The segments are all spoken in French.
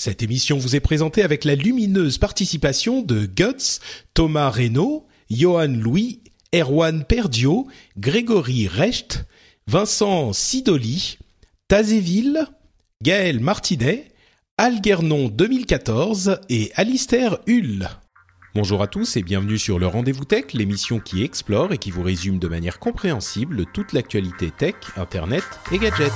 Cette émission vous est présentée avec la lumineuse participation de Guts, Thomas Reynaud, Johan Louis, Erwan Perdio, Grégory Recht, Vincent Sidoli, Tazéville, Gaël Martinet, Algernon 2014 et Alistair Hull. Bonjour à tous et bienvenue sur le Rendez-vous Tech, l'émission qui explore et qui vous résume de manière compréhensible toute l'actualité tech, internet et gadgets.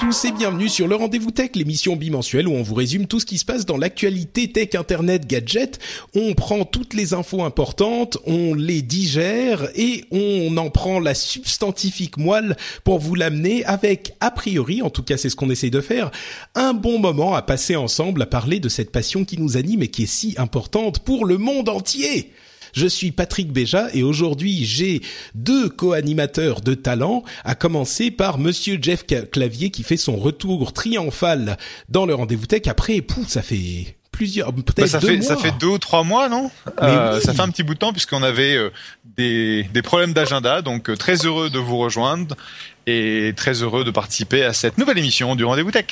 Tous et bienvenue sur le Rendez-vous Tech, l'émission bimensuelle où on vous résume tout ce qui se passe dans l'actualité tech, internet, gadget. On prend toutes les infos importantes, on les digère et on en prend la substantifique moelle pour vous l'amener avec, a priori, en tout cas c'est ce qu'on essaye de faire, un bon moment à passer ensemble à parler de cette passion qui nous anime et qui est si importante pour le monde entier. Je suis Patrick Béja et aujourd'hui j'ai deux co-animateurs de talent, à commencer par Monsieur Jeff Clavier qui fait son retour triomphal dans le rendez-vous tech. Après, pouf, ça fait plusieurs, peut-être Bah, ça deux fait mois. ça fait deux ou trois mois, non? Euh, oui. Ça fait un petit bout de temps puisqu'on avait euh, des des problèmes d'agenda, donc euh, très heureux de vous rejoindre et très heureux de participer à cette nouvelle émission du Rendez-vous Tech.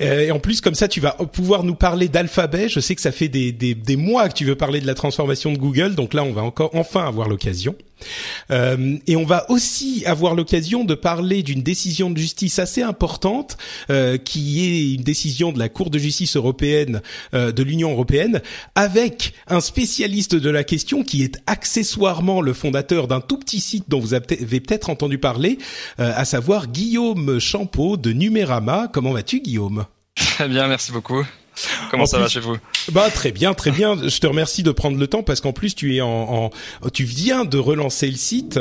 Euh, et en plus, comme ça, tu vas pouvoir nous parler d'alphabet. Je sais que ça fait des, des, des mois que tu veux parler de la transformation de Google, donc là, on va encore enfin avoir l'occasion. Euh, et on va aussi avoir l'occasion de parler d'une décision de justice assez importante, euh, qui est une décision de la Cour de justice européenne euh, de l'Union européenne, avec un spécialiste de la question qui est accessoirement le fondateur d'un tout petit site dont vous avez peut-être entendu parler, euh, à savoir Guillaume Champeau de Numérama. Comment vas-tu, Guillaume? Très bien, merci beaucoup. Comment En ça plus- va chez vous? Bah très bien, très bien. Je te remercie de prendre le temps parce qu'en plus tu es en, en- tu viens de relancer le site.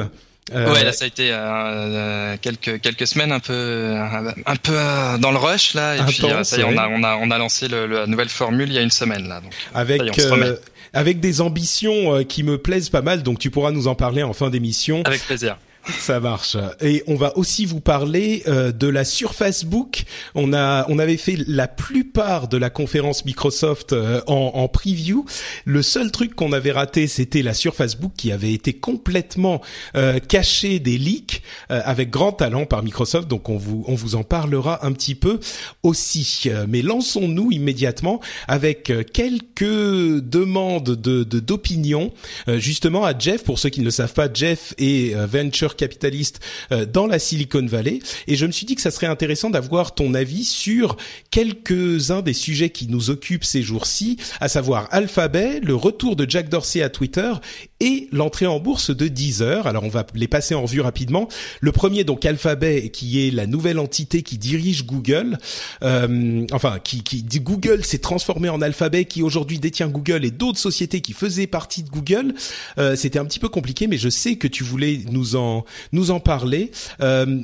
Euh, Ouais, là ça a été euh, euh, quelques quelques semaines un peu euh, un peu euh, dans le rush là et puis Intense, ça y est, on a on a on a lancé le, le- la nouvelle formule il y a une semaine là donc. avec y on se avec des ambitions qui me plaisent pas mal, donc tu pourras nous en parler en fin d'émission. Avec plaisir. Ça marche. Et on va aussi vous parler euh, de la Surface Book. On a, on avait fait la plupart de la conférence Microsoft euh, en, en preview. Le seul truc qu'on avait raté, c'était la Surface Book qui avait été complètement euh, cachée des leaks euh, avec grand talent par Microsoft. Donc on vous, on vous en parlera un petit peu aussi. Euh, Mais lançons-nous immédiatement avec euh, quelques demandes de de- d'opinion euh, justement à Jeff. Pour ceux qui ne le savent pas, Jeff est venture capitaliste euh, dans la Silicon Valley. Et je me suis dit que ça serait intéressant d'avoir ton avis sur quelques-uns des sujets qui nous occupent ces jours-ci, à savoir Alphabet, le retour de Jack Dorsey à Twitter et l'entrée en bourse de Deezer. Alors on va les passer en revue rapidement. Le premier donc Alphabet qui est la nouvelle entité qui dirige Google, euh, enfin qui, qui Google s'est transformé en Alphabet qui aujourd'hui détient Google et d'autres sociétés qui faisaient partie de Google. Euh, C'était un petit peu compliqué, mais je sais que tu voulais nous en nous en parler. Euh,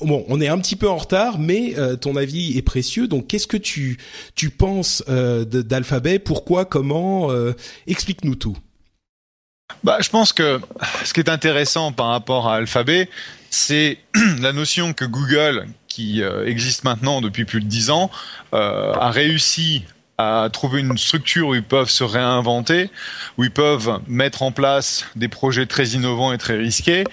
Bon, on est un petit peu en retard, mais euh, ton avis est précieux. Donc, qu'est-ce que tu tu penses euh, d'Alphabet? Pourquoi? Comment? Euh, Explique-nous tout. Bah, je pense que ce qui est intéressant par rapport à Alphabet, c'est la notion que Google, qui euh, existe maintenant depuis plus de dix ans, euh, a réussi à trouver une structure où ils peuvent se réinventer, où ils peuvent mettre en place des projets très innovants et très risqués,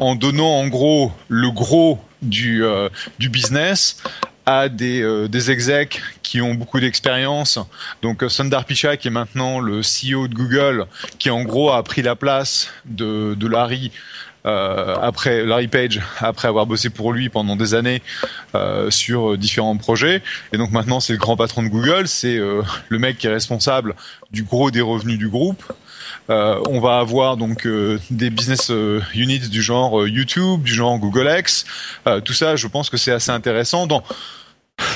en donnant en gros le gros du, euh, du business à des, des execs qui ont beaucoup d'expérience. Donc euh, Sundar Pichai, qui est maintenant le CEO de Google, qui en gros a pris la place de, de Larry euh, après Larry Page, après avoir bossé pour lui pendant des années euh, sur euh, différents projets. Et donc maintenant, c'est le grand patron de Google, c'est euh, le mec qui est responsable du gros des revenus du groupe. on va avoir donc des business units du genre YouTube, du genre Google X. tout ça, je pense que c'est assez intéressant. Dans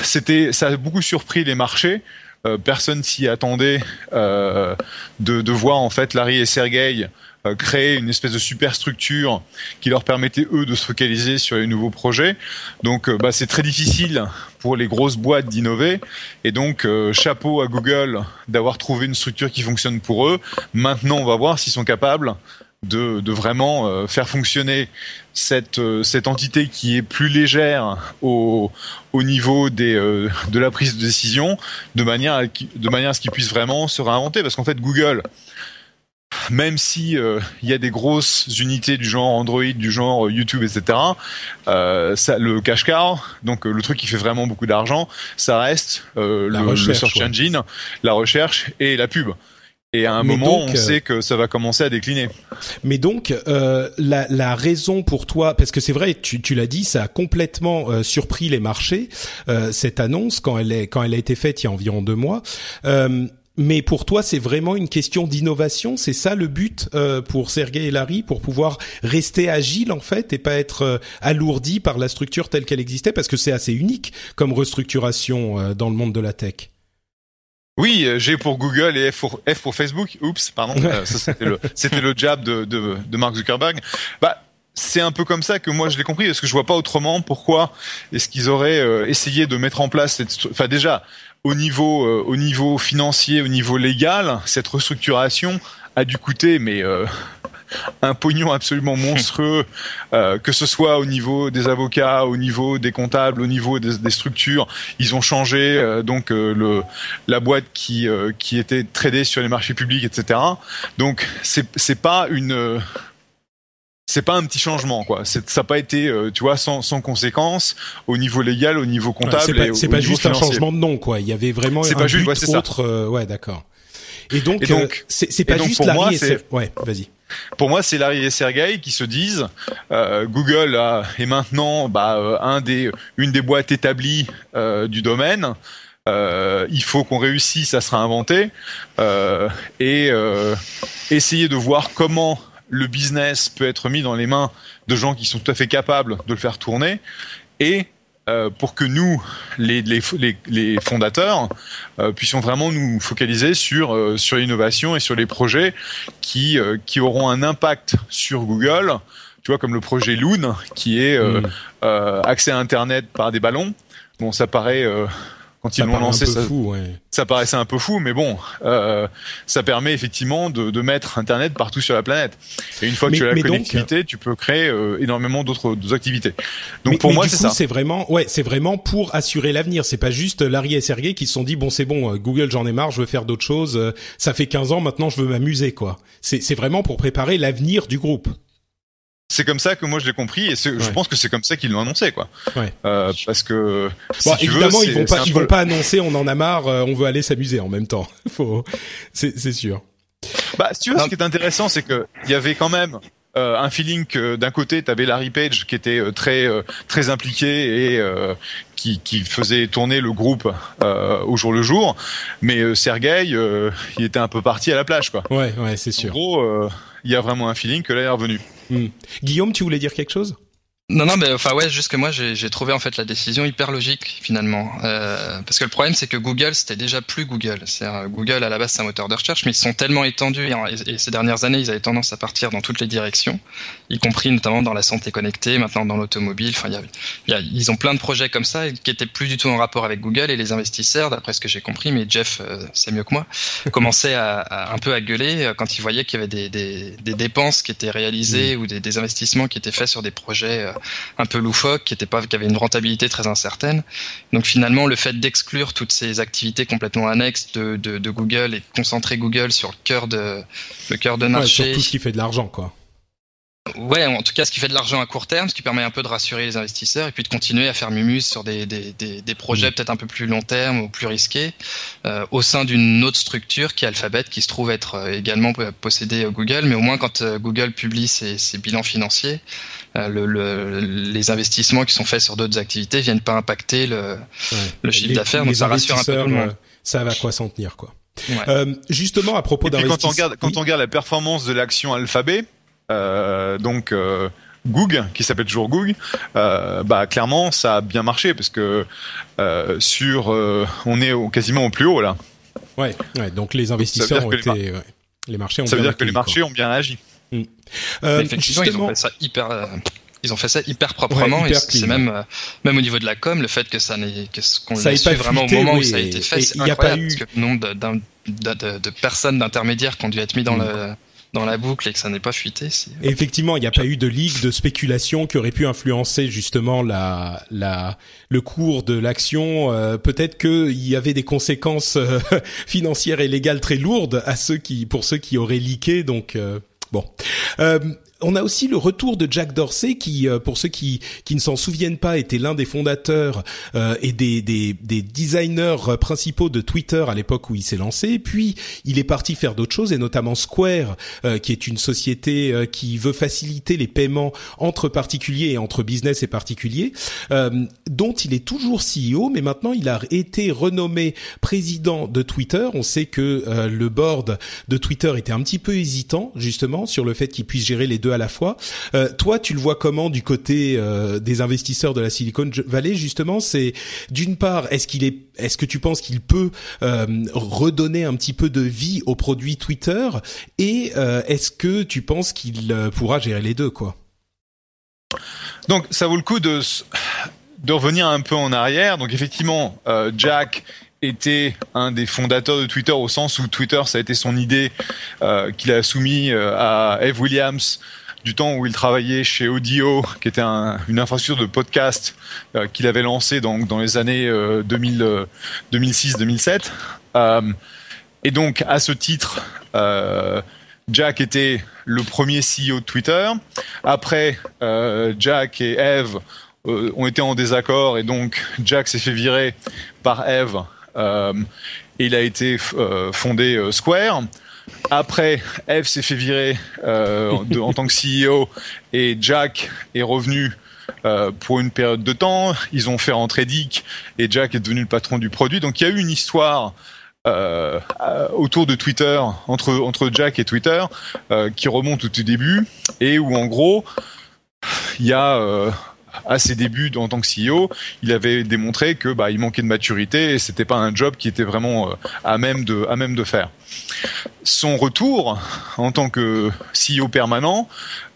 c'était, ça a beaucoup surpris les marchés. Euh, personne s'y attendait euh, de, voir en fait Larry et Sergey euh, créer une espèce de superstructure qui leur permettait eux de se focaliser sur les nouveaux projets. Donc bah, c'est très difficile pour les grosses boîtes d'innover et donc chapeau à Google d'avoir trouvé une structure qui fonctionne pour eux. Maintenant on va voir s'ils sont capables de, de vraiment euh, faire fonctionner cette, euh, cette entité qui est plus légère au, au niveau des, euh, de la prise de décision, de manière à, de manière à ce qu'ils puissent vraiment se réinventer. Parce qu'en fait, Google, même si il y a des grosses unités du genre Android, du genre YouTube, etc., ça, le cash car, donc le truc qui fait vraiment beaucoup d'argent, ça reste le, le, search engine, la recherche et la pub. Et à un moment, on euh, sait que ça va commencer à décliner. Mais donc, euh, la, la, raison pour toi, parce que c'est vrai, tu, tu l'as dit, ça a complètement euh, surpris les marchés euh, cette annonce quand elle est quand elle a été faite il y a environ deux mois. Euh, mais pour toi, c'est vraiment une question d'innovation. C'est ça le but pour Sergey et Larry, pour pouvoir rester agile en fait et pas être alourdi par la structure telle qu'elle existait, parce que c'est assez unique comme restructuration dans le monde de la tech. Oui, euh, G pour Google et F pour, F pour Facebook. Oups, pardon. Euh, c'était le, le jab de, de, de Mark Zuckerberg. Bah, c'est un peu comme ça que moi je l'ai compris parce que je vois pas autrement pourquoi est-ce qu'ils auraient euh, essayé de mettre en place cette enfin déjà au niveau au niveau financier au niveau légal cette restructuration a dû coûter mais un pognon absolument monstrueux, euh, que ce soit au niveau des avocats, au niveau des comptables, au niveau des, structures. Ils ont changé euh, donc euh, le la boîte qui qui était tradée sur les marchés publics, etc. Donc c'est c'est pas une c'est pas un petit changement quoi. Ça n'a pas été, tu vois, sans, sans conséquence au niveau légal, au niveau comptable. Ouais, c'est pas, pas juste un changement de nom quoi. Il y avait vraiment un pas juste, ouais, autre. ouais, d'accord. Et donc, c'est pas juste la moi, Ouais, vas-y. Pour moi, c'est Larry et Sergey qui se disent euh, Google est maintenant bah, euh, une des boîtes établies euh, du domaine. il faut qu'on réussisse à se réinventer et essayer de voir comment le business peut être mis dans les mains de gens qui sont tout à fait capables de le faire tourner et euh, pour que nous, les, les, les, fondateurs, euh, puissions vraiment nous focaliser sur euh, sur l'innovation et sur les projets qui qui auront un impact sur Google. Tu vois, comme le projet Loon, qui est mm. accès à Internet par des ballons. Bon, ça paraît quand ils l'ont lancé, ça, ça, paraissait un peu fou, mais bon, euh, ça permet effectivement de, de, mettre Internet partout sur la planète. Et une fois que tu as la connectivité, tu peux créer euh, énormément d'autres activités. Donc pour moi, c'est ça. C'est vraiment, ouais, c'est vraiment pour assurer l'avenir. C'est pas juste Larry et Sergey qui se sont dit bon, c'est bon, euh, Google, j'en ai marre, je veux faire d'autres choses. Euh, ça fait 15 ans, maintenant, je veux m'amuser, quoi. C'est vraiment pour préparer l'avenir du groupe c'est comme ça que moi je l'ai compris et je pense que c'est comme ça qu'ils l'ont annoncé quoi. Ouais. Euh, parce que bon, évidemment ils vont pas ils vont pas annoncer on en a marre euh, on veut aller s'amuser en même temps. Faut c'est c'est sûr. Bah si tu veux ce qui est intéressant c'est que il y avait quand même euh, un feeling que d'un côté tu avais Larry Page qui était euh, très euh, très impliqué et qui, qui faisait tourner le groupe au jour le jour, mais Sergey il était un peu parti à la plage quoi. Ouais ouais c'est sûr. En gros il y a vraiment un feeling que là il est revenu. Hmm. Guillaume, tu voulais dire quelque chose? Non, non, mais enfin ouais, juste que moi j'ai trouvé en fait la décision hyper logique finalement, euh, parce que le problème c'est que Google c'était déjà plus Google. C'est Google à la base c'est un moteur de recherche, mais ils sont tellement étendus et, ces dernières années ils avaient tendance à partir dans toutes les directions, y compris notamment dans la santé connectée, maintenant dans l'automobile. Enfin, y a, ils ont plein de projets comme ça qui étaient plus du tout en rapport avec Google et les investisseurs, d'après ce que j'ai compris, mais Jeff euh, c'est mieux que moi, commençaient à, un peu à gueuler euh, quand ils voyaient qu'il y avait des, des, des, dépenses qui étaient réalisées mmh. ou des, des, investissements qui étaient faits sur des projets euh, un peu loufoque, qui était pas, qui avait une rentabilité très incertaine. Donc finalement, le fait d'exclure toutes ces activités complètement annexes de, de, Google et de concentrer Google sur le cœur de le cœur de marché, sur tout ce qui fait de l'argent, quoi. Ouais, en tout cas, ce qui fait de l'argent à court terme, ce qui permet un peu de rassurer les investisseurs et puis de continuer à faire mumus sur des, des, des, des projets mm. peut-être un peu plus long terme ou plus risqués euh, au sein d'une autre structure qui est Alphabet, qui se trouve être euh, également possédée Google, mais au moins quand euh, Google publie ses, ses bilans financiers, euh, le, le, les investissements qui sont faits sur d'autres activités viennent pas impacter le, le chiffre d'affaires, donc ça rassure un peu tout le monde. Ça va quoi s'en tenir, quoi. Euh, justement, à propos d'investissement... Quand on regarde, quand on regarde la performance de l'action Alphabet, euh, donc euh, Goog, qui s'appelle toujours Goog, euh, bah clairement ça a bien marché parce que euh, sur, on est quasiment au plus haut là. Ouais, ouais donc les investisseurs ont été, les, marchés ont. Ça veut dire que les marchés ont bien agi. Mm. effectivement, ils ont fait ça hyper ils ont fait ça hyper proprement et c'est même euh, même au niveau de la com le fait que ça n'est qu'on l'a su vraiment au moment où ça a été fait c'est incroyable parce que le nombre de, de, de, personnes d'intermédiaires qui ont dû être mis dans mm. le dans la boucle et que ça n'est pas fuité. Effectivement, il n'y a pas eu de ligue de spéculation qui aurait pu influencer justement la, la, le cours de l'action. Euh, peut-être qu'il y avait des conséquences euh, financières et légales très lourdes à ceux qui, pour ceux qui auraient leaké. Donc bon on a aussi le retour de Jack Dorsey qui, euh, pour ceux qui, qui ne s'en souviennent pas, était l'un des fondateurs euh, et des, des, des, designers principaux de Twitter à l'époque où il s'est lancé. Puis il est parti faire d'autres choses et notamment Square, euh, qui est une société qui veut faciliter les paiements entre particuliers et entre business et particuliers, dont il est toujours CEO, mais maintenant il a été renommé président de Twitter. On sait que le board de Twitter était un petit peu hésitant justement sur le fait qu'il puisse gérer les deux à la fois. Euh, toi, tu le vois comment du côté euh, des investisseurs de la Silicon Valley justement C'est d'une part, est-ce qu'il est, est-ce que tu penses qu'il peut euh, redonner un petit peu de vie au produit Twitter Et est-ce que tu penses qu'il pourra gérer les deux, quoi? Donc, ça vaut le coup de revenir un peu en arrière. Donc effectivement, Jack était un des fondateurs de Twitter au sens où Twitter ça a été son idée qu'il a soumis à Eve Williams du temps où il travaillait chez Audio, qui était une infrastructure de podcast euh, qu'il avait lancé dans, dans les années 2006-2007. Euh, euh, et donc, à ce titre, Jack était le premier CEO de Twitter. Après, Jack et Eve ont été en désaccord et donc Jack s'est fait virer par Eve et il a été fondé Square. Après, Eve s'est fait virer euh, en tant que CEO et Jack est revenu euh, pour une période de temps. Ils ont fait rentrer Dick et Jack est devenu le patron du produit. Donc il y a eu une histoire euh, autour de Twitter entre entre Jack et Twitter qui remonte au tout début et où en gros il y a à ses débuts en tant que CEO, il avait démontré que bah, manquait de maturité et c'était pas un job qui était vraiment euh, à même de faire. Son retour en tant que CEO permanent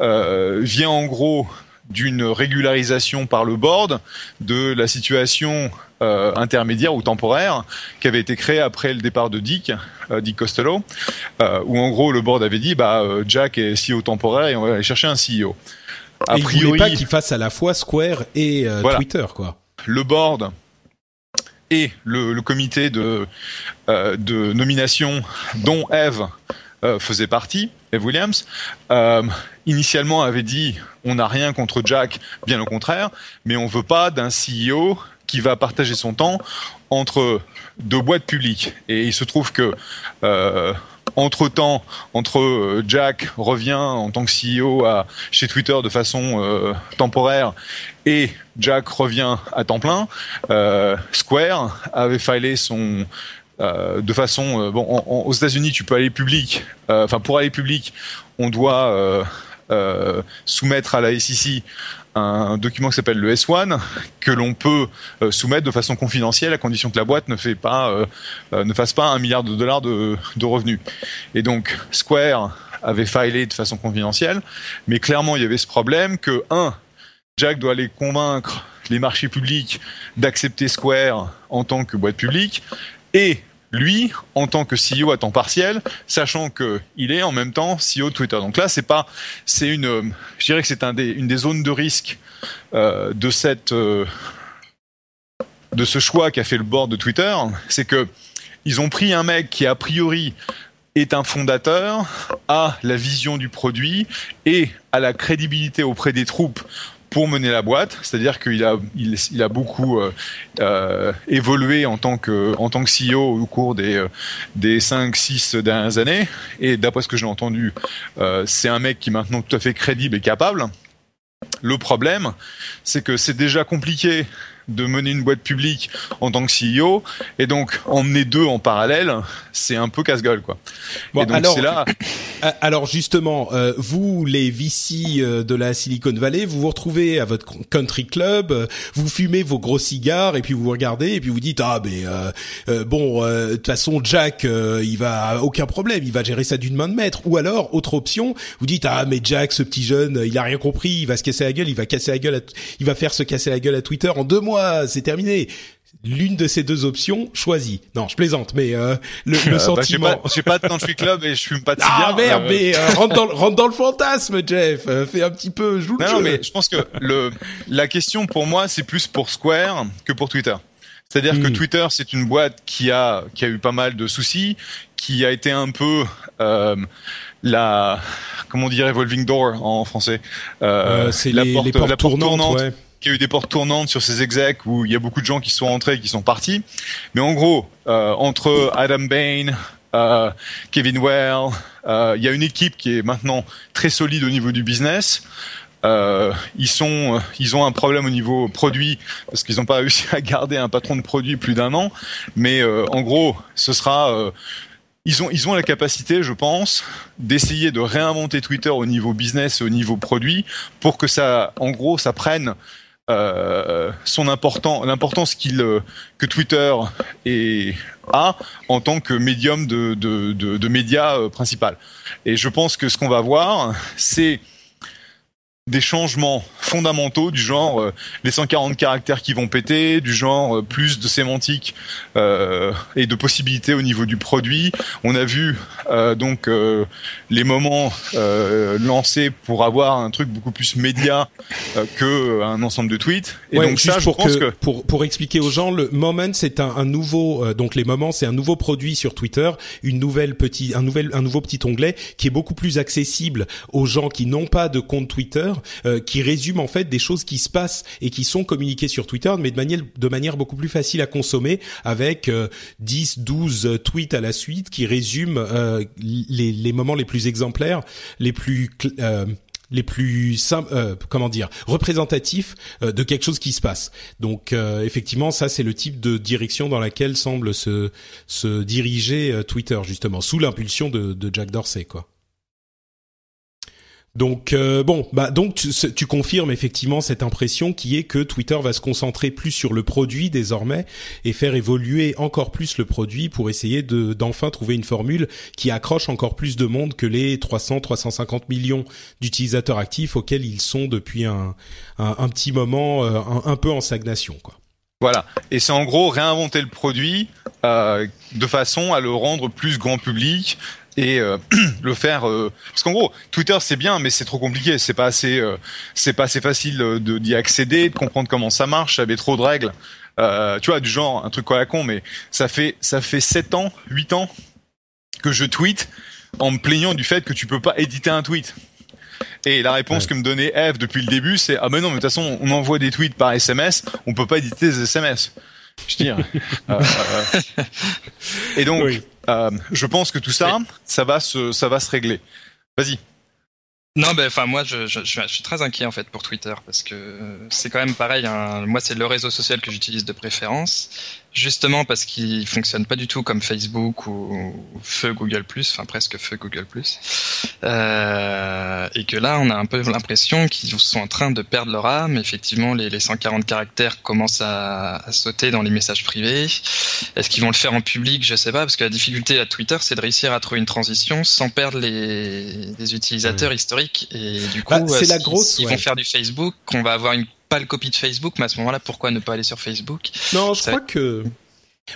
euh, vient en gros d'une régularisation par le board de la situation euh, intermédiaire ou temporaire qui avait été créée après le départ de Dick, Dick Costello, où en gros le board avait dit bah Jack est CEO temporaire et on va aller chercher un CEO. A priori, pas qu'il fasse à la fois Square et euh, Twitter, quoi. Le board et le, comité de, euh, de nomination dont Eve euh, faisait partie, Eve Williams, initialement avait dit on n'a rien contre Jack, bien au contraire, mais on veut pas d'un CEO qui va partager son temps entre deux boîtes publiques. Et il se trouve que entre temps, entre euh, Jack revient en tant que CEO chez Twitter de façon euh, temporaire et Jack revient à temps plein, euh, Square avait filé son de façon bon aux États-Unis tu peux aller public, enfin pour aller public on doit soumettre à la SEC un document qui s'appelle le S1 que l'on peut euh, soumettre de façon confidentielle à condition que la boîte ne fait pas euh, euh, ne fasse pas un milliard de dollars de, de revenus. Et donc Square avait filé de façon confidentielle, mais clairement il y avait ce problème que un Jack doit aller convaincre les marchés publics d'accepter Square en tant que boîte publique et lui en tant que CEO à temps partiel, sachant que il est en même temps CEO de Twitter. Donc là, c'est pas, c'est une, je dirais que c'est une des zones de risque euh, de cette, euh, de ce choix qu'a fait le board de Twitter, c'est que ils ont pris un mec qui a priori est un fondateur, a la vision du produit et a la crédibilité auprès des troupes pour mener la boîte, c'est-à-dire qu'il a il, a beaucoup euh, euh, évolué en tant que en tant que CEO au cours des euh, des 5 6 dernières années et d'après ce que j'ai entendu, c'est un mec qui est maintenant tout à fait crédible et capable. Le problème, c'est que c'est déjà compliqué de mener une boîte publique en tant que CEO et donc emmener deux en parallèle, c'est un peu casse-gueule quoi. Bon, et donc alors, là... alors justement, euh, vous les VC euh, de la Silicon Valley, vous vous retrouvez à votre country club, euh, vous fumez vos gros cigares et puis vous vous regardez et puis vous dites ah mais euh, bon de toute façon Jack il va aucun problème, il va gérer ça d'une main de maître ou alors autre option, vous dites ah mais Jack ce petit jeune il a rien compris, il va se casser la gueule, il va casser la gueule, il va faire se casser la gueule à Twitter en deux mois c'est terminé. L'une de ces deux options, choisis. Non, je plaisante, mais euh, le, le euh, bah, sentiment. j'ai pas, pas, de country club et je fume pas de cigare. Ah merde, euh, mais rentre, dans, rentre dans le fantasme, Jeff. fais un petit peu, joue non, non, mais je pense que le la question pour moi, c'est plus pour Square que pour Twitter. C'est-à-dire que hmm. Twitter, c'est une boîte qui a qui a eu pas mal de soucis, qui a été un peu la comment on dit revolving door en français. c'est la, porte, la porte tournante. Ouais il y a eu des portes tournantes sur ces execs où il y a beaucoup de gens qui sont entrés et qui sont partis. Mais en gros, euh, entre Adam Bain, euh, Kevin Well, euh, il y a une équipe qui est maintenant très solide au niveau du business. Ils sont, ils ont un problème au niveau produit parce qu'ils n'ont pas réussi à garder un patron de produit plus d'un an. Mais en gros, ce sera ils ont, ils ont la capacité, je pense, d'essayer de réinventer Twitter au niveau business et au niveau produit pour que ça, en gros, ça prenne euh, son important, l'importance qu'il euh, que Twitter a en tant que médium de, de, de, de médias euh, principal. Et je pense que ce qu'on va voir, c'est des changements fondamentaux du genre euh, les 140 caractères qui vont péter, du genre euh, plus de sémantique euh, et de possibilités au niveau du produit. On a vu euh, donc les moments lancés pour avoir un truc beaucoup plus média que un ensemble de tweets. Et donc ça, je pense que, pour pour expliquer aux gens, le moment c'est un, un, nouveau donc les moments c'est un nouveau produit sur Twitter, une nouvelle petit un nouvel un nouveau petit onglet qui est beaucoup plus accessible aux gens qui n'ont pas de compte Twitter euh, qui résume en fait des choses qui se passent et qui sont communiquées sur Twitter, mais de manière de manière beaucoup plus facile à consommer, avec 10, euh, 12 tweets à la suite qui résument euh, les, les moments les plus exemplaires, les plus les plus euh, comment dire représentatifs de quelque chose qui se passe. Donc effectivement, ça c'est le type de direction dans laquelle semble se se diriger Twitter justement sous l'impulsion de, de Jack Dorsey quoi. Donc euh, bon, bah donc tu, tu, confirmes effectivement cette impression qui est que Twitter va se concentrer plus sur le produit désormais et faire évoluer encore plus le produit pour essayer de d'enfin trouver une formule qui accroche encore plus de monde que les 300 350 millions d'utilisateurs actifs auxquels ils sont depuis un un, petit moment euh, un, peu en stagnation quoi. Voilà, et c'est en gros réinventer le produit euh, de façon à le rendre plus grand public, et euh, le faire euh, parce qu'en gros Twitter c'est bien mais c'est trop compliqué. C'est pas assez euh, c'est pas assez facile de d'y accéder de comprendre comment ça marche avait trop de règles. Tu vois du genre un truc quoi la con mais ça fait ça fait 7 ans 8 ans que je tweete en me plaignant du fait que tu peux pas éditer un tweet. Et la réponse que me donnait Eve depuis le début c'est ah mais non mais de toute façon on envoie des tweets par SMS on peut pas éditer des SMS je dire. et donc, euh, je pense que tout ça, ça va se, ça va se régler. Vas-y. Non, ben, enfin, moi, je, je, je, suis très inquiet en fait pour Twitter parce que c'est quand même pareil. Hein. Moi, c'est le réseau social que j'utilise de préférence justement parce qu'il fonctionne pas du tout comme Facebook ou feu Google enfin presque feu Google euh, et que là on a un peu l'impression qu'ils sont en train de perdre leur âme. Effectivement, les, les 140 caractères commencent à, à, sauter dans les messages privés. Est-ce qu'ils vont le faire en public? Je sais pas, parce que la difficulté à Twitter, c'est de réussir à trouver une transition sans perdre les, les utilisateurs historiques. Et du coup, bah, c'est la grosse. Ils vont faire du Facebook, qu'on va avoir une pas le copie de Facebook, mais à ce moment-là, pourquoi ne pas aller sur Facebook? Non, je crois que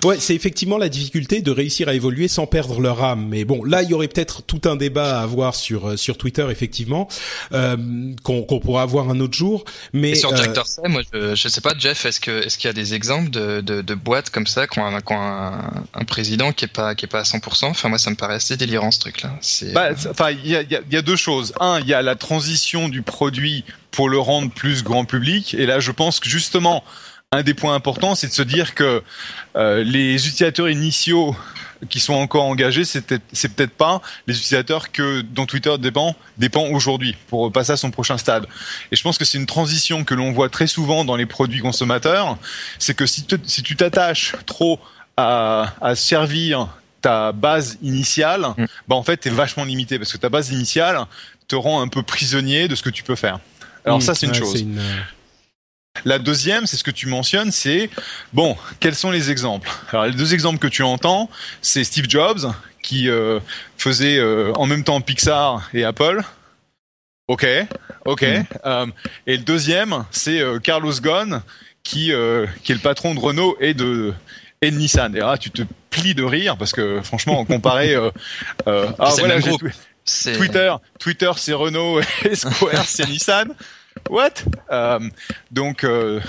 Ouais, c'est effectivement la difficulté de réussir à évoluer sans perdre leur âme. Mais bon, là, il y aurait peut-être tout un débat à avoir sur euh, sur Twitter, effectivement, euh, qu'on qu'on pourra avoir un autre jour. Mais sur Jack euh, Dorsey, moi, je, je sais pas, Jeff, est-ce que est-ce qu'il y a des exemples de, de, de boîtes comme ça qui ont, un, ont un, un, président qui est pas qui est pas à 100% Enfin, moi, ça me paraît assez délirant ce truc-là. Bah, enfin, il y a, y a deux choses. Un, il y a la transition du produit pour le rendre plus grand public. Et là, je pense que justement un des points importants, c'est de se dire que euh, les utilisateurs initiaux qui sont encore engagés, c'est peut-être pas les utilisateurs que dont Twitter dépend dépend aujourd'hui pour passer à son prochain stade. Et je pense que c'est une transition que l'on voit très souvent dans les produits consommateurs, c'est que si, si tu t'attaches trop à, à servir ta base initiale, mm. bah en fait, tu es vachement limité parce que ta base initiale te rend un peu prisonnier de ce que tu peux faire. Alors mm. ça, c'est une chose. Euh, la deuxième, c'est ce que tu mentionnes, c'est bon, quels sont les exemples? Alors les deux exemples que tu entends, c'est Steve Jobs qui euh, faisait euh, en même temps Pixar et Apple. Ok, ok. Mm. et le deuxième, c'est Carlos Ghosn qui qui est le patron de Renault et de et Nissan. Et là, tu te plies de rire parce que franchement, comparé, euh, euh, ah voilà, Twitter, Twitter c'est Renault et Square c'est Nissan. What? Euh, Donc euh,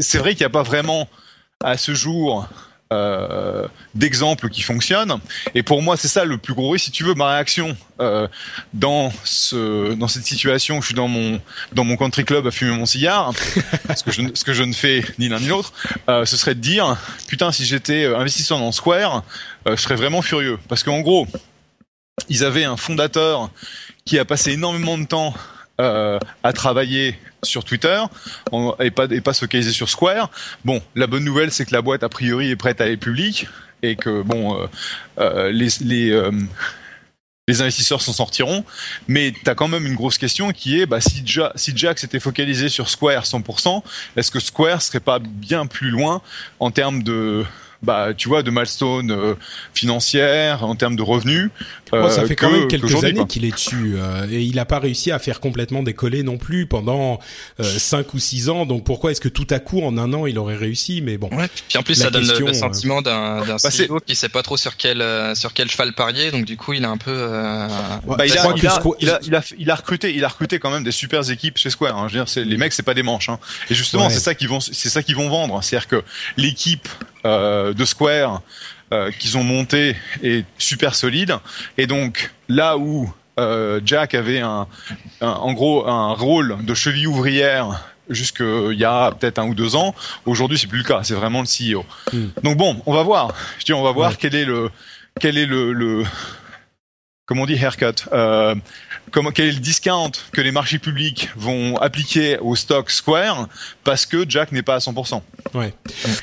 c'est vrai qu'il n'y a pas vraiment à ce jour euh, d'exemples qui fonctionnent. Et pour moi, c'est ça le plus gros risque. Si tu veux, ma réaction euh, dans ce dans cette situation, où je suis dans mon dans mon country club à fumer mon cigare, ce que je ce que je ne fais ni l'un ni l'autre, euh, ce serait de dire putain, si j'étais investisseur dans Square, je serais vraiment furieux parce qu'en gros, ils avaient un fondateur qui a passé énormément de temps euh, à travailler sur Twitter et pas et pas se focaliser sur Square. Bon, la bonne nouvelle c'est que la boîte a priori est prête à aller publique et que bon euh, euh les les les investisseurs s'en sortiront, mais tu as quand même une grosse question qui est bah, si, ja si Jack s'était focalisé sur Square 100%, est-ce que Square serait pas bien plus loin en termes de bah, tu vois, de milestone euh, financière en termes de revenus. Euh, ça fait quand même quelques années qu'il est dessus euh, et il n'a pas réussi à faire complètement décoller non plus pendant euh, cinq ou six ans. Donc pourquoi est-ce que tout à coup en un an il aurait réussi? Mais bon. Ouais, puis en plus ça donne le, sentiment d'un d'un bah, CEO qui sait pas trop sur quel sur quel cheval parier. Donc du coup il a un peu. bah, il, a, il, a, il, a, il, a, il, a, recruté il a recruté quand même des super équipes chez Square. Hein. Je veux dire, les mecs c'est pas des manches. Hein. Et justement c'est ça qu'ils vont c'est ça qu'ils vont vendre. C'est-à-dire que l'équipe euh, de Square euh, qu'ils ont monté est super solide. Et donc là où euh, Jack avait un, en gros un rôle de cheville ouvrière jusqu'il y a peut-être un ou deux ans. Aujourd'hui, c'est plus le cas. C'est vraiment le CEO. Hmm. Donc bon, on va voir. Je dis, on va voir quel est le quel est le, le comment on dit haircut euh, comment, quel est le discount que les marchés publics vont appliquer au stock Square parce que Jack n'est pas à 100%. Ouais.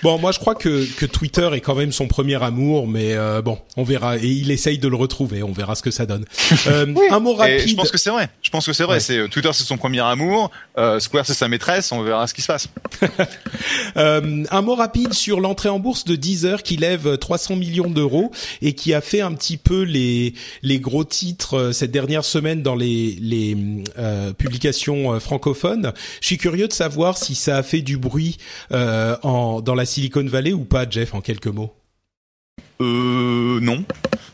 Bon, moi je crois que, que Twitter est quand même son premier amour, mais euh, bon, on verra. Et il essaye de le retrouver. On verra ce que ça donne. Euh, Un mot rapide. je pense que c'est vrai. Je pense que c'est vrai. C'est Twitter, c'est son premier amour. Euh, Square, c'est sa maîtresse. On verra ce qui se passe. euh, un mot rapide sur l'entrée en bourse de Deezer qui lève 300 millions d'euros et qui a fait un petit peu les les gros titres euh, cette dernière semaine dans les les euh, publications francophones. Je suis curieux de savoir si ça a fait du bruit. Euh, en, dans la Silicon Valley ou pas, Jeff, en quelques mots Euh, non,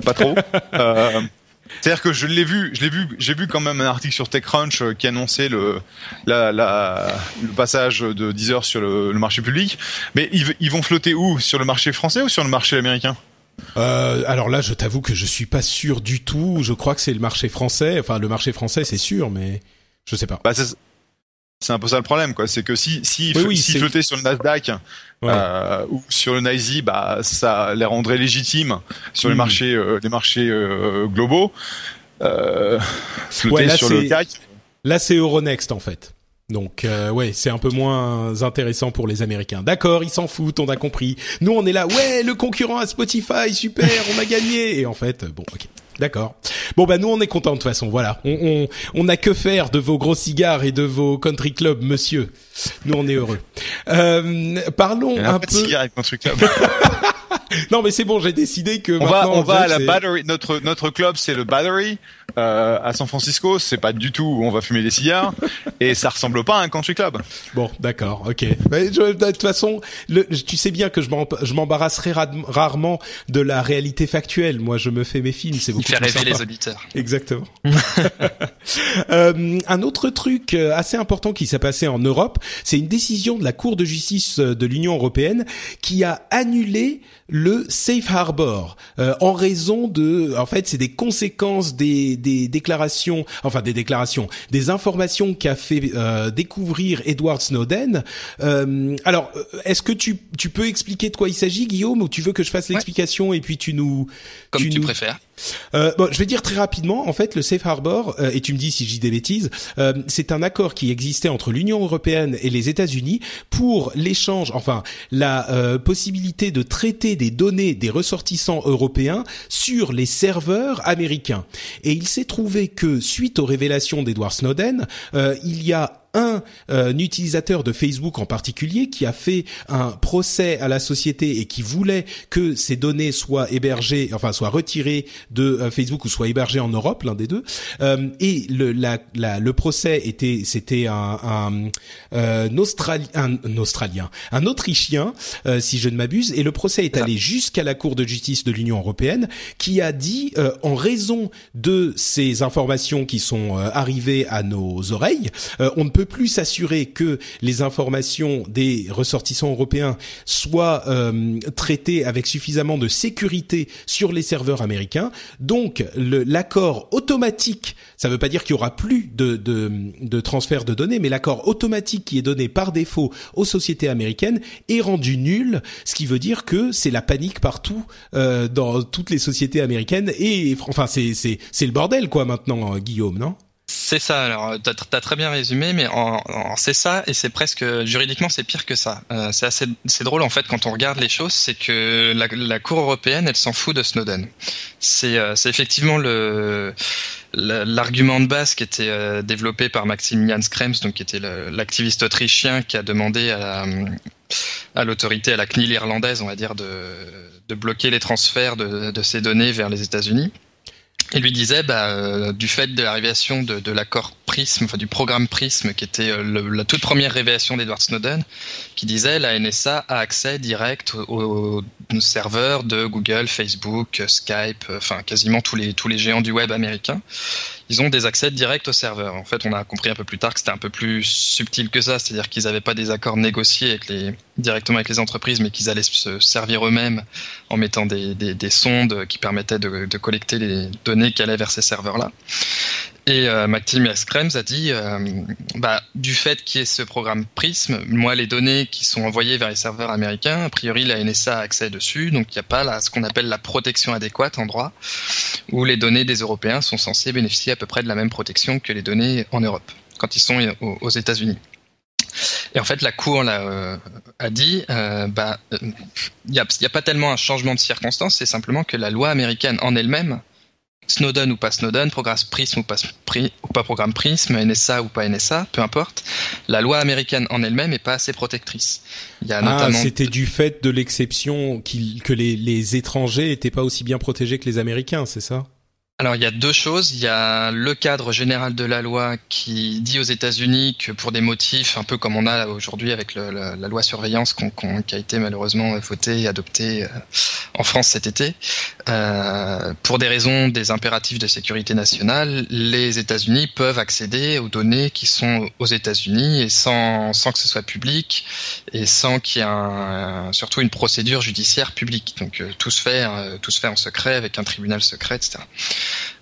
pas trop. euh, c'est-à-dire que je l'ai vu, je l'ai vu, j'ai vu quand même un article sur TechCrunch euh, qui annonçait le, la, la, le passage de Deezer sur le, le marché public. Mais ils, ils, vont flotter où? Sur le marché français ou sur le marché américain? Euh, alors là, je t'avoue que je suis pas sûr du tout. Je crois que c'est le marché français. Enfin, le marché français, c'est sûr, mais je sais pas. Bah, c'est un peu ça le problème, quoi. C'est que si si oui, si flottait sur le Nasdaq euh, ou sur le NYSE, bah ça les rendrait légitimes sur les hmm. marchés euh, les marchés globaux. Flotter sur le CAC. Là, c'est Euronext en fait. Donc euh, ouais, c'est un peu moins intéressant pour les Américains. D'accord, ils s'en foutent, on a compris. Nous, on est là, ouais, le concurrent à Spotify, super, on a gagné. Et en fait, bon, ok. D'accord. Bon bah nous on est contents de toute façon. Voilà, on on on a que faire de vos gros cigares et de vos country clubs, monsieur. Nous on est heureux. Euh, parlons un peu. De cigares et country club. non mais c'est bon, j'ai décidé que on va on va à la battery. Notre notre club c'est le battery euh, à San Francisco. C'est pas du tout où on va fumer des cigares et ça ressemble pas à un country club. Bon, d'accord, ok. Mais de toute façon, le, tu sais bien que je m'embarrasserai rarement de la réalité factuelle. Moi, je me fais mes films, c'est beaucoup. Il fait rêver les auditeurs. Exactement. euh, un autre truc euh, assez important qui s'est passé en Europe, c'est une décision de la Cour de justice euh, de l'Union européenne qui a annulé le safe harbor euh, en raison de, en fait, c'est des conséquences des des déclarations, enfin des déclarations, des informations qu'a fait découvrir Edward Snowden. alors, est-ce que tu, tu peux expliquer de quoi il s'agit, Guillaume, ou tu veux que je fasse l'explication et puis tu nous... Comme tu, préfères. Euh, bon, je vais dire très rapidement. En fait, le Safe Harbor, euh, et tu me dis si je dis des bêtises, euh, c'est un accord qui existait entre l'Union européenne et les États-Unis pour l'échange, enfin la euh, possibilité de traiter des données des ressortissants européens sur les serveurs américains. Et il s'est trouvé que suite aux révélations d'Edward Snowden, il y a un, euh, utilisateur de Facebook en particulier qui a fait un procès à la société et qui voulait que ces données soient hébergées, enfin soient retirées de euh, Facebook ou soient hébergées en Europe, l'un des deux. Euh, et le, la, la, le procès était, c'était un, un, un, Australien, un, Australien, un Autrichien, si je ne m'abuse, et le procès est allé jusqu'à la Cour de justice de l'Union européenne, qui a dit, en raison de ces informations qui sont arrivées à nos oreilles, on ne peut plus s'assurer que les informations des ressortissants européens soient euh, traitées avec suffisamment de sécurité sur les serveurs américains. Donc l'accord automatique, ça ne veut pas dire qu'il y aura plus de, de, de transfert de données, mais l'accord automatique qui est donné par défaut aux sociétés américaines est rendu nul, ce qui veut dire que c'est la panique partout euh, dans toutes les sociétés américaines et enfin c'est c'est c'est le bordel quoi maintenant Guillaume, non? C'est ça. Alors, t'as as très bien résumé, mais c'est ça et c'est presque juridiquement c'est pire que ça. Euh, c'est assez, drôle en fait quand on regarde les choses, c'est que la, Cour européenne, elle s'en fout de Snowden. C'est, euh, effectivement l'argument de base qui était euh, développé par Maximilian Schrems, donc qui était l'activiste autrichien qui a demandé à, l'autorité, à la CNIL irlandaise, on va dire, de, de bloquer les transferts de, de ces données vers les États-Unis. Il lui disait, bah, euh, du fait de l'arrivation de, de l'accord Prism, enfin du programme Prism, qui était euh, la toute première révélation d'Edward Snowden, qui disait la NSA a accès direct aux, serveurs de Google, Facebook, Skype, enfin quasiment tous les tous les géants du web américain ils ont des accès directs au serveur. En fait, on a compris un peu plus tard que c'était un peu plus subtil que ça, c'est-à-dire qu'ils n'avaient pas des accords négociés directement avec les entreprises, mais qu'ils allaient se servir eux-mêmes en mettant des, des, sondes qui permettaient de, de collecter les données qui allaient vers ces serveurs-là. Et euh, Maximus a dit, euh, bah, du fait qu'il y ait ce programme Prism, moi les données qui sont envoyées vers les serveurs américains, a priori la NSA a accès dessus, donc il n'y a pas là, ce qu'on appelle la protection adéquate en droit, où les données des Européens sont censées bénéficier à peu près de la même protection que les données en Europe, quand ils sont aux, États-Unis. Et en fait, la Cour là, euh, a dit, euh, bah, il n'y a, a, pas tellement un changement de circonstance, c'est simplement que la loi américaine en elle-même Snowden ou pas Snowden, programme Prism ou pas, ou pas programme Prism, NSA ou pas NSA, peu importe, la loi américaine en elle-même est pas assez protectrice. Il y a ah, c'était du fait de l'exception que les, les étrangers étaient pas aussi bien protégés que les Américains, c'est ça? Alors il y a deux choses. Il y a le cadre général de la loi qui dit aux États-Unis que pour des motifs un peu comme on a aujourd'hui avec la, loi surveillance qui a été malheureusement votée et adoptée euh, en France cet été, euh, pour des raisons des impératifs de sécurité nationale, les États-Unis peuvent accéder aux données qui sont aux États-Unis et sans, sans que ce soit public et sans qu'il y ait surtout une procédure judiciaire publique. Donc euh, tout se fait tout se fait en secret avec un tribunal secret, etc.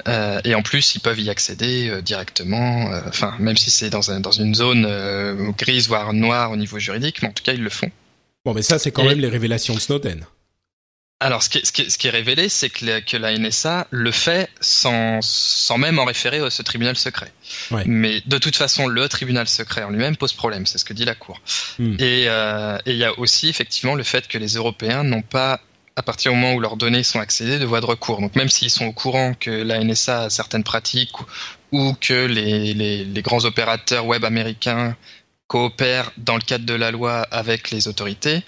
Euh, et en plus, ils peuvent y accéder euh, directement, euh, enfin, même si c'est dans, un, dans une zone grise, voire noire au niveau juridique, mais en tout cas, ils le font. Bon, mais ça, c'est quand même les révélations de Snowden. Alors, ce qui, ce qui, ce qui est révélé, c'est que, que, la NSA le fait sans, sans même en référer à ce tribunal secret. Ouais. Mais de toute façon, le tribunal secret en lui-même pose problème, c'est ce que dit la Cour. Hmm. Et il y a aussi effectivement le fait que les Européens n'ont pas à partir du moment où leurs données sont accédées de voie de recours. Donc même s'ils sont au courant que la NSA a certaines pratiques ou, que les, les, les, grands opérateurs web américains coopèrent dans le cadre de la loi avec les autorités,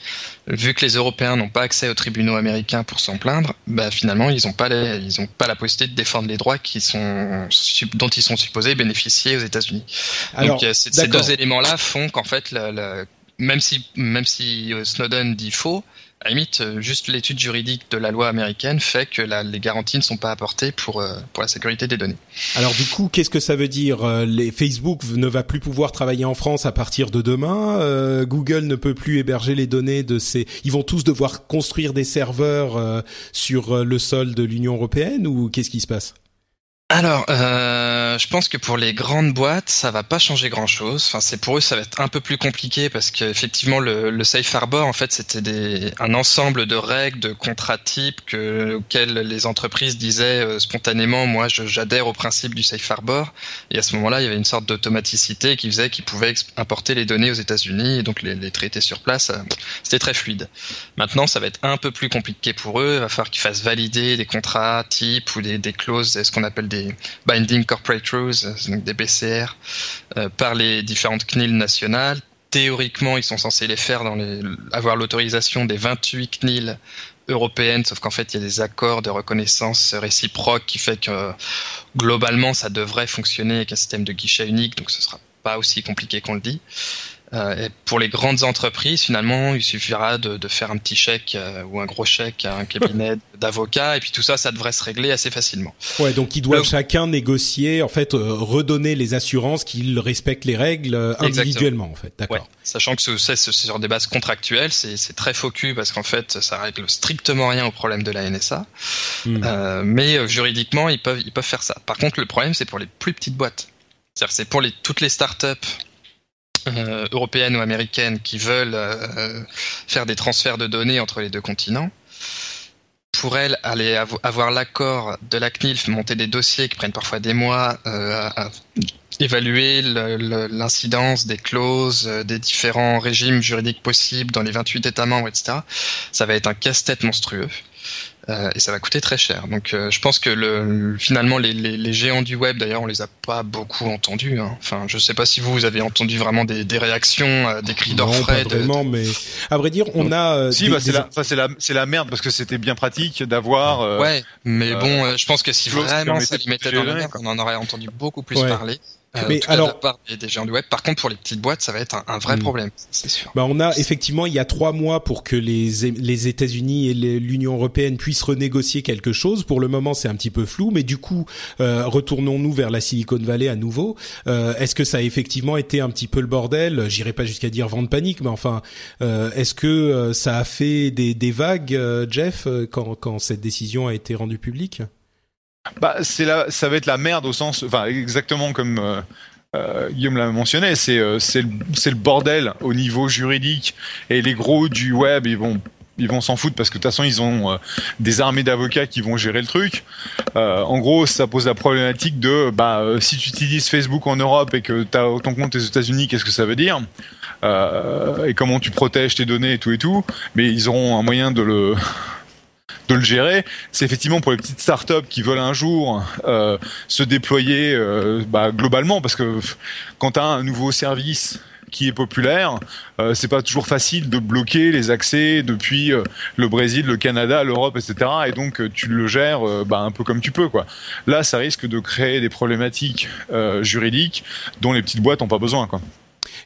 vu que les Européens n'ont pas accès aux tribunaux américains pour s'en plaindre, bah finalement ils n'ont pas ils ont pas la possibilité de défendre les droits qui sont dont ils sont supposés bénéficier aux États-Unis. Donc ces deux éléments-là font qu'en fait même si même si euh, Snowden dit faux, à la limite, euh, juste l'étude juridique de la loi américaine fait que les garanties ne sont pas apportées pour, euh, pour la sécurité des données. Alors du coup, qu'est-ce que ça veut dire euh, les Facebook ne va plus pouvoir travailler en France à partir de demain. Google ne peut plus héberger les données de ces. Ils vont tous devoir construire des serveurs sur le sol de l'Union européenne ou qu'est-ce qui se passe? Alors, euh, je pense que pour les grandes boîtes, ça va pas changer grand-chose. Enfin, c'est pour eux, ça va être un peu plus compliqué parce qu'effectivement, le, le safe harbor, en fait, c'était un ensemble de règles, de contrats types que, auxquels les entreprises disaient euh, spontanément, moi, j'adhère au principe du safe harbor. Et à ce moment-là, il y avait une sorte d'automaticité qui faisait qu'ils pouvaient importer les données aux États-Unis et donc les, les traiter sur place. Euh, c'était très fluide. Maintenant, ça va être un peu plus compliqué pour eux. Il va falloir qu'ils fassent valider des contrats types ou des, des clauses, ce qu'on appelle des Binding Corporate Rules, donc des BCR, euh, par les différentes CNIL nationales. Théoriquement, ils sont censés les faire dans les, avoir l'autorisation des 28 CNIL européennes, sauf qu'en fait, il y a des accords de reconnaissance réciproque qui fait que globalement, ça devrait fonctionner avec un système de guichet unique, donc ce sera pas aussi compliqué qu'on le dit. Euh, et pour les grandes entreprises, finalement, il suffira de, de faire un petit chèque euh, ou un gros chèque à un cabinet d'avocats, et puis tout ça, ça devrait se régler assez facilement. Ouais, donc ils doivent chacun négocier, en fait, euh, redonner les assurances qu'ils respectent les règles individuellement, en fait. D'accord. Ouais. Sachant que c'est sur des bases contractuelles, c'est très focus parce qu'en fait, ça règle strictement rien au problème de la NSA. Hmm. mais juridiquement, ils peuvent ils peuvent faire ça. Par contre, le problème, c'est pour les plus petites boîtes. C'est-à-dire, c'est pour les toutes les startups euh, européennes ou américaines qui veulent euh, faire des transferts de données entre les deux continents, pour elles, aller avoir l'accord de la CNIL, monter des dossiers qui prennent parfois des mois, euh, à évaluer l'incidence des clauses, des différents régimes juridiques possibles dans les 28 États membres, etc., ça va être un casse-tête monstrueux. Euh, et ça va coûter très cher. Donc euh, je pense que le, finalement les, les, les, géants du web, d'ailleurs on les a pas beaucoup entendus. Hein. Enfin je sais pas si vous, vous avez entendu vraiment des, des réactions, euh, des cris d'orfraie. Non, pas vraiment, mais à vrai dire on a. Euh, si bah c'est la, c'est la, c'est la merde parce que c'était bien pratique d'avoir. ouais, mais bon, je pense que si vraiment ça les mettait dans merde, on en aurait entendu beaucoup plus parler. Euh, mais alors, part des, géants du web. Par contre, pour les petites boîtes, ça va être un, un vrai hmm. problème, c'est sûr. Bah, on a effectivement, il y a trois mois pour que les les États-Unis et l'Union européenne puissent renégocier quelque chose. Pour le moment, c'est un petit peu flou, mais du coup, euh, retournons-nous vers la Silicon Valley à nouveau. Euh, est-ce que ça a effectivement été un petit peu le bordel? J'irai pas jusqu'à dire vent de panique, mais enfin, euh, est-ce que euh, ça a fait des, des vagues, Jeff, quand quand cette décision a été rendue publique? Bah, c'est là, ça va être la merde au sens, enfin exactement comme euh, euh, Guillaume l'a mentionné, c'est euh, c'est le, bordel au niveau juridique et les gros du web ils vont ils vont s'en foutre parce que de toute façon ils ont des armées d'avocats qui vont gérer le truc. en gros, ça pose la problématique de bah si tu utilises Facebook en Europe et que tu as ton compte aux États-Unis, qu'est-ce que ça veut dire? Et comment tu protèges tes données et tout et tout. Mais ils auront un moyen de le de le gérer. C'est effectivement pour les petites startups qui veulent un jour euh, se déployer euh, bah, globalement, parce que quand tu as un nouveau service qui est populaire, euh, c'est pas toujours facile de bloquer les accès depuis euh, le Brésil, le Canada, l'Europe, etc. Et donc euh, tu le gères bah, un peu comme tu peux, quoi. Là, ça risque de créer des problématiques juridiques dont les petites boîtes n'ont pas besoin, quoi.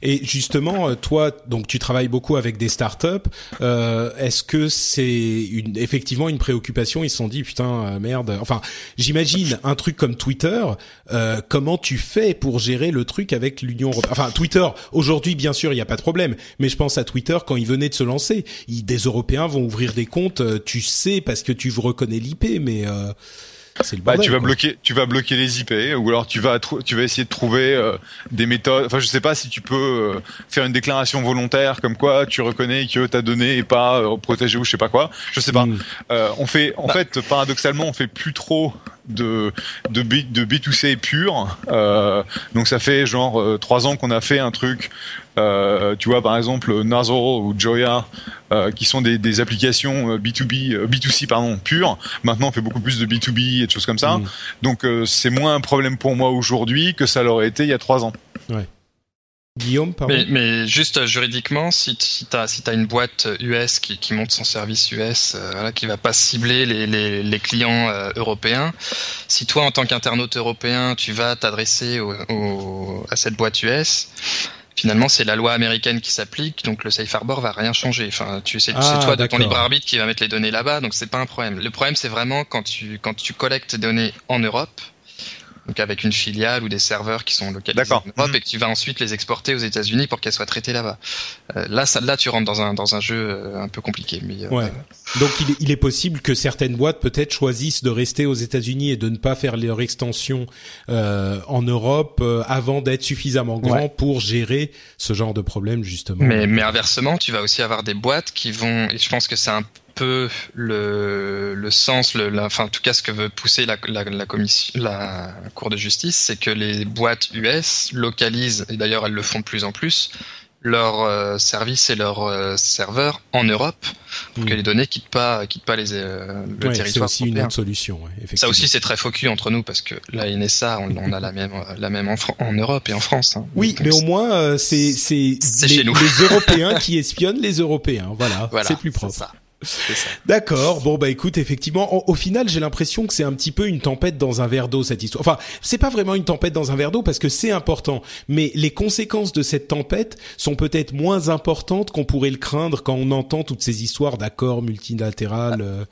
Et justement, euh, toi, donc tu travailles beaucoup avec des startups. Euh, Est-ce que c'est une, effectivement une préoccupation? Ils se sont dit putain euh, merde. Enfin, j'imagine un truc comme Twitter. Euh, comment tu fais pour gérer le truc avec l'Union européenne? Enfin, Twitter aujourd'hui, bien sûr, il n'y a pas de problème. Mais je pense à Twitter quand il venait de se lancer. des Européens vont ouvrir des comptes. Tu sais parce que tu reconnais l'IP, mais bah, tu vas bloquer, tu vas bloquer les IP, ou alors tu vas, tu vas essayer de trouver euh, des méthodes. Enfin, je sais pas si tu peux euh, faire une déclaration volontaire comme quoi tu reconnais que ta donnée est pas euh, protégée ou je sais pas quoi. Je sais pas. Hmm. on fait, en bah. fait, paradoxalement, on fait plus trop de de, B, de B2C pur. donc ça fait genre trois ans qu'on a fait un truc euh, tu vois, par exemple, Nazoro ou Joya, euh, qui sont des, des applications B2B, euh, B2C pardon, pures. Maintenant, on fait beaucoup plus de B2B et de choses comme ça. Mm. Donc, c'est moins un problème pour moi aujourd'hui que ça l'aurait été il y a trois ans. Guillaume, pardon. Mais, mais, juste juridiquement, si, si tu as, si as une boîte US qui, qui monte son service US, euh, voilà, qui va pas cibler les, les, les clients euh, européens, si toi, en tant qu'internaute européen, tu vas t'adresser à cette boîte US, finalement c'est la loi américaine qui s'applique, donc le safe harbor va rien changer. Enfin, tu sais, ah, c'est toi de ton libre arbitre qui va mettre les données là-bas, donc c'est pas un problème. Le problème c'est vraiment quand tu quand tu collectes des données en Europe, donc avec une filiale ou des serveurs qui sont localisés en Europe mhm. et que tu vas ensuite les exporter aux États-Unis pour qu'elles soient traitées là-bas. Euh, là, ça, là, tu rentres dans un dans un jeu euh, un peu compliqué. Mais, ouais. Donc il est, il est possible que certaines boîtes peut-être choisissent de rester aux États-Unis et de ne pas faire leur extension en Europe avant d'être suffisamment grand pour gérer ce genre de problème justement. Mais, mais inversement, tu vas aussi avoir des boîtes qui vont, et je pense que c'est un peu le, le sens, le, enfin en tout cas ce que veut pousser la, la, la commission, la Cour de justice, c'est que les boîtes US localisent, et d'ailleurs elles le font de plus en plus, leurs euh, services et leurs euh, serveurs en Europe pour que hmm. les données quittent pas quittent pas les euh, le territoire. C'est aussi une autre solution. effectivement. Ça aussi c'est très focus entre nous parce que la NSA on, on a la même la même en, en Europe et en France. Hein. Oui, mais au moins euh, c'est c'est les, les Européens qui espionnent les Européens. Voilà, voilà c'est plus propre. D'accord. Bon bah écoute, effectivement, au final, j'ai l'impression que c'est un petit peu une tempête dans un verre d'eau cette histoire. Enfin, c'est pas vraiment une tempête dans un verre d'eau parce que c'est important, mais les conséquences de cette tempête sont peut-être moins importantes qu'on pourrait le craindre quand on entend toutes ces histoires d'accords multilatérales. Euh.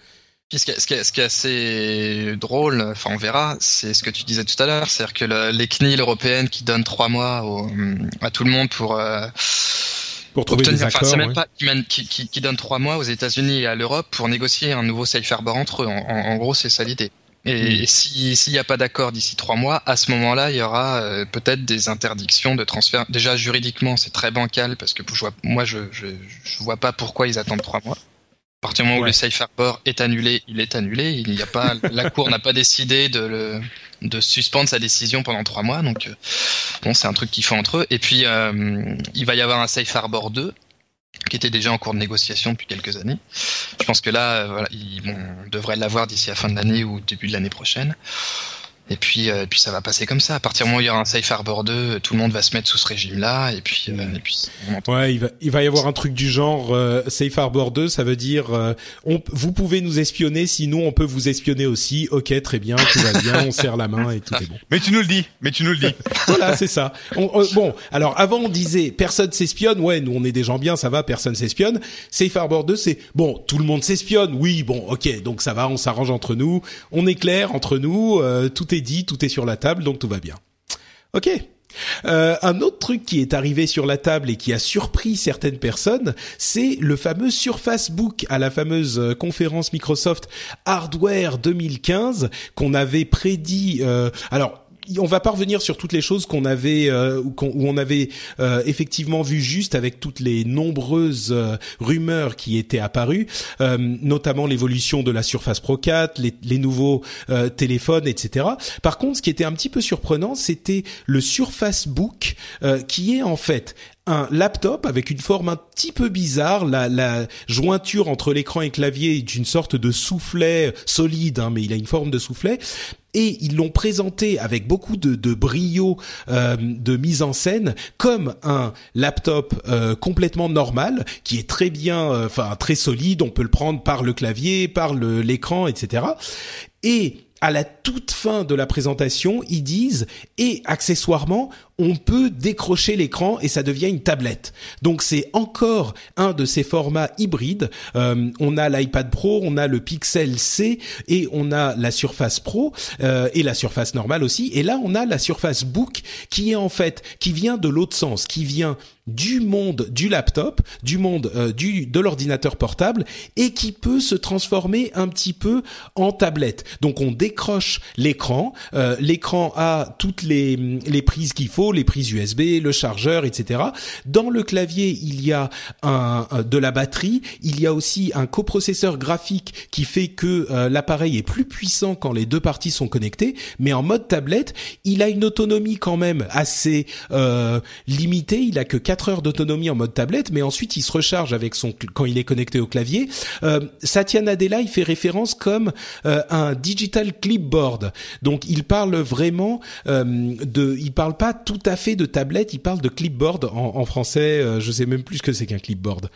ce, qui est, ce, qui est, assez drôle, enfin on verra, c'est ce que tu disais tout à l'heure, c'est-à-dire que les CNIL européennes qui donnent trois mois à tout le monde pour euh, pour trouver des accords. c'est même pas qui, qui, qui, donne trois mois aux États-Unis et à l'Europe pour négocier un nouveau safe harbor entre eux. En, en, gros, c'est ça l'idée. Et, si s'il n'y a pas d'accord d'ici trois mois, à ce moment-là, il y aura euh, peut-être des interdictions de transfert. Déjà juridiquement, c'est très bancal parce que je vois, moi, je, je, je vois pas pourquoi ils attendent trois mois. À partir du moment où le safe harbor est annulé, il est annulé. Il n'y a pas, la cour n'a pas décidé de le, de suspendre sa décision pendant trois mois. Donc, euh, bon, c'est un truc qu'ils font entre eux. Et puis, euh, il va y avoir un safe harbor 2 qui était déjà en cours de négociation depuis quelques années. Je pense que là, euh, voilà, bon, on devrait l'avoir d'ici la fin de l'année ou début de l'année prochaine. Et puis, euh, puis ça va passer comme ça. À partir du moment où il y aura un Safe Harbor 2, tout le monde va se mettre sous ce régime-là. Et puis, euh, et puis ouais, il va, il va y avoir un truc du genre euh, Safe Harbor 2, ça veut dire on, vous pouvez nous espionner, sinon on peut vous espionner aussi. Ok, très bien, tout va bien, on serre la main et tout est bon. Mais tu nous le dis, mais tu nous le dis. voilà, c'est ça. bon, alors avant on disait personne s'espionne. Ouais, nous on est des gens bien, ça va, personne s'espionne. Safe Harbor 2, c'est bon, tout le monde s'espionne. Oui, bon, ok, donc ça va, on s'arrange entre nous, on est clair entre nous, tout est dit, tout est sur la table, donc tout va bien. Ok. Euh, un autre truc qui est arrivé sur la table et qui a surpris certaines personnes, c'est le fameux Surface Book à la fameuse euh, conférence Microsoft Hardware 2015 qu'on avait prédit. Euh, alors on va pas revenir sur toutes les choses qu'on avait euh, où on avait euh, effectivement vu juste avec toutes les nombreuses euh, rumeurs qui étaient apparues, notamment l'évolution de la Surface Pro 4, les, les nouveaux téléphones, etc. Par contre, ce qui était un petit peu surprenant, c'était le Surface Book, qui est en fait un laptop avec une forme un petit peu bizarre. La, la jointure entre l'écran et le clavier est une sorte de soufflet solide, hein, mais il a une forme de soufflet. Et ils l'ont présenté avec beaucoup de, de brio euh, de mise en scène comme un laptop euh, complètement normal qui est très bien, euh, enfin très solide. On peut le prendre par le clavier, par l'écran, etc. Et à la toute fin de la présentation, ils disent et accessoirement, on peut décrocher l'écran et ça devient une tablette. Donc c'est encore un de ces formats hybrides. Euh, on a l'iPad Pro, on a le Pixel C et on a la Surface Pro euh, et la Surface normale aussi. Et là, on a la Surface Book qui est en fait qui vient de l'autre sens, qui vient du monde du laptop, du monde euh, du de l'ordinateur portable et qui peut se transformer un petit peu en tablette. Donc on décroche l'écran, euh, l'écran a toutes les les prises qu'il faut, les prises USB, le chargeur, etc. Dans le clavier, il y a un, de la batterie, il y a aussi un coprocesseur graphique qui fait que euh, l'appareil est plus puissant quand les deux parties sont connectées, mais en mode tablette, il a une autonomie quand même assez limitée, il a que 4 heures d'autonomie en mode tablette, mais ensuite il se recharge avec son quand il est connecté au clavier. Euh, Satya Nadella, il fait référence comme euh, un digital clipboard. Donc il parle vraiment euh, de, il parle pas tout à fait de tablette, il parle de clipboard en, en français. Euh, je sais même plus ce que c'est qu'un clipboard.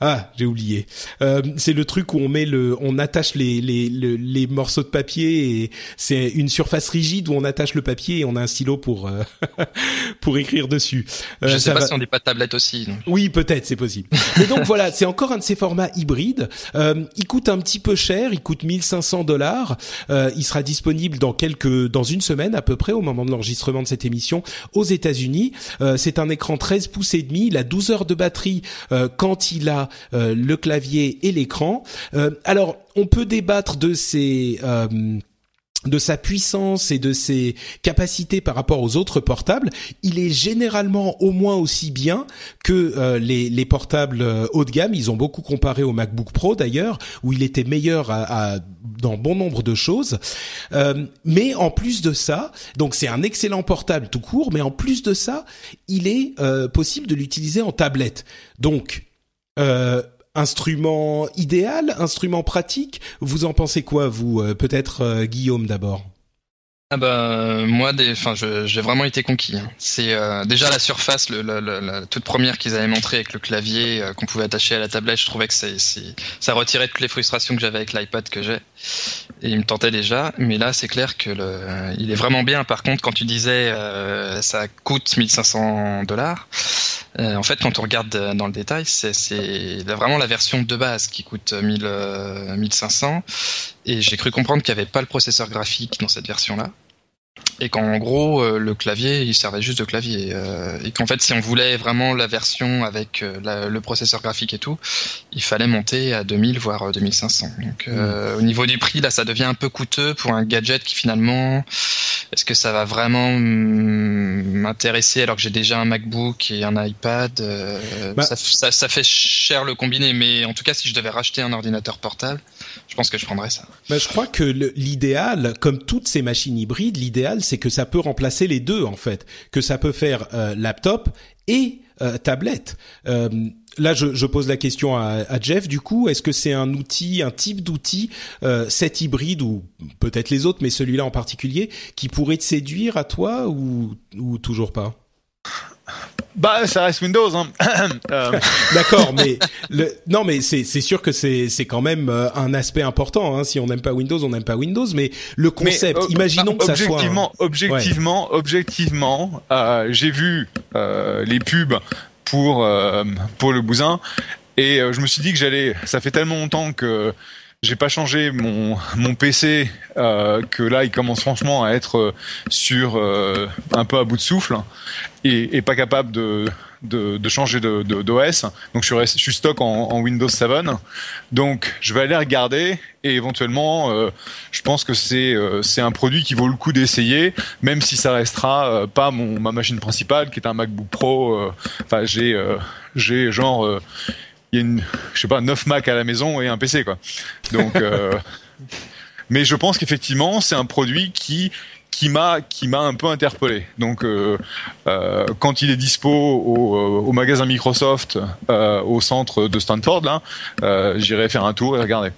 Ah, j'ai oublié. Euh, c'est le truc où on met le, on attache les, les, les, morceaux de papier et c'est une surface rigide où on attache le papier et on a un stylo pour euh, pour écrire dessus. Euh, Je sais pas si on dit pas tablette aussi. Oui, peut-être, c'est possible. Mais donc voilà, c'est encore un de ces formats hybrides. Euh, il coûte un petit peu cher, il coûte 1500 dollars. Euh, il sera disponible dans quelques, dans une semaine à peu près au moment de l'enregistrement de cette émission aux États-Unis. Euh, c'est un écran 13 pouces et demi. Il a 12 heures de batterie euh, quand il a euh, le clavier et l'écran. alors, on peut débattre de ces de sa puissance et de ses capacités par rapport aux autres portables, il est généralement au moins aussi bien que euh, les, les, portables euh, haut de gamme. Ils ont beaucoup comparé au MacBook Pro d'ailleurs, où il était meilleur à, dans bon nombre de choses. Euh, mais en plus de ça, donc c'est un excellent portable tout court, mais en plus de ça, il est possible de l'utiliser en tablette. Donc instrument idéal, instrument pratique. Vous en pensez quoi, vous euh, Peut-être euh, Guillaume d'abord? Ah bah moi, enfin, j'ai vraiment été conquis. Hein. C'est euh, déjà la surface, la toute première qu'ils avaient montré avec le clavier qu'on pouvait attacher à la tablette. Je trouvais que c'est, ça retirait toutes les frustrations que j'avais avec l'iPad que j'ai, et il me tentait déjà. Mais là, c'est clair que il est vraiment bien. Par contre, quand tu disais ça coûte 1500 dollars, euh, en fait, quand on regarde euh, dans le détail, c'est vraiment la version de base qui coûte 1000, 1500. Et j'ai cru comprendre qu'il n'y avait pas le processeur graphique dans cette version-là. Et qu'en gros euh, le clavier il servait juste de clavier. Euh, et qu'en fait si on voulait vraiment la version avec euh, le processeur graphique et tout il fallait monter à 2000 voire 2500 donc mm. au niveau du prix là ça devient un peu coûteux pour un gadget qui finalement est-ce que ça va vraiment m'intéresser alors que j'ai déjà un MacBook et un iPad bah ça, ça, ça, fait cher le combiné. Mais en tout cas si je devais racheter un ordinateur portable je pense que je prendrais ça bah, je crois que l'idéal comme toutes ces machines hybrides l'idéal c'est que ça peut remplacer les deux en fait, que ça peut faire euh, laptop et euh, tablette. Euh, là, je, pose la question à, Jeff. Du coup, est-ce que c'est un outil, un type d'outil, cet hybride ou peut-être les autres, mais celui-là en particulier, qui pourrait te séduire à toi ou, ou toujours pas? Bah, ça reste Windows. Hein. Euh. D'accord, mais le... non, mais c'est sûr que c'est c'est quand même euh, un aspect important. Hein. Si on n'aime pas Windows, on n'aime pas Windows. Mais le concept, euh, imaginons que ça soit objectivement, objectivement, objectivement, euh, j'ai vu les pubs pour pour le bousin et je me suis dit que j'allais. Ça fait tellement longtemps que j'ai pas changé mon mon PC euh, que là il commence franchement à être euh, sur euh, un peu à bout de souffle et, et pas capable de de, de changer de, d'OS. Donc je suis, je suis stock en, en, Windows 7. Donc je vais aller regarder et éventuellement euh, je pense que c'est euh, c'est un produit qui vaut le coup d'essayer, même si ça restera pas mon ma machine principale qui est un MacBook Pro. Enfin j'ai j'ai genre il y a une, je sais pas, 9 Mac à la maison et un PC, quoi. Donc, euh, mais je pense qu'effectivement, c'est un produit qui qui m'a qui m'a un peu interpellé. Donc euh, euh, quand il est dispo au, au magasin Microsoft au centre de Stanford là, j'irai faire un tour et regarder.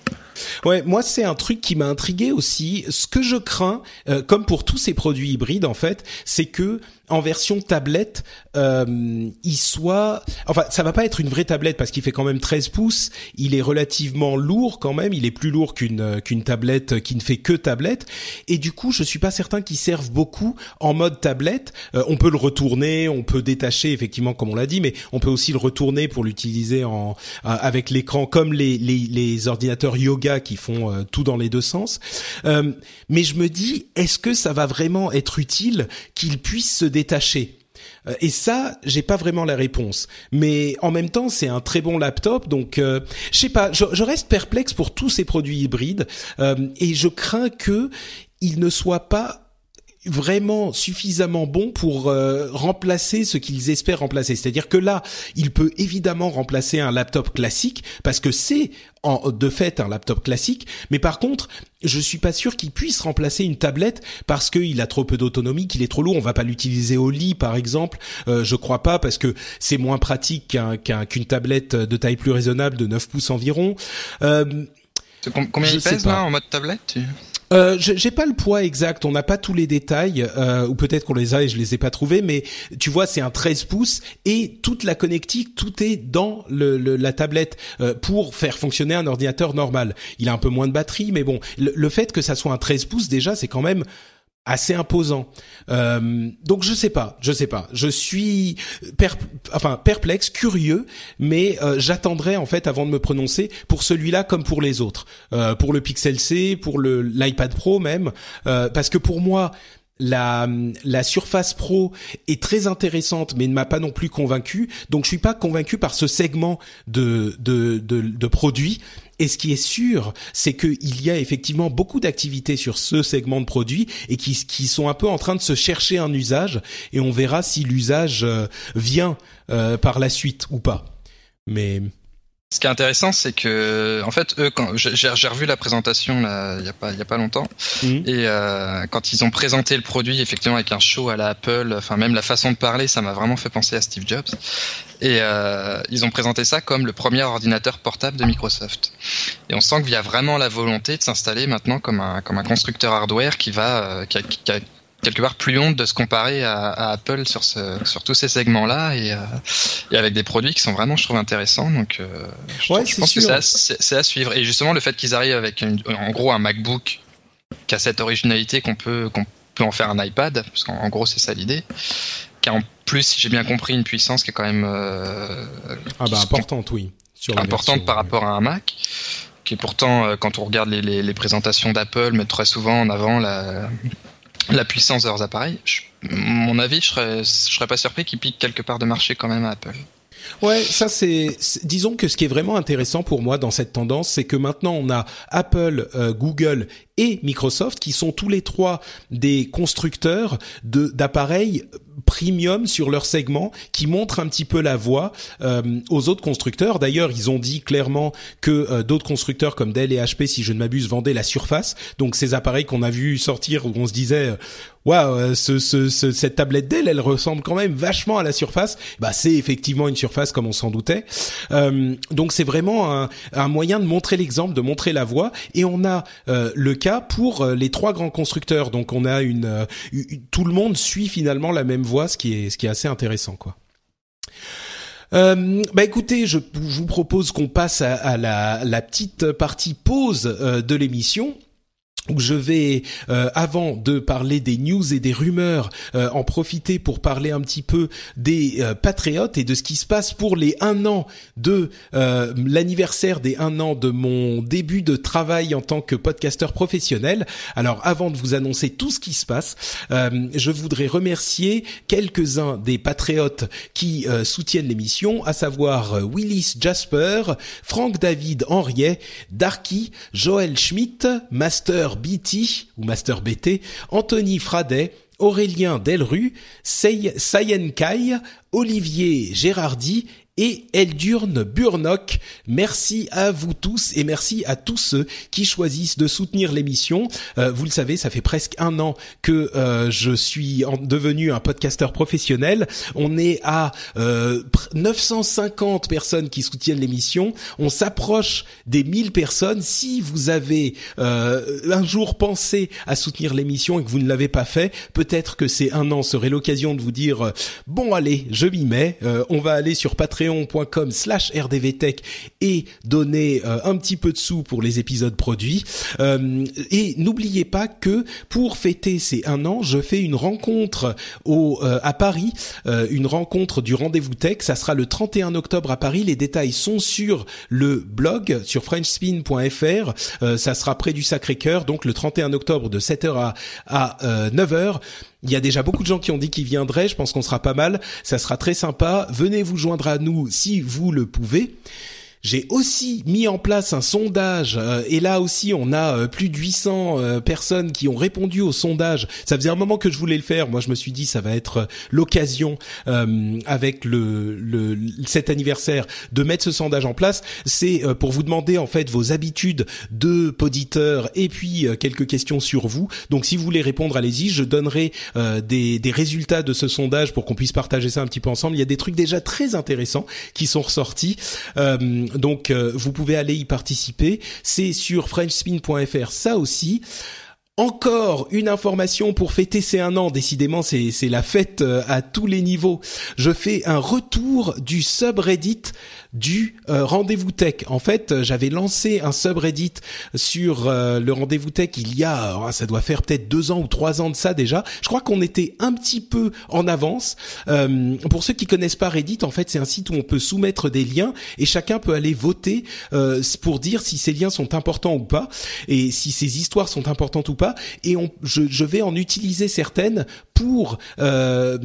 Ouais, moi c'est un truc qui m'a intrigué aussi. Ce que je crains, comme pour tous ces produits hybrides en fait, c'est que en version tablette, euh, il soit, enfin, ça va pas être une vraie tablette parce qu'il fait quand même 13 pouces. Il est relativement lourd quand même. Il est plus lourd qu'une euh, qu'une tablette qui ne fait que tablette. Et du coup, je suis pas certain qu'il serve beaucoup en mode tablette. Euh, on peut le retourner, on peut détacher effectivement, comme on l'a dit, mais on peut aussi le retourner pour l'utiliser en avec l'écran comme les, les, les ordinateurs yoga qui font euh, tout dans les deux sens. mais je me dis, est-ce que ça va vraiment être utile qu'il puisse se détaché. Euh, et ça, j'ai pas vraiment la réponse. Mais en même temps, c'est un très bon laptop, donc euh, je sais pas. Je, reste perplexe pour tous ces produits hybrides euh, et je crains que ils ne soient pas vraiment suffisamment bon pour euh, remplacer ce qu'ils espèrent remplacer. C'est-à-dire que là, il peut évidemment remplacer un laptop classique parce que c'est en, de fait un laptop classique, mais par contre, je suis pas sûr qu'il puisse remplacer une tablette parce qu'il a trop peu d'autonomie, qu'il est trop lourd. On va pas l'utiliser au lit, par exemple. Euh, je crois pas parce que c'est moins pratique qu'une tablette de taille plus raisonnable de 9 pouces environ. Euh, combien il pèse là en mode tablette euh, j'ai pas le poids exact, on n'a pas tous les détails, euh, ou peut-être qu'on les a et je les ai pas trouvés, mais tu vois, c'est un 13 pouces et toute la connectique, tout est dans le, la tablette euh, pour faire fonctionner un ordinateur normal. Il a un peu moins de batterie, mais bon, le, le fait que ça soit un 13 pouces déjà, c'est quand même assez imposant. Euh, donc je sais pas, je sais pas. Je suis enfin perplexe, curieux, mais euh, j'attendrai en fait avant de me prononcer pour celui-là comme pour les autres, euh, pour le Pixel C, pour le l'iPad Pro même, euh, parce que pour moi la, la Surface Pro est très intéressante, mais ne m'a pas non plus convaincu. Donc, je suis pas convaincu par ce segment de de, de, de produits. Et ce qui est sûr, c'est qu'il y a effectivement beaucoup d'activités sur ce segment de produits et qui, qui sont un peu en train de se chercher un usage. Et on verra si l'usage euh, vient euh, par la suite ou pas. Mais ce qui est intéressant, c'est que, en fait, eux, quand j'ai revu la présentation là, il y a pas, il y a pas longtemps, mhm. et euh, quand ils ont présenté le produit, effectivement, avec un show à la Apple, enfin même la façon de parler, ça m'a vraiment fait penser à Steve Jobs. Et euh, ils ont présenté ça comme le premier ordinateur portable de Microsoft. Et on sent qu'il y a vraiment la volonté de s'installer maintenant comme un comme un constructeur hardware qui va euh, qui, a, qui, a, quelque part plus honte de se comparer à, à Apple sur, ce, sur tous ces segments-là et, euh, et, avec des produits qui sont vraiment, je trouve, intéressants. Donc, euh, je, ouais, je pense sûr. que c'est à, à, suivre. Et justement, le fait qu'ils arrivent avec, une, en gros, un MacBook qui a cette originalité qu'on peut, qu'on peut en faire un iPad, parce qu'en gros, c'est ça l'idée, qui a en plus, si j'ai bien compris, une puissance qui est quand même euh, ah bah importante, oui, sur importante par rapport à un Mac qui est pourtant, quand on regarde les, les, les présentations d'Apple, met très souvent en avant la, la puissance de leurs appareils. Mon avis, je serais, je serais pas surpris qu'ils piquent quelque part de marché quand même à Apple. Ouais, ça c'est. Disons que ce qui est vraiment intéressant pour moi dans cette tendance, c'est que maintenant on a Apple, euh, Google et Microsoft qui sont tous les trois des constructeurs de d'appareils premium sur leur segment qui montrent un petit peu la voie euh, aux autres constructeurs. D'ailleurs, ils ont dit clairement que euh, d'autres constructeurs comme Dell et HP, si je ne m'abuse, vendaient la Surface. Donc ces appareils qu'on a vu sortir où on se disait waouh, wow, ce, ce, ce, cette tablette Dell, elle ressemble quand même vachement à la Surface. Bah, c'est effectivement une Surface comme on s'en doutait. Euh, donc, c'est vraiment un, un, moyen de montrer l'exemple, de montrer la voie. Et on a euh, le cas pour euh, les trois grands constructeurs. Donc, on a une, euh, une, tout le monde suit finalement la même voie, ce qui est ce qui est assez intéressant, quoi. Euh, bah écoutez, je, je vous propose qu'on passe à, à la, la, petite partie pause euh, de l'émission je vais, euh, avant de parler des news et des rumeurs, euh, en profiter pour parler un petit peu des euh, patriotes et de ce qui se passe pour les un an de l'anniversaire des un an de mon début de travail en tant que podcasteur professionnel. Alors, avant de vous annoncer tout ce qui se passe, je voudrais remercier quelques-uns des patriotes qui soutiennent l'émission, à savoir Willis Jasper, Franck David Henriet, Darky, Joël Schmidt, Master BT ou Master BT, Anthony Fradet, Aurélien Delru, Sayen Kai, Olivier Gérardi et Eldurne Burnock. Merci à vous tous et merci à tous ceux qui choisissent de soutenir l'émission. Euh, vous le savez, ça fait presque un an que euh, je suis en, devenu un podcasteur professionnel. On est à euh, 950 personnes qui soutiennent l'émission. On s'approche des 1000 personnes. Si vous avez euh, un jour pensé à soutenir l'émission et que vous ne l'avez pas fait, peut-être que ces un an serait l'occasion de vous dire euh, bon allez, je m'y mets. on va aller sur Patreon patreon.com slash rdvtech et donner euh, un petit peu de sous pour les épisodes produits. Euh, et n'oubliez pas que pour fêter ces un an, je fais une rencontre au, euh, à Paris, euh, une rencontre du rendez-vous tech. Ça sera le 31 octobre à Paris. Les détails sont sur le blog, sur frenchspin.fr. Ça sera près du Sacré-Cœur, donc le 31 octobre de 7h à, à 9h. Il y a déjà beaucoup de gens qui ont dit qu'ils viendraient. Je pense qu'on sera pas mal. Ça sera très sympa. Venez vous joindre à nous si vous le pouvez. J'ai aussi mis en place un sondage euh, et là aussi on a euh, plus de 800 euh, personnes qui ont répondu au sondage. Ça faisait un moment que je voulais le faire. Moi je me suis dit ça va être l'occasion avec le, le, cet anniversaire de mettre ce sondage en place. C'est pour vous demander en fait vos habitudes de poditeur et puis quelques questions sur vous. Donc si vous voulez répondre, allez-y. Je donnerai des, des résultats de ce sondage pour qu'on puisse partager ça un petit peu ensemble. Il y a des trucs déjà très intéressants qui sont ressortis. Donc euh, vous pouvez aller y participer. C'est sur frenchspin.fr ça aussi. Encore une information pour fêter ces un an. Décidément, c'est c'est la fête euh, à tous les niveaux. Je fais un retour du subreddit du rendez-vous tech. En fait, j'avais lancé un subreddit sur le rendez-vous tech il y a, oh, ça doit faire peut-être deux ans ou trois ans de ça déjà. Je crois qu'on était un petit peu en avance. pour ceux qui connaissent pas Reddit, en fait, c'est un site où on peut soumettre des liens et chacun peut aller voter pour dire si ces liens sont importants ou pas et si ces histoires sont importantes ou pas. Et on, je, je vais en utiliser certaines pour euh,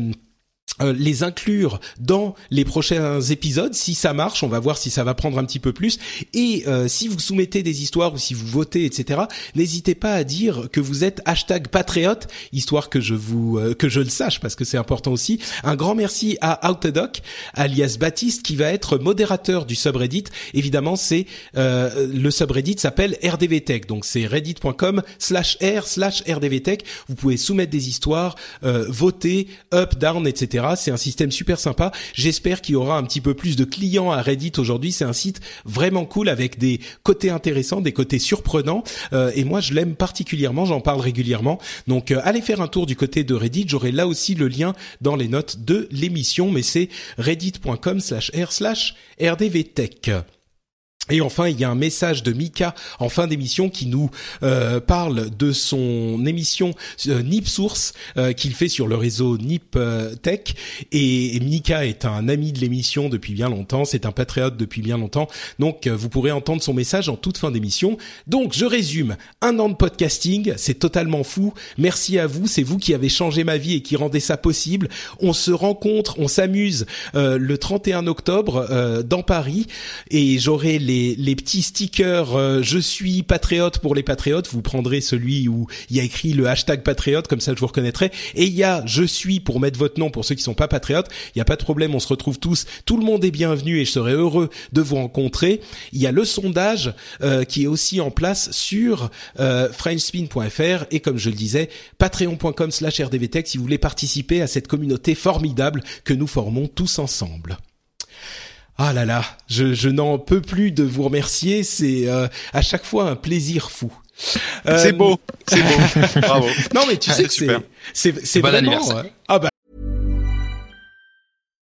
euh, les inclure dans les prochains épisodes. Si ça marche, on va voir si ça va prendre un petit peu plus. Et euh, si vous soumettez des histoires ou si vous votez, etc., n'hésitez pas à dire que vous êtes hashtag patriote, histoire que je vous euh, que je le sache parce que c'est important aussi. Un grand merci à Autodoc, alias Baptiste, qui va être modérateur du subreddit. Évidemment, c'est le subreddit s'appelle RDVTech, donc c'est reddit.com/slash r slash RDVTech. Vous pouvez soumettre des histoires, voter, up, down, etc c'est un système super sympa. J'espère qu'il y aura un petit peu plus de clients à Reddit aujourd'hui. C'est un site vraiment cool avec des côtés intéressants, des côtés surprenants. Euh, et moi, je l'aime particulièrement. J'en parle régulièrement. Donc, euh, allez faire un tour du côté de Reddit. J'aurai là aussi le lien dans les notes de l'émission. Mais c'est reddit.com/r/rdvtech. Et enfin, il y a un message de Mika en fin d'émission qui nous euh, parle de son émission euh, Nip Source euh, qu'il fait sur le réseau Nip euh, Tech. Et, Mika est un ami de l'émission depuis bien longtemps, c'est un patriote depuis bien longtemps. Donc, vous pourrez entendre son message en toute fin d'émission. Donc, je résume. Un an de podcasting, c'est totalement fou. Merci à vous, c'est vous qui avez changé ma vie et qui rendez ça possible. On se rencontre, on s'amuse le 31 octobre dans Paris et j'aurai les les, petits stickers euh, je suis patriote pour les patriotes. Vous prendrez celui où il y a écrit le hashtag patriote, comme ça je vous reconnaîtrai. Et il y a je suis pour mettre votre nom pour ceux qui sont pas patriotes. Il n'y a pas de problème, on se retrouve tous. Tout le monde est bienvenu et je serai heureux de vous rencontrer. Il y a le sondage euh, qui est aussi en place sur euh, frenchspin.fr et comme je le disais, patreon.com slash rdvtech si vous voulez participer à cette communauté formidable que nous formons tous ensemble. Ah là là, je, je n'en peux plus de vous remercier. C'est euh, à chaque fois un plaisir fou. Euh... C'est beau, c'est beau. Bravo. Non mais tu sais que c'est c'est c'est vraiment. Ah bah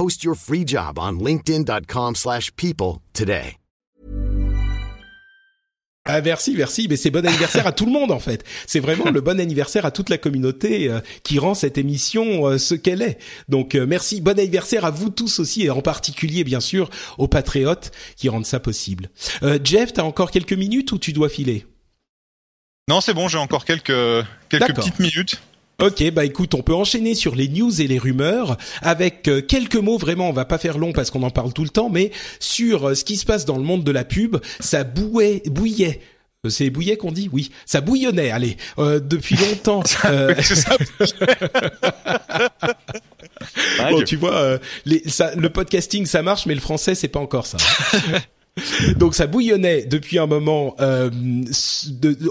Post your free job on linkedin.com slash people today. Ah merci, merci. Mais c'est bon anniversaire à tout le monde en fait. C'est vraiment le bon anniversaire à toute la communauté euh, qui rend cette émission euh, ce qu'elle est. Donc euh, merci, bon anniversaire à vous tous aussi et en particulier bien sûr aux patriotes qui rendent ça possible. Jeff, t'as encore quelques minutes ou tu dois filer? Non, c'est bon, j'ai encore quelques quelques petites minutes. Ok, bah écoute, on peut enchaîner sur les news et les rumeurs avec euh, quelques mots. Vraiment, on va pas faire long parce qu'on en parle tout le temps, mais sur euh, ce qui se passe dans le monde de la pub, ça bouait, bouillait. Euh, c'est bouillait qu'on dit? Oui, ça bouillonnait. Allez, depuis longtemps. bon, tu vois, les, ça, le podcasting ça marche, mais le français c'est pas encore ça. Donc ça bouillonnait depuis un moment. Euh,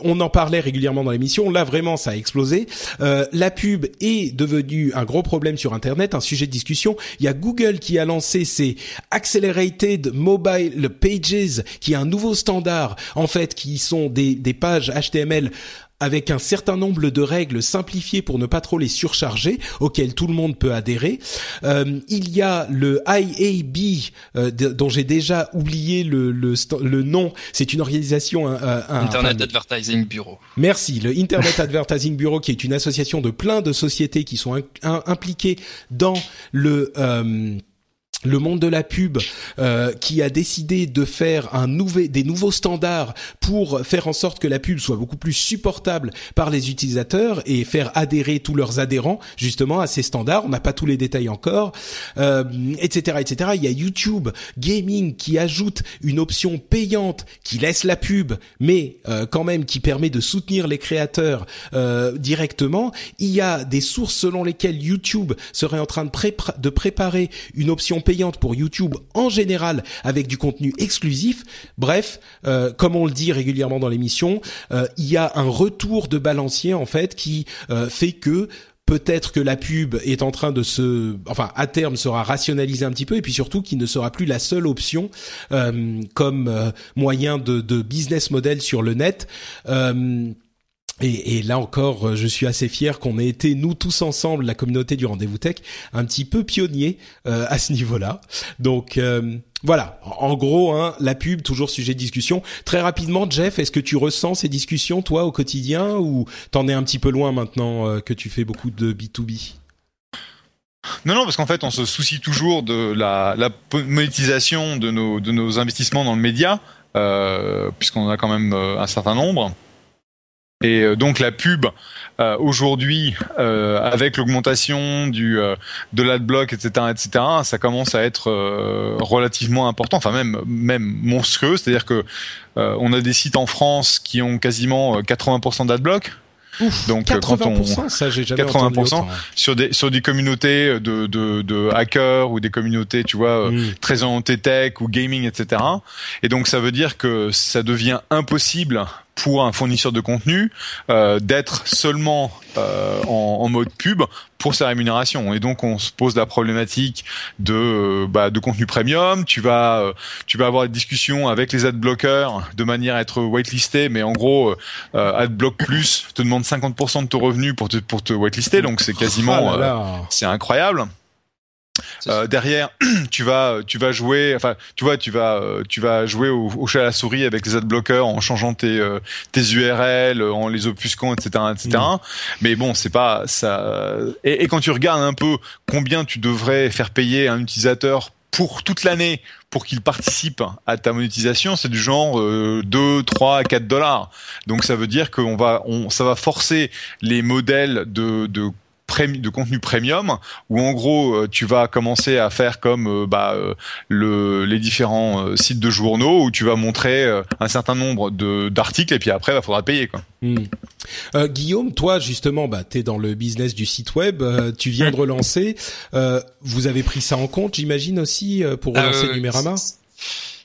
on en parlait régulièrement dans l'émission. Là vraiment, ça a explosé. Euh, la pub est devenue un gros problème sur Internet, un sujet de discussion. Il y a Google qui a lancé ses Accelerated Mobile Pages, qui est un nouveau standard en fait, qui sont des, des pages HTML avec un certain nombre de règles simplifiées pour ne pas trop les surcharger, auxquelles tout le monde peut adhérer. Euh, il y a le IAB, euh, dont j'ai déjà oublié le, le, le nom. C'est une organisation... Un, Internet Advertising Bureau. Merci. Le Internet Advertising Bureau, qui est une association de plein de sociétés qui sont impliquées dans le... Euh, le monde de la pub euh, qui a décidé de faire un nouvel, des nouveaux standards pour faire en sorte que la pub soit beaucoup plus supportable par les utilisateurs et faire adhérer tous leurs adhérents justement à ces standards. On n'a pas tous les détails encore, euh, etc., etc. Il y a YouTube Gaming qui ajoute une option payante qui laisse la pub, mais euh, quand même qui permet de soutenir les créateurs euh, directement. Il y a des sources selon lesquelles YouTube serait en train de, de préparer une option pour YouTube en général avec du contenu exclusif. Bref, euh, comme on le dit régulièrement dans l'émission, euh, il y a un retour de balancier en fait qui euh, fait que peut-être que la pub est en train de se, enfin à terme sera rationalisée un petit peu et puis surtout qu'il ne sera plus la seule option euh, comme moyen de, business model sur le net. Euh, et, et, là encore, euh, je suis assez fier qu'on ait été, nous tous ensemble, la communauté du Rendez-vous Tech, un petit peu pionnier euh, à ce niveau-là. Donc euh, voilà, en gros, hein, la pub, toujours sujet de discussion. Très rapidement, Jeff, est-ce que tu ressens ces discussions, toi, au quotidien, ou t'en es un petit peu loin maintenant que tu fais beaucoup de B2B non, non, parce qu'en fait, on se soucie toujours de la, la monétisation de nos, de nos investissements dans le média, puisqu'on en a quand même un certain nombre. Et euh, donc la pub euh, aujourd'hui, euh, avec l'augmentation du euh, de l'adblock, etc., etc., ça commence à être euh, relativement important, enfin même même monstrueux. C'est-à-dire que on a des sites en France qui ont quasiment 80% d'adblock. Ouf, Donc 80%, quand on ça j'ai jamais 80% sur des sur des communautés de, de, de hackers ou des communautés tu vois mm. très orientées tech ou gaming etc. Et donc ça veut dire que ça devient impossible pour un fournisseur de contenu euh, d'être seulement euh, en, en, mode pub pour sa rémunération. Et donc on se pose la problématique de euh, bah, de contenu premium. Tu vas euh, tu vas avoir des discussions avec les adblockers de manière à être whitelisté mais en gros euh, adblock plus te demande 50% de ton revenu pour te pour te whitelister. Donc c'est quasiment oh c'est incroyable euh, derrière, tu vas, tu vas jouer, enfin, tu vois, tu vas, euh, tu vas jouer au, au, chat à la souris avec les adblockers en changeant tes, euh, tes URL, en les obfusquant, etc., etc. Mm. Mais bon, c'est pas ça. Et, et, quand tu regardes un peu combien tu devrais faire payer un utilisateur pour toute l'année pour qu'il participe à ta monétisation, c'est du genre euh, 2, 3, 4 dollars. Donc ça veut dire qu'on va, on, ça va forcer les modèles de, de de contenu premium où en gros euh, tu vas commencer à faire comme euh, bah, euh, le, les différents sites de journaux où tu vas montrer un certain nombre de d'articles et puis après il bah, faudra payer quoi. Hmm. Euh, Guillaume, toi justement, bah, tu es dans le business du site web, tu viens de relancer. Euh, vous avez pris ça en compte, j'imagine aussi, pour relancer Numérama?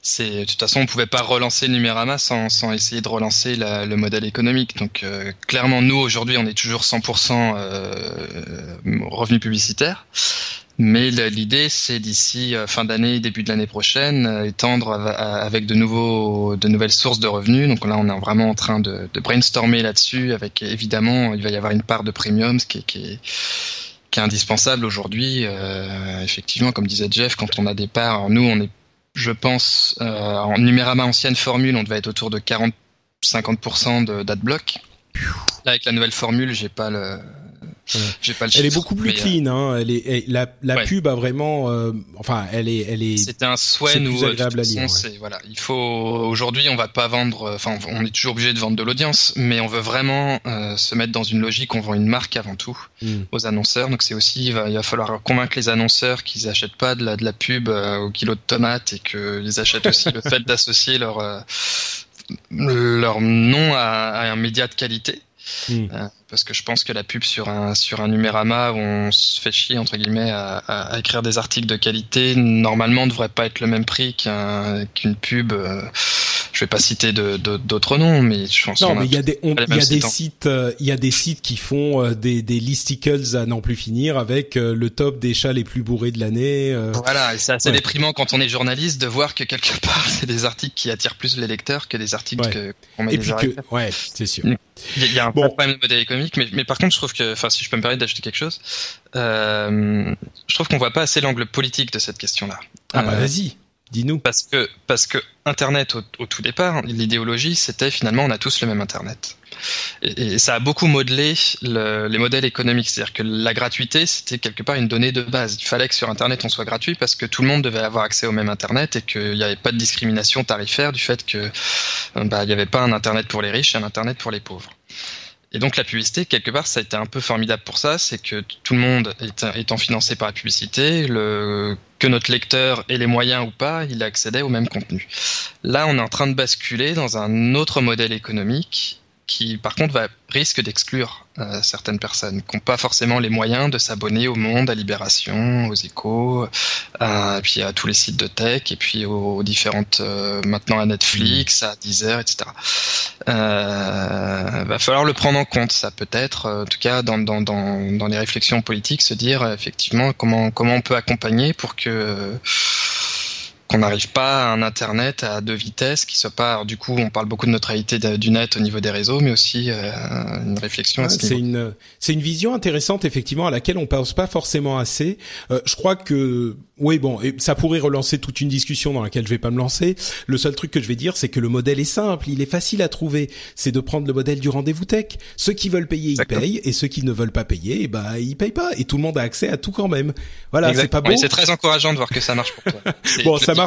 C'est de toute façon on pouvait pas relancer Numérama sans, sans essayer de relancer la, le modèle économique. Donc euh, clairement nous aujourd'hui on est toujours 100% euh, revenu publicitaire. Mais l'idée, c'est d'ici euh, fin d'année, début de l'année prochaine, euh, étendre avec de nouveaux, de nouvelles sources de revenus. Donc là, on est vraiment en train de, de brainstormer là-dessus. Avec évidemment, il va y avoir une part de premium, ce qui est, qui est, qui est indispensable aujourd'hui. Euh, effectivement, comme disait Jeff, quand on a des parts, nous, on est je pense, euh, en Numérama ancienne formule, on devait être autour de 40-50% d'adblock. Là, avec la nouvelle formule, j'ai pas le, j'ai pas le Elle est beaucoup plus euh, clean. Hein. Elle est, la, la pub a vraiment, euh, enfin, elle est, elle est. C'était un souhait nous. Euh, agréable à lire. Voilà, il faut aujourd'hui, on va pas vendre. Enfin, on est toujours obligé de vendre de l'audience, mais on veut vraiment se mettre dans une logique. On vend une marque avant tout hmm. aux annonceurs. Donc c'est aussi, il va, il va, falloir convaincre les annonceurs qu'ils achètent pas de la, de la pub au kilo de tomates et qu'ils achètent aussi le fait d'associer leur leur nom à, à un média de qualité. Hmm parce que je pense que la pub sur un sur un numérama où on se fait chier entre guillemets à, à, écrire des articles de qualité normalement ne devrait pas être le même prix qu'un qu'une pub. Euh, je vais pas citer d'autres noms, mais je pense. Non, mais il y a des il y a des sites euh, il y a des sites qui font euh, des des listicles à n'en plus finir avec le top des chats les plus bourrés de l'année. Voilà, et c'est assez déprimant quand on est journaliste de voir que quelque part c'est des articles qui attirent plus les lecteurs que des articles que qu'on met et puis que, ouais, c'est sûr. Il y a un bon. problème de modèle économique mais, mais par contre, je trouve que, enfin, si je peux me permettre d'ajouter quelque chose, euh, je trouve qu'on voit pas assez l'angle politique de cette question-là. Ah bah euh, vas-y. Dis-nous. Parce que parce que Internet au, tout départ, l'idéologie c'était finalement on a tous le même Internet. Et, ça a beaucoup modelé les modèles économiques, c'est-à-dire que la gratuité c'était quelque part une donnée de base. Il fallait que sur Internet on soit gratuit parce que tout le monde devait avoir accès au même Internet et qu'il n'y avait pas de discrimination tarifaire du fait que bah, n'y avait pas un Internet pour les riches et un Internet pour les pauvres. Et donc la publicité, quelque part, ça a été un peu formidable pour ça, c'est que tout le monde étant financé par la publicité, que notre lecteur ait les moyens ou pas, il accédait au même contenu. Là, on est en train de basculer dans un autre modèle économique qui par contre va risque d'exclure euh, certaines personnes qui n'ont pas forcément les moyens de s'abonner au Monde, à Libération, aux Échos, à, puis à tous les sites de tech, et puis aux, différentes euh, maintenant à Netflix, à Deezer, etc. Euh, va falloir le prendre en compte, ça peut-être, en tout cas dans, dans, dans, dans les réflexions politiques, se dire effectivement comment comment on peut accompagner pour que qu'on n'arrive pas à un Internet à deux vitesses, qui soit pas. du coup, on parle beaucoup de neutralité du net au niveau des réseaux, mais aussi euh, une réflexion. c'est une c'est une vision intéressante effectivement à laquelle on pense pas forcément assez. Euh, je crois que oui, bon, et ça pourrait relancer toute une discussion dans laquelle je vais pas me lancer. Le seul truc que je vais dire, c'est que le modèle est simple, il est facile à trouver. C'est de prendre le modèle du rendez-vous tech. Ceux qui veulent payer, ils payent, et ceux qui ne veulent pas payer, bah ils payent pas, et tout le monde a accès à tout quand même. Voilà, c'est pas bon. c'est très encourageant de voir que ça marche pour toi. bon, ça marche.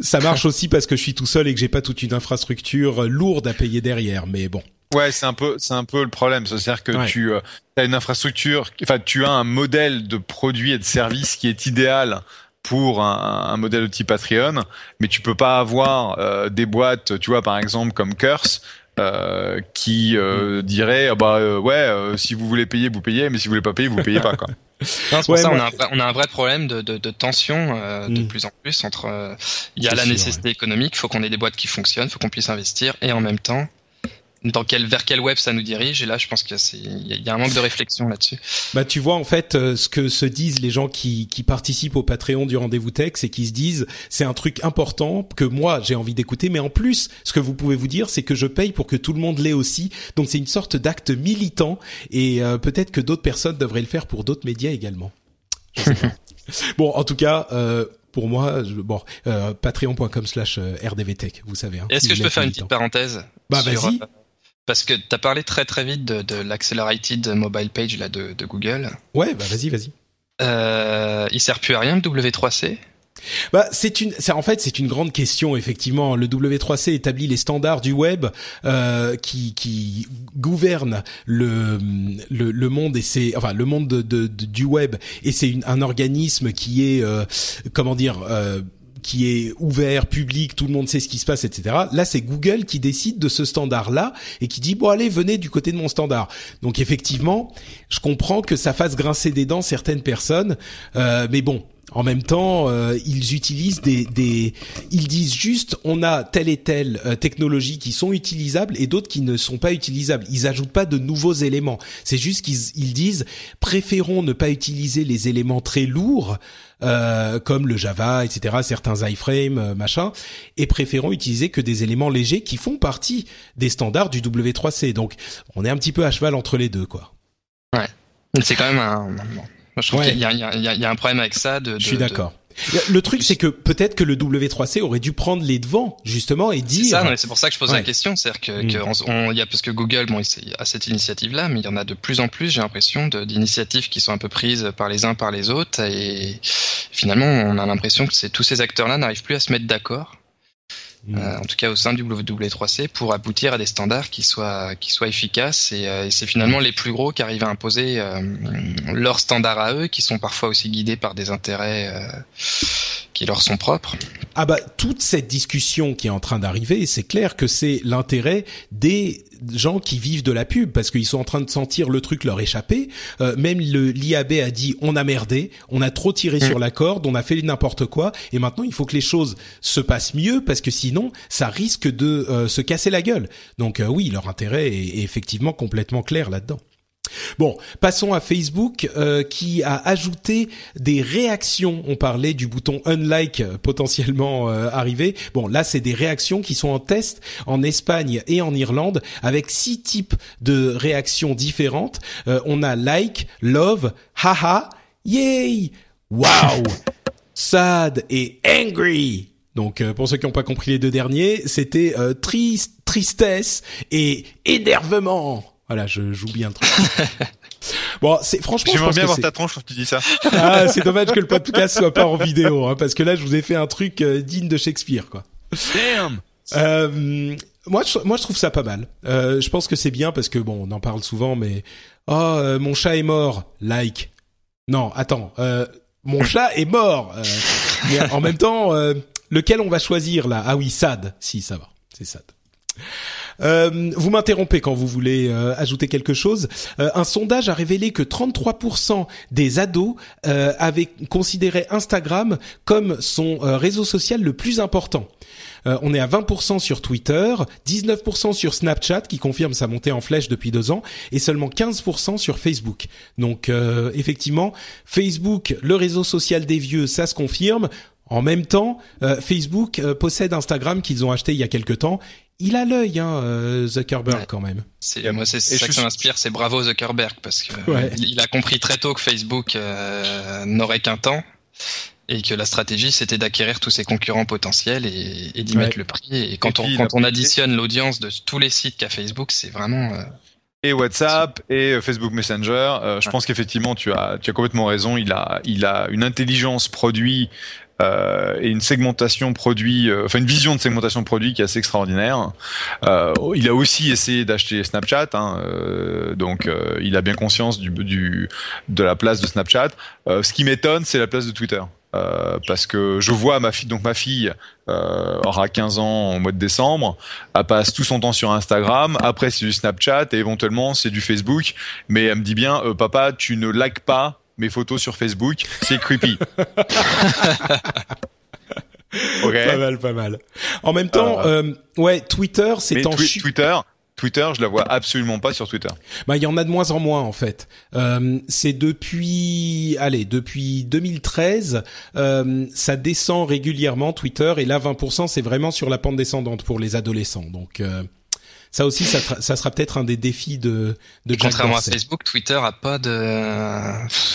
Ça marche aussi parce que je suis tout seul et que j'ai pas toute une infrastructure lourde à payer derrière. Mais bon. Ouais, c'est un peu, c'est un peu le problème. C'est-à-dire que tu euh, as une infrastructure, enfin, tu as un modèle de produit et de service qui est idéal pour un, un, modèle de type Patreon, mais tu peux pas avoir euh, des boîtes, tu vois, par exemple comme Curse, euh, qui euh, mm. dirait ah bah euh, ouais, si vous voulez payer, vous payez, mais si vous voulez pas payer, vous payez pas quoi. pour ça on, a un vrai, on a un vrai problème de, de, de tension de mm. plus en plus entre. Il y a la nécessité économique, il faut qu'on ait des boîtes qui fonctionnent, il faut qu'on puisse investir, et en même temps, dans quel vers quel web ça nous dirige et là je pense qu'il y, y, a un manque de réflexion là-dessus. Bah tu vois en fait euh, ce que se disent les gens qui, qui participent au Patreon du rendez-vous tech c'est qu'ils se disent c'est un truc important que moi j'ai envie d'écouter mais en plus ce que vous pouvez vous dire c'est que je paye pour que tout le monde l'ait aussi donc c'est une sorte d'acte militant et euh, peut-être que d'autres personnes devraient le faire pour d'autres médias également. bon en tout cas euh, pour moi, je, bon, euh, patreon.com slash rdvtech, vous savez. Hein, Est-ce que je peux faire une petite parenthèse Bah vas-y. Parce que tu as parlé très très vite de, de l'Accelerated Mobile Page là, de, de Google. Ouais, bah vas-y, vas-y. Euh, il sert plus à rien le W3C bah, c'est une, c'est en fait c'est une grande question effectivement. Le W3C établit les standards du web euh, qui qui gouvernent le, le, le monde et c'est enfin le monde de, de, du web et c'est un organisme qui est euh, comment dire euh, qui est ouvert, public, tout le monde sait ce qui se passe, etc. Là, c'est Google qui décide de ce standard-là et qui dit bon allez, venez du côté de mon standard. Donc effectivement, je comprends que ça fasse grincer des dents certaines personnes, euh, mais bon, en même temps, euh, ils utilisent des, des, ils disent juste, on a telle et telle euh, technologie qui sont utilisables et d'autres qui ne sont pas utilisables. Ils ajoutent pas de nouveaux éléments. C'est juste qu'ils ils disent, préférons ne pas utiliser les éléments très lourds euh, comme le Java, etc., certains iframe, euh, machin, et préférons utiliser que des éléments légers qui font partie des standards du W3C. Donc, on est un petit peu à cheval entre les deux, quoi. Ouais. C'est quand même un. je trouve qu'il y, y, a un problème avec ça. De, je suis d'accord. Le truc, c'est que peut-être que le W3C aurait dû prendre les devants justement et dire. C'est ça, c'est pour ça que je pose la question, c'est-à-dire que, mm. il y a parce que Google, bon, il a cette initiative-là, mais il y en a de plus en plus, j'ai l'impression, d'initiatives qui sont un peu prises par les uns par les autres, et finalement, on a l'impression que tous ces acteurs-là n'arrivent plus à se mettre d'accord Mm. Euh, en tout cas au sein du W3C, pour aboutir à des standards qui soient qui soient efficaces. Et, euh, c'est finalement les plus gros qui arrivent à imposer euh, leurs standards à eux, qui sont parfois aussi guidés par des intérêts qui leur sont propres. Ah bah toute cette discussion qui est en train d'arriver, c'est clair que c'est l'intérêt des gens qui vivent de la pub parce qu'ils sont en train de sentir le truc leur échapper. Euh, même le l'IAB a dit on a merdé, on a trop tiré mm. sur la corde, on a fait n'importe quoi et maintenant il faut que les choses se passent mieux parce que sinon ça risque de euh, se casser la gueule. Donc euh, oui, leur intérêt est effectivement complètement clair là-dedans. Bon, passons à Facebook euh, qui a ajouté des réactions. On parlait du bouton unlike potentiellement arrivé. Bon, là c'est des réactions qui sont en test en Espagne et en Irlande avec six types de réactions différentes. on a like, love, haha, yay, wow, sad et angry. Donc euh, pour ceux qui n'ont pas compris les deux derniers, c'était euh, triste, tristesse et énervement. Voilà, je j'oublie un truc. bon, c'est franchement. J'aimerais bien voir ta tronche quand tu dis ça. Ah, c'est dommage que le podcast soit pas en vidéo, hein, parce que là, je vous ai fait un truc euh, digne de Shakespeare, quoi. Damn. Euh, moi, je, moi, je trouve ça pas mal. Euh, je pense que c'est bien parce que bon, on en parle souvent, mais oh, euh, mon chat est mort. Like. Non, attends. Euh, mon chat est mort. Euh, mais en même temps, euh, lequel on va choisir là? Ah oui, Sad. Si, ça va. C'est Sad. Euh, vous m'interrompez quand vous voulez euh, ajouter quelque chose. Euh, un sondage a révélé que 33% des ados euh, avaient considéré Instagram comme son euh, réseau social le plus important. Euh, on est à 20% sur Twitter, 19% sur Snapchat qui confirme sa montée en flèche depuis deux ans et seulement 15% sur Facebook. Donc effectivement, Facebook, le réseau social des vieux, ça se confirme. En même temps, euh, Facebook euh, possède Instagram qu'ils ont acheté il y a quelque temps. Il a l'œil, hein, euh, Zuckerberg Ouais. quand même. C'est moi c'est Et ça je que ça m'inspire, c'est bravo Zuckerberg parce que Ouais. il, il a compris très tôt que Facebook euh, n'aurait qu'un temps et que la stratégie c'était d'acquérir tous ses concurrents potentiels et, et d'y Ouais. mettre le prix. Et quand Et on puis, quand additionne l'audience de tous les sites qu'a Facebook, c'est vraiment euh, et WhatsApp et Facebook Messenger. Euh, je pense qu'effectivement, tu as, tu as complètement raison. Il a, il a une intelligence produit euh, et une segmentation produit, euh, enfin une vision de segmentation produit qui est assez extraordinaire. Euh, il a aussi essayé d'acheter Snapchat, hein, euh, donc euh, il a bien conscience du, du de la place de Snapchat. Euh, ce qui m'étonne, c'est la place de Twitter. Euh, parce que je vois ma fille, donc ma fille euh, aura 15 ans au mois de décembre, elle passe tout son temps sur Instagram, après c'est du Snapchat et éventuellement c'est du Facebook, mais elle me dit bien, euh, papa, tu ne likes pas mes photos sur Facebook, c'est creepy. ok. Pas mal, pas mal. En même temps, euh, ouais, Twitter, c'est en Twi- chute. Twitter, Twitter, je la vois absolument pas sur Twitter. Bah, il y en a de moins en moins en fait. Euh, c'est depuis, allez, depuis 2013, euh, ça descend régulièrement Twitter et là 20% c'est vraiment sur la pente descendante pour les adolescents. Donc euh, ça aussi, ça, sera peut-être un des défis de de Jack contrairement Dorsey. à Facebook, Twitter a pas de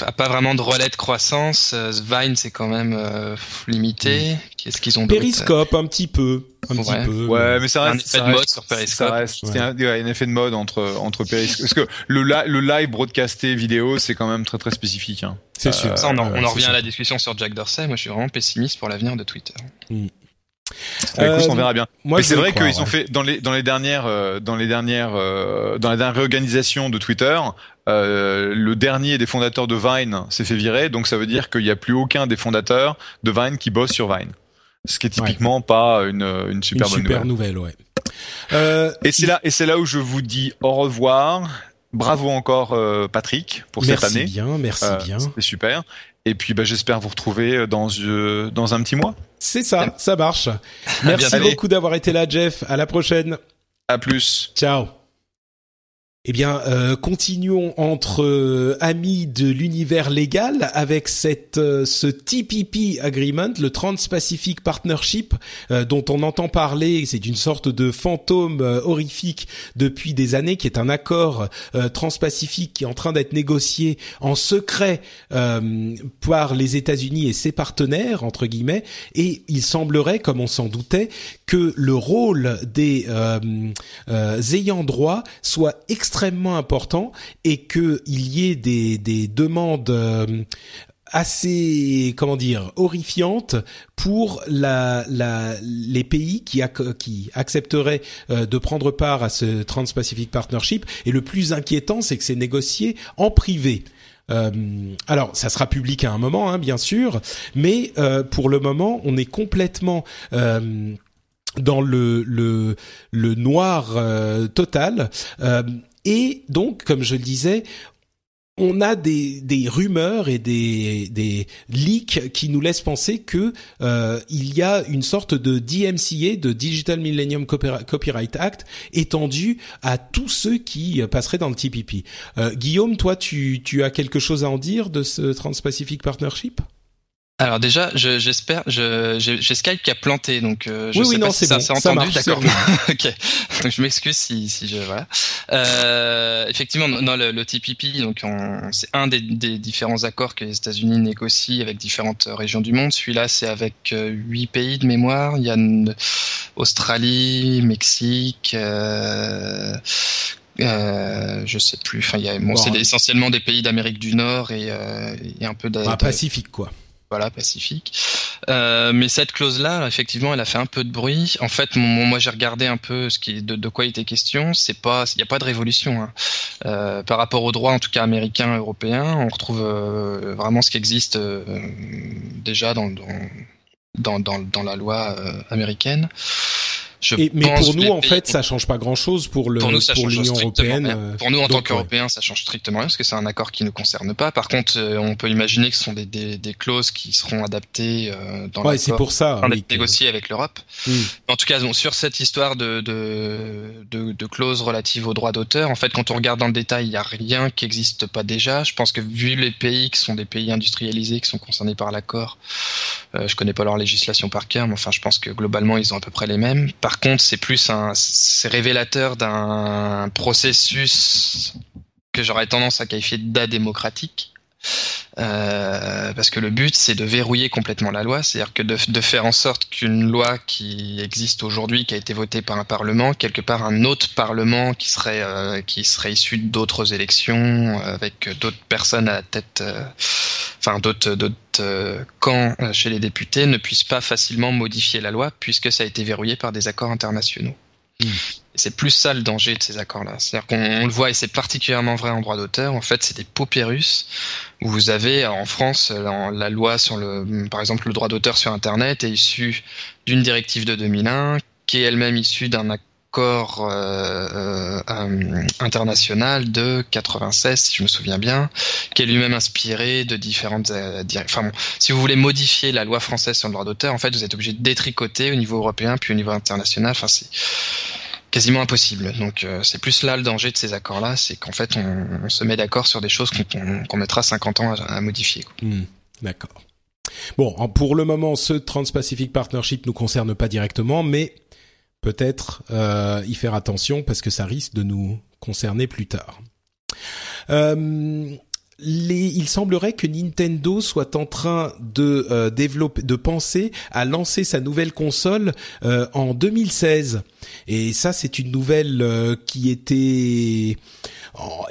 a pas vraiment de relais de croissance. Euh, Vine c'est quand même euh, limité. Qu'est-ce qu'ils ont Periscope un petit peu, un Ouais. petit peu. Ouais, mais ça Un reste, effet ça de mode reste- sur Periscope. Ça reste, Ouais. c'est un, ouais, un effet de mode entre entre Periscope. Parce que le, li- le live broadcasté vidéo, c'est quand même très très spécifique. Hein. c'est sûr. Ça, on en, on revient sûr. à la discussion sur Jack Dorsey. Moi, je suis vraiment pessimiste pour l'avenir de Twitter. Bah, écoute, Euh, on verra bien. Moi, Mais c'est vrai qu'ils ont fait dans les dans les dernières euh, dans les dernières euh, dans la dernière réorganisation de Twitter, euh, le dernier des fondateurs de Vine s'est fait virer, donc ça veut dire qu'il n'y a plus aucun des fondateurs de Vine qui bosse sur Vine. Ce qui est typiquement pas une une super Une bonne super nouvelle. nouvelle, ouais. Euh, Et c'est là et c'est là où je vous dis au revoir. Bravo encore euh, Patrick pour merci cette année. bien, merci bien. C'était super. Et puis bah, j'espère vous retrouver dans euh, dans un petit mois. C'est ça, ça marche. Merci beaucoup d'avoir été là, Jeff. À la prochaine. À plus. Ciao. Eh bien, euh, continuons entre euh, amis de l'univers légal avec cette euh, ce TPP agreement, le Trans-Pacific Partnership, dont on entend parler. C'est une sorte de fantôme horrifique depuis des années, qui est un accord transpacifique qui est en train d'être négocié en secret par les États-Unis et ses partenaires entre guillemets. Et il semblerait, comme on s'en doutait, que le rôle des ayants droit soit extrêmement important et que il y ait des, des demandes euh, assez comment dire horrifiantes pour la, la les pays qui qui accepteraient euh, de prendre part à ce Trans-Pacific Partnership et le plus inquiétant c'est que c'est négocié en privé. Euh, alors, ça sera public à un moment, hein, bien sûr, mais pour le moment, on est complètement dans le le, le noir total. Et donc, comme je le disais, on a des, des rumeurs et des, des leaks qui nous laissent penser que euh, il y a une sorte de DMCA, de Digital Millennium Copyri- Copyright Act, étendu à tous ceux qui euh, passeraient dans le TPP. Euh, Guillaume, toi, tu, tu as quelque chose à en dire de ce Trans-Pacific Partnership? Alors déjà, j'espère, j'ai Skype qui a planté, donc euh, je oui, sais oui, pas non, si ça bon, s'est entendu. D'accord. ok. Donc je m'excuse si, si je voilà. Euh, effectivement, non, le, le TPP, donc c'est un des, des, différents accords que les États-Unis négocient avec différentes régions du monde. Celui-là, c'est avec euh, huit pays de mémoire. Il y a une, Australie, Mexique. Euh, euh, je sais plus. Enfin, il y a, bon, bon c'est essentiellement des pays d'Amérique du Nord et, euh, et un peu de, ah, Pacifique, quoi voilà, Pacifique. Euh, mais cette clause-là, effectivement, elle a fait un peu de bruit. En fait, moi, j'ai regardé un peu ce qui, de, de quoi il était question. C'est pas, il n'y a pas de révolution hein. euh, par rapport au droit, en tout cas américain, européen. On retrouve euh, vraiment ce qui existe euh, déjà dans, dans, dans, dans, la loi euh, américaine. Je et, mais pour nous, en fait, ça change pas grand-chose pour le pour, nous, pour l'Union européenne. Rien. Pour nous, en tant qu'Européens, ouais. ça change strictement rien parce que c'est un accord qui ne concerne pas. Par contre, euh, on peut imaginer que ce sont des, des, des clauses qui seront adaptées euh, dans ouais, c'est pour ça. Oui, négociées avec l'Europe. Mm. En tout cas, bon, sur cette histoire de, de, de, de clauses relatives aux droits d'auteur, en fait, quand on regarde dans le détail, il n'y a rien qui n'existe pas déjà. Je pense que vu les pays qui sont des pays industrialisés, qui sont concernés par l'accord, euh, je connais pas leur législation par cœur, mais enfin, je pense que globalement, ils ont à peu près les mêmes. Par contre, c'est plus un, c'est révélateur d'un processus que j'aurais tendance à qualifier d'adémocratique. Euh, parce que le but c'est de verrouiller complètement la loi, c'est-à-dire que de, faire en sorte qu'une loi qui existe aujourd'hui, qui a été votée par un parlement, quelque part un autre parlement qui serait euh, qui serait issu d'autres élections, avec d'autres personnes à la tête, euh, enfin d'autres d'autres camps chez les députés, ne puisse pas facilement modifier la loi puisque ça a été verrouillé par des accords internationaux. C'est plus ça le danger de ces accords-là. C'est-à-dire qu'on le voit, et c'est particulièrement vrai en droit d'auteur, en fait, c'est des paupérus où vous avez en France la loi sur le, par exemple, le droit d'auteur sur Internet est issu d'une directive de 2001 qui est elle-même issue d'un accord euh, euh, international de 96, si je me souviens bien, qui est lui-même inspiré de différentes. Euh, enfin bon, si vous voulez modifier la loi française sur le droit d'auteur, en fait, vous êtes obligé de détricoter au niveau européen puis au niveau international. Enfin, c'est quasiment impossible. Donc euh, c'est plus là le danger de ces accords-là, c'est qu'en fait on, se met d'accord sur des choses qu'on qu mettra 50 ans à, à modifier. Mmh, D'accord. Bon, pour le moment, ce Trans-Pacific Partnership nous concerne pas directement, mais peut-être euh, y faire attention parce que ça risque de nous concerner plus tard. Euh, les, il semblerait que Nintendo soit en train de euh, développer, de penser à lancer sa nouvelle console euh, en 2016. Et ça, c'est une nouvelle euh, qui était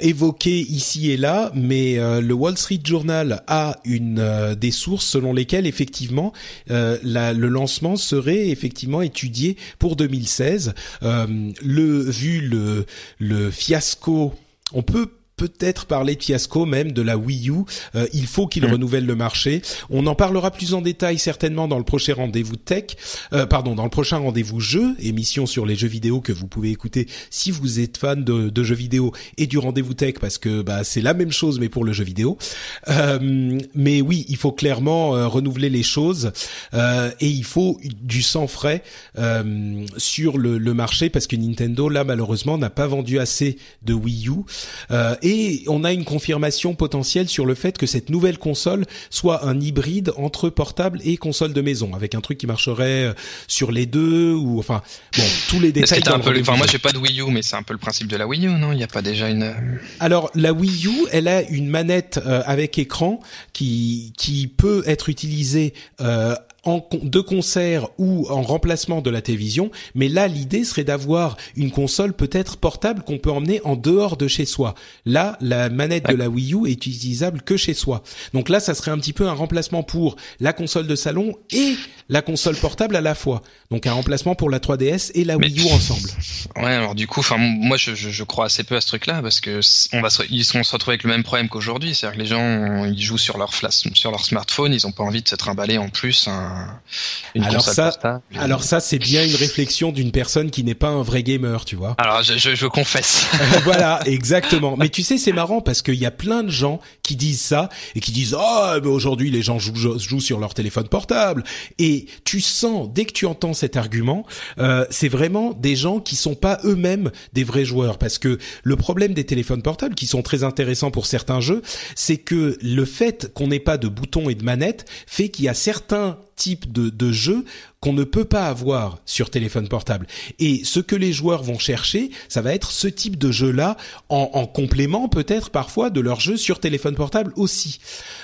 évoquée ici et là, mais le Wall Street Journal a une des sources selon lesquelles effectivement la, le lancement serait effectivement étudié pour 2016. le vu le le fiasco, on peut peut-être parler de fiasco même de la Wii U. Euh, il faut qu'il mmh. renouvelle le marché. On en parlera plus en détail certainement dans le prochain rendez-vous tech, euh, pardon, dans le prochain rendez-vous jeu, émission sur les jeux vidéo que vous pouvez écouter si vous êtes fan de, de jeux vidéo et du rendez-vous tech parce que bah, c'est la même chose mais pour le jeu vidéo. Euh, mais oui, il faut clairement euh, renouveler les choses euh, et il faut du sang frais euh, sur le, le, marché parce que Nintendo là malheureusement n'a pas vendu assez de Wii U et et on a une confirmation potentielle sur le fait que cette nouvelle console soit un hybride entre portable et console de maison, avec un truc qui marcherait sur les deux ou enfin bon tous les détails. Un peu, enfin moi j'ai pas de Wii U, mais c'est un peu le principe de la Wii U, non? Il n'y a pas déjà une. Alors la Wii U, elle a une manette euh, avec écran qui qui peut être utilisée euh, en de concert ou en remplacement de la télévision, mais là l'idée serait d'avoir une console peut-être portable qu'on peut emmener en dehors de chez soi. Là, la manette de la Wii U est utilisable que chez soi. Donc là, ça serait un petit peu un remplacement pour la console de salon et la console portable à la fois. Donc un remplacement pour la 3DS et la mais... Wii U ensemble. Ouais, alors du coup, enfin moi je, je, je, crois assez peu à ce truc-là parce que on va se, ils vont se retrouver avec le même problème qu'aujourd'hui, c'est-à-dire que les gens ils jouent sur leur flash, sur leur smartphone, ils ont pas envie de se trimballer en plus un un une alors console ça, portable. alors ça, c'est bien une réflexion d'une personne qui n'est pas un vrai gamer, tu vois. Alors je, je, je confesse. voilà, exactement. Mais tu sais, c'est marrant parce qu'il y a plein de gens qui disent ça et qui disent oh, mais aujourd'hui les gens jouent, jouent sur leur téléphone portable. Et tu sens dès que tu entends cet argument, euh, c'est vraiment des gens qui sont pas eux-mêmes des vrais joueurs parce que le problème des téléphones portables qui sont très intéressants pour certains jeux, c'est que le fait qu'on n'ait pas de boutons et de manettes fait qu'il y a certains types de, de jeux qu'on ne peut pas avoir sur téléphone portable. Et ce que les joueurs vont chercher, ça va être ce type de jeu-là, en, en complément peut-être parfois de leur jeu sur téléphone portable aussi.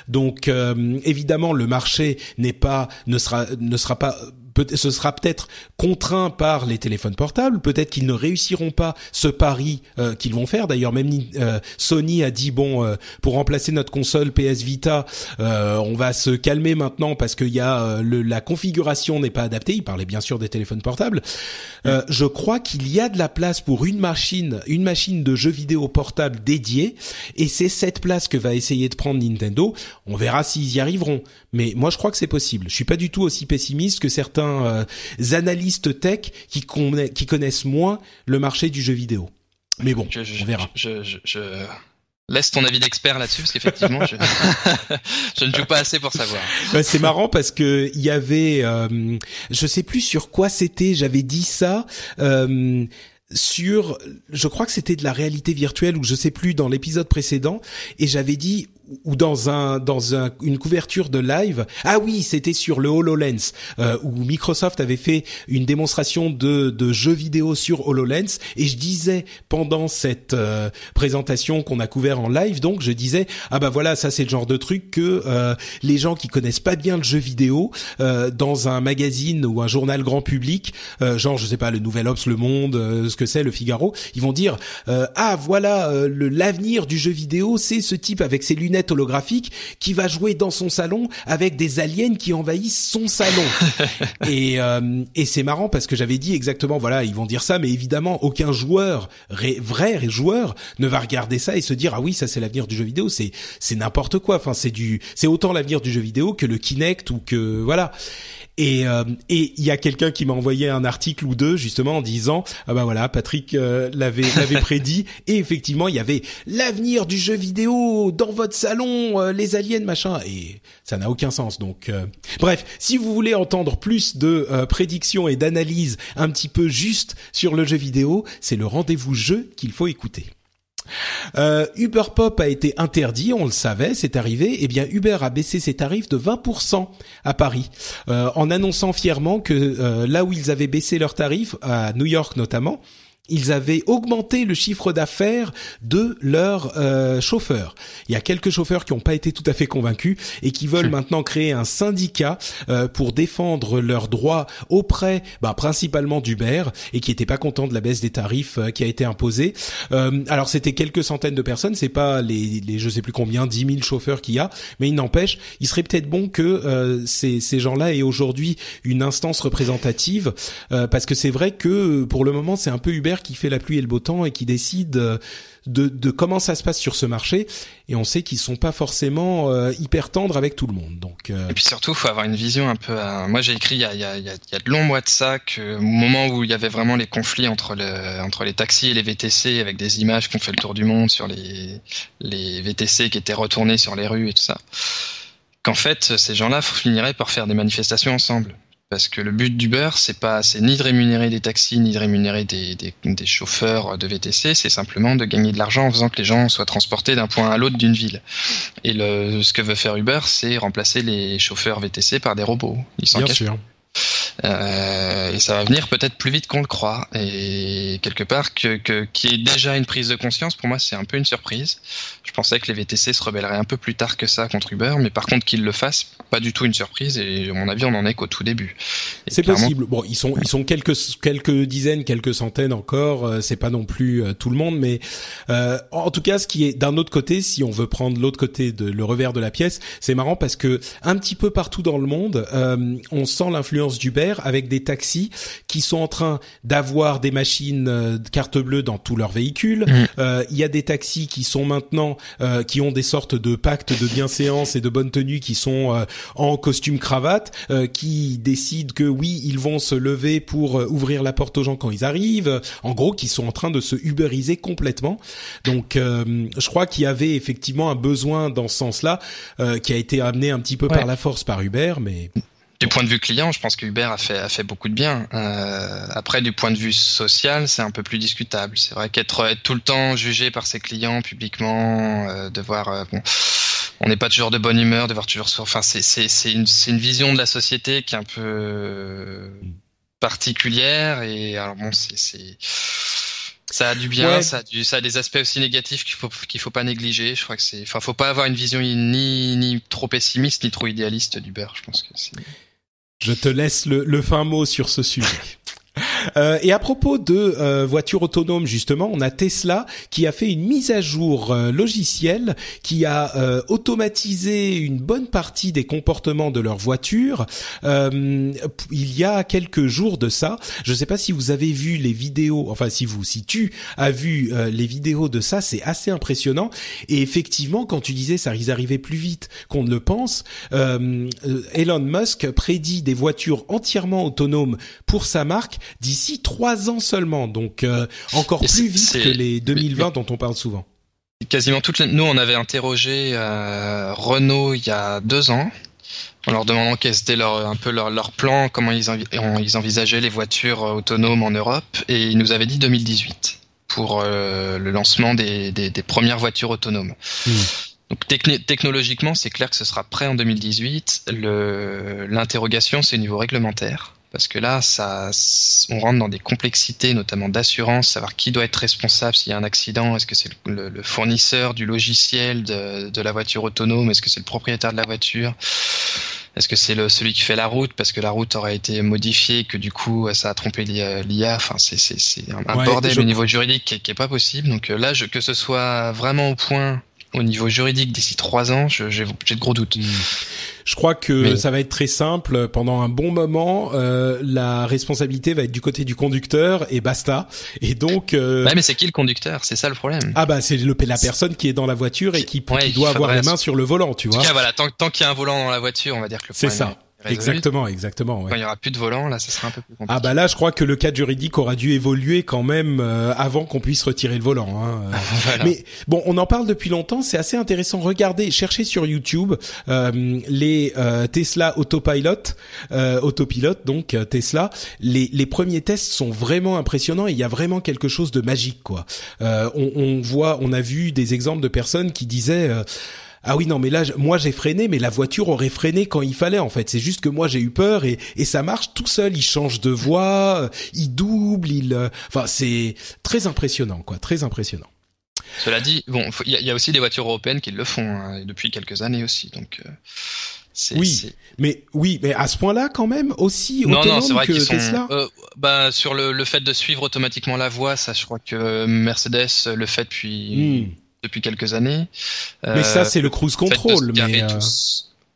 Donc euh, évidemment, le marché n'est pas ne sera ne sera pas peut- ce sera peut-être contraint par les téléphones portables. Peut-être qu'ils ne réussiront pas ce pari euh, qu'ils vont faire. D'ailleurs, même euh, Sony a dit bon, euh, pour remplacer notre console PS Vita, euh, on va se calmer maintenant parce qu'il y a euh, le, la configuration n'est pas adaptée. Il parlait bien sûr des téléphones portables. Euh, je crois qu'il y a de la place pour une machine, une machine de jeux vidéo portable dédiée, et c'est cette place que va essayer de prendre Nintendo. On verra s'ils y arriveront. Mais moi, je crois que c'est possible. Je suis pas du tout aussi pessimiste que certains euh, analystes tech qui, conna- qui connaissent moins le marché du jeu vidéo. Mais bon, Je, je, on verra. Je, je, je laisse ton avis d'expert là-dessus parce qu'effectivement, je... je ne joue pas assez pour savoir. C'est marrant parce que il y avait, euh, je sais plus sur quoi c'était. J'avais dit ça. euh, sur, je crois que c'était de la réalité virtuelle ou je sais plus dans l'épisode précédent et j'avais dit ou dans un dans un, une couverture de live. Ah oui, c'était sur le HoloLens euh, où Microsoft avait fait une démonstration de de jeux vidéo sur HoloLens et je disais pendant cette euh, présentation qu'on a couvert en live donc je disais ah bah voilà, ça c'est le genre de truc que euh, les gens qui connaissent pas bien le jeu vidéo euh, dans un magazine ou un journal grand public, euh, genre je sais pas le Nouvel Obs, Le Monde, euh, ce que c'est, le Figaro, ils vont dire ah voilà le l'avenir du jeu vidéo, c'est ce type avec ses lunettes holographiques qui va jouer dans son salon avec des aliens qui envahissent son salon. et euh, et c'est marrant parce que j'avais dit exactement voilà ils vont dire ça, mais évidemment aucun joueur ré- vrai joueur ne va regarder ça et se dire ah oui ça c'est l'avenir du jeu vidéo, c'est c'est n'importe quoi. Enfin c'est du c'est autant l'avenir du jeu vidéo que le Kinect ou que voilà. Et euh, et il y a quelqu'un qui m'a envoyé un article ou deux justement en disant ah bah voilà Patrick euh, l'avait l'avait prédit. Et effectivement il y avait l'avenir du jeu vidéo dans votre salon euh, les aliens machin. Et ça n'a aucun sens. Donc euh, bref si vous voulez entendre plus de euh, prédictions et d'analyses un petit peu juste sur le jeu vidéo c'est le rendez-vous jeu qu'il faut écouter. Euh, Uber Pop a été interdit, on le savait, c'est arrivé. Eh bien, Uber a baissé ses tarifs de 20% à Paris, euh, en annonçant fièrement que euh, là où ils avaient baissé leurs tarifs, à New York notamment, ils avaient augmenté le chiffre d'affaires de leurs euh, chauffeurs. Il y a quelques chauffeurs qui n'ont pas été tout à fait convaincus et qui veulent maintenant créer un syndicat euh, pour défendre leurs droits auprès, bah, principalement d'Uber, et qui n'étaient pas contents de la baisse des tarifs euh, qui a été imposée. Alors c'était quelques centaines de personnes, c'est pas les, les je sais plus combien, 10 000 chauffeurs qu'il y a, mais il n'empêche, il serait peut-être bon que ces, ces gens-là aient aujourd'hui une instance représentative, parce que c'est vrai que pour le moment c'est un peu Uber qui fait la pluie et le beau temps et qui décide euh, de, comment ça se passe sur ce marché, et on sait qu'ils sont pas forcément euh, hyper tendres avec tout le monde. Euh, Et puis surtout, faut avoir une vision un peu. Moi, j'ai écrit il y a, de longs mois de ça, que, au moment où il y avait vraiment les conflits entre, le, entre les taxis et les VTC, avec des images qui ont fait le tour du monde sur les VTC qui étaient retournés sur les rues et tout ça, qu'en fait, ces gens-là finiraient par faire des manifestations ensemble. Parce que le but d'Uber, c'est pas, c'est ni de rémunérer des taxis, ni de rémunérer des, des, des chauffeurs de VTC, c'est simplement de gagner de l'argent en faisant que les gens soient transportés d'un point à l'autre d'une ville. Et le, ce que veut faire Uber, c'est remplacer les chauffeurs VTC par des robots. Ils bien sûr. Euh, et ça va venir peut-être plus vite qu'on le croit. Et quelque part, que, que, qu'il y ait déjà une prise de conscience, pour moi, c'est un peu une surprise. Je pensais que les VTC se rebelleraient un peu plus tard que ça contre Uber, mais par contre qu'ils le fassent, pas du tout une surprise. Et à mon avis, on en est qu'au tout début. C'est possible. Bon, ils sont ils sont quelques quelques dizaines, quelques centaines encore. Euh, c'est pas non plus euh, tout le monde, mais euh, en tout cas, ce qui est d'un autre côté, si on veut prendre l'autre côté de le revers de la pièce, c'est marrant parce que un petit peu partout dans le monde, on sent l'influence d'Uber avec des taxis qui sont en train d'avoir des machines carte bleue dans tous leurs véhicules. Il y a des taxis qui sont maintenant qui ont des sortes de pactes de bienséance et de bonne tenue qui sont en costume cravate, qui décident que oui, ils vont se lever pour euh, ouvrir la porte aux gens quand ils arrivent. En gros, qui sont en train de se uberiser complètement. Donc, euh, je crois qu'il y avait effectivement un besoin dans ce sens-là, euh, qui a été amené un petit peu par la force par Uber, mais du point de vue client, je pense que Uber a fait a fait beaucoup de bien. Euh, après, du point de vue social, c'est un peu plus discutable. C'est vrai qu'être être tout le temps jugé par ses clients publiquement, euh, devoir euh, bon, on n'est pas toujours de bonne humeur, devoir toujours enfin c'est c'est c'est une c'est une vision de la société qui est un peu particulière et alors bon c'est c'est ça a du bien, ça, a du, ça a des aspects aussi négatifs qu'il faut qu'il faut pas négliger. Je crois que c'est, enfin, faut pas avoir une vision ni ni trop pessimiste ni trop idéaliste d'Uber. Je pense que c'est. Je te laisse le, fin mot sur ce sujet. Euh, et à propos de euh, voitures autonomes, justement, on a Tesla qui a fait une mise à jour euh, logicielle qui a automatisé une bonne partie des comportements de leur voiture. il y a quelques jours de ça. Je ne sais pas si vous avez vu les vidéos, enfin si vous, si tu as vu les vidéos de ça, c'est assez impressionnant. Et effectivement, quand tu disais ça risque d'arriver plus vite qu'on ne le pense, Elon Musk prédit des voitures entièrement autonomes pour sa marque d'ici trois ans seulement, donc euh, encore plus vite que les 2020 dont on parle souvent. Quasiment toutes les... nous on avait interrogé euh, Renault il y a deux ans en leur demandant quel était leur, un peu leur, leur plan, comment ils, ils envisageaient les voitures autonomes en Europe, et ils nous avaient dit 2018 pour euh, le lancement des, des, des, premières voitures autonomes. Hmm. Donc technologiquement, c'est clair que ce sera prêt en 2018. L'interrogation, c'est au niveau réglementaire parce que là, ça, on rentre dans des complexités, notamment d'assurance, savoir qui doit être responsable s'il y a un accident. Est-ce que c'est le, fournisseur du logiciel de, de la voiture autonome? Est-ce que c'est le propriétaire de la voiture? Est-ce que c'est le celui qui fait la route? Parce que la route aurait été modifiée et que du coup ça a trompé l'IA Enfin, c'est un, bordel au niveau juridique qui, qui est pas possible. Donc euh, là, je, que ce soit vraiment au point au niveau juridique d'ici trois ans, j'ai de gros doutes. Hmm. Je crois que ça va être très simple. Pendant un bon moment, euh, la responsabilité va être du côté du conducteur et basta. Et donc. Euh... mais c'est qui le conducteur? C'est ça le problème. Ah bah c'est la personne qui est dans la voiture et qui, doit avoir les mains sur le volant, tu vois. En tout cas, voilà, tant, tant qu'il y a un volant dans la voiture, on va dire que le C'est ça. Exactement, exactement. Ouais. Quand il y aura plus de volant, là, ça sera un peu plus compliqué. Ah bah là, je crois que le cadre juridique aura dû évoluer quand même euh, avant qu'on puisse retirer le volant. Hein. Mais bon, on en parle depuis longtemps. C'est assez intéressant. Regardez, cherchez sur YouTube euh, les euh, Tesla Autopilot, autopilote donc Tesla. Les, les premiers tests sont vraiment impressionnants et il y a vraiment quelque chose de magique quoi. on, on voit, on a vu des exemples de personnes qui disaient ah oui non mais là moi j'ai freiné mais la voiture aurait freiné quand il fallait en fait c'est juste que moi j'ai eu peur et, et ça marche tout seul il change de voie euh, il double il euh, enfin c'est très impressionnant quoi très impressionnant cela dit bon il y, a aussi des voitures européennes qui le font hein, depuis quelques années aussi donc euh, oui, mais oui, mais à ce point-là quand même aussi non, non, vrai que Tesla. Euh, bah sur le, le, fait de suivre automatiquement la voie, ça, je crois que Mercedes le fait depuis hmm depuis quelques années. Mais ça, c'est le cruise control. Mais euh...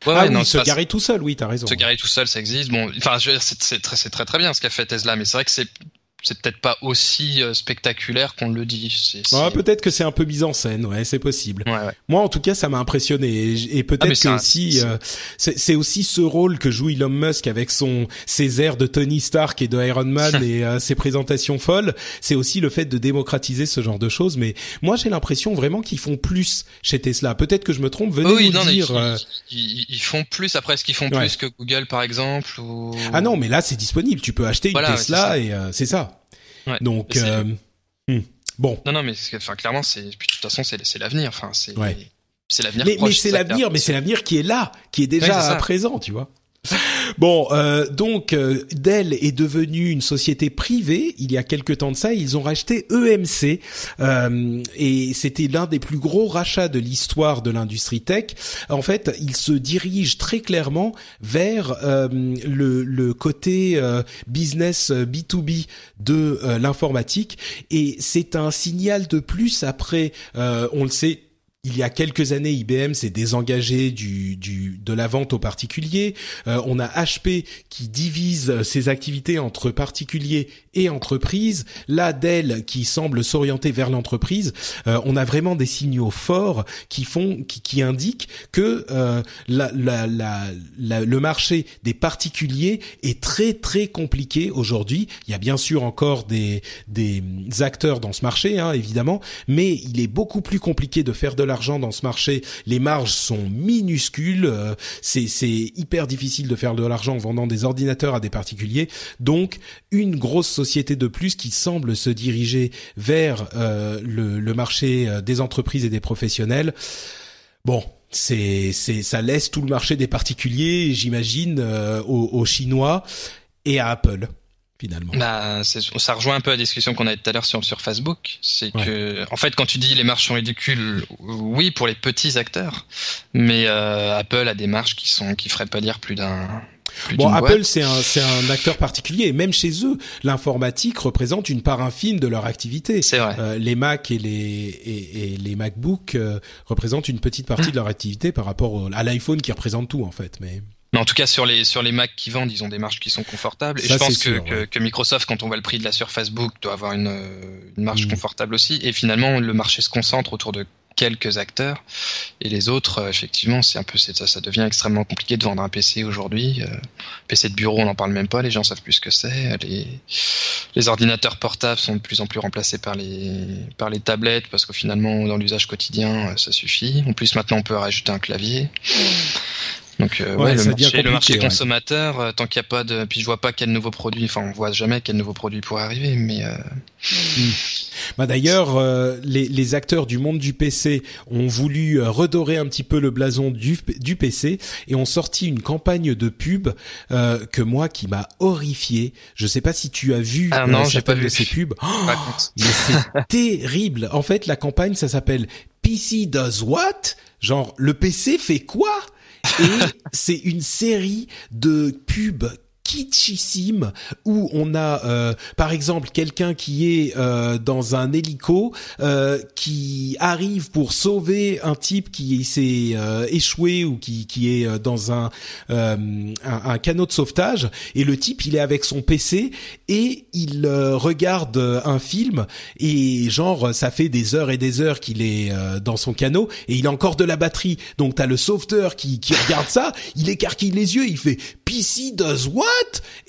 Ouais, ah oui, se garer tout seul, oui, t'as raison. Se garer tout seul, ça existe. Bon, enfin, c'est très, très, très bien ce qu'a fait Tesla, mais c'est vrai que c'est c'est peut-être pas aussi euh, spectaculaire qu'on le dit. Ah, peut-être que c'est un peu mise en scène, ouais, c'est possible. Ouais, ouais. Moi, en tout cas, ça m'a impressionné et, peut-être ah, que aussi, euh, c'est aussi ce rôle que joue Elon Musk avec son ses airs de Tony Stark et de Iron Man et euh, ses présentations folles. C'est aussi le fait de démocratiser ce genre de choses. Mais moi, j'ai l'impression vraiment qu'ils font plus chez Tesla. Peut-être que je me trompe. Venez oui, nous dire. Ils, ils, font plus. Après, est-ce qu'ils font plus que Google, par exemple ou... Ah non, mais là, c'est disponible. Tu peux acheter une Tesla et c'est ça. Donc euh, hmm. bon. Non non mais enfin clairement c'est de toute façon c'est c'est l'avenir enfin c'est c'est l'avenir mais, mais c'est l'avenir mais c'est l'avenir qui est là qui est déjà à présent tu vois Bon, euh, donc euh, Dell est devenue une société privée il y a quelque temps de ça. Ils ont racheté EMC euh, et c'était l'un des plus gros rachats de l'histoire de l'industrie tech. En fait, ils se dirigent très clairement vers euh, le, le, côté business B2B de l'informatique et c'est un signal de plus après, on le sait il y a quelques années, IBM s'est désengagé du, du, de la vente aux particuliers. Euh, on a HP qui divise ses activités entre particuliers et entreprises. Là, Dell qui semble s'orienter vers l'entreprise. Euh, on a vraiment des signaux forts qui font, qui, qui indiquent que euh, la, la, la, le marché des particuliers est très très compliqué aujourd'hui. Il y a bien sûr encore des, des acteurs dans ce marché, hein, évidemment, mais il est beaucoup plus compliqué de faire de l'argent dans ce marché. Les marges sont minuscules. Euh, c'est hyper difficile de faire de l'argent en vendant des ordinateurs à des particuliers. Donc, une grosse société de plus qui semble se diriger vers euh, le, marché euh, des entreprises et des professionnels. Bon, ça laisse tout le marché des particuliers, j'imagine, aux Chinois et à Apple finalement. Bah, ça rejoint un peu la discussion qu'on avait tout à l'heure sur, sur Facebook. C'est que, en fait, quand tu dis les marges sont ridicules, oui, pour les petits acteurs, mais euh, Apple a des marges qui sont qui feraient pas dire plus d'un. Bon, Apple, c'est un, c'est un acteur particulier. Et même chez eux, l'informatique représente une part infime de leur activité. C'est vrai. Euh, les Mac et les, et, et les MacBook euh, représentent une petite partie de leur activité par rapport à l'iPhone qui représente tout, en fait. Mais mais en tout cas, sur les sur les Mac qui vendent, ils ont des marges qui sont confortables. Et je pense que, que, Microsoft, quand on voit le prix de la Surface Book, doit avoir une, une marge mm. confortable aussi. Et finalement, le marché se concentre autour de quelques acteurs. Et les autres euh, effectivement c'est un peu ça ça devient extrêmement compliqué de vendre un PC aujourd'hui. Euh, PC de bureau on n'en parle même pas. Les gens savent plus ce que c'est. Les les ordinateurs portables sont de plus en plus remplacés par les par les tablettes parce que finalement dans l'usage quotidien euh, ça suffit. En plus maintenant on peut rajouter un clavier donc euh, ouais, le, marché, consommateur, euh, tant qu'il n'y a pas de, puis je vois pas quel nouveau produit, enfin on voit jamais quel nouveau produit pourrait arriver, mais. Euh... Hmm. Bah d'ailleurs, euh, les, les, acteurs du monde du PC ont voulu redorer un petit peu le blason du, du PC et ont sorti une campagne de pub que moi qui m'a horrifié. Je sais pas si tu as vu ah non, j'ai pas vu ces pubs. mais c'est terrible. En fait, la campagne ça s'appelle PC does what? Genre le PC fait quoi? Et c'est une série de pubs kitschissime où on a euh, par exemple quelqu'un qui est euh, dans un hélico euh, qui arrive pour sauver un type qui s'est échoué ou qui, qui est dans un, un, un canot de sauvetage et le type il est avec son PC et il regarde un film et genre ça fait des heures et des heures qu'il est dans son canot et il a encore de la batterie. Donc t'as le sauveteur qui, qui regarde ça il écarquille les yeux il fait PC does what?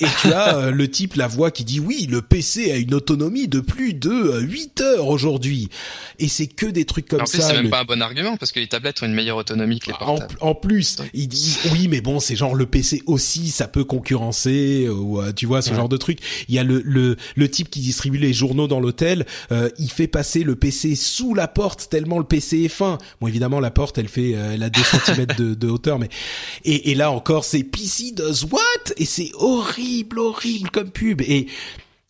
Et tu as euh, le type, la voix qui dit oui, le PC a une autonomie de plus de 8 euh, heures aujourd'hui. Et c'est que des trucs comme ça. En plus, c'est même pas un bon argument parce que les tablettes ont une meilleure autonomie que les portables. En, plus, ils disent oui, mais bon, c'est genre le PC aussi, ça peut concurrencer ou euh, tu vois ce genre de truc. Il y a le, le le type qui distribue les journaux dans l'hôtel, il fait passer le PC sous la porte tellement le PC est fin. Bon, évidemment, la porte, elle fait, elle a 2 cm de, de hauteur, mais et, et là encore, c'est PC does what? Et c'est horrible horrible, comme pub. Et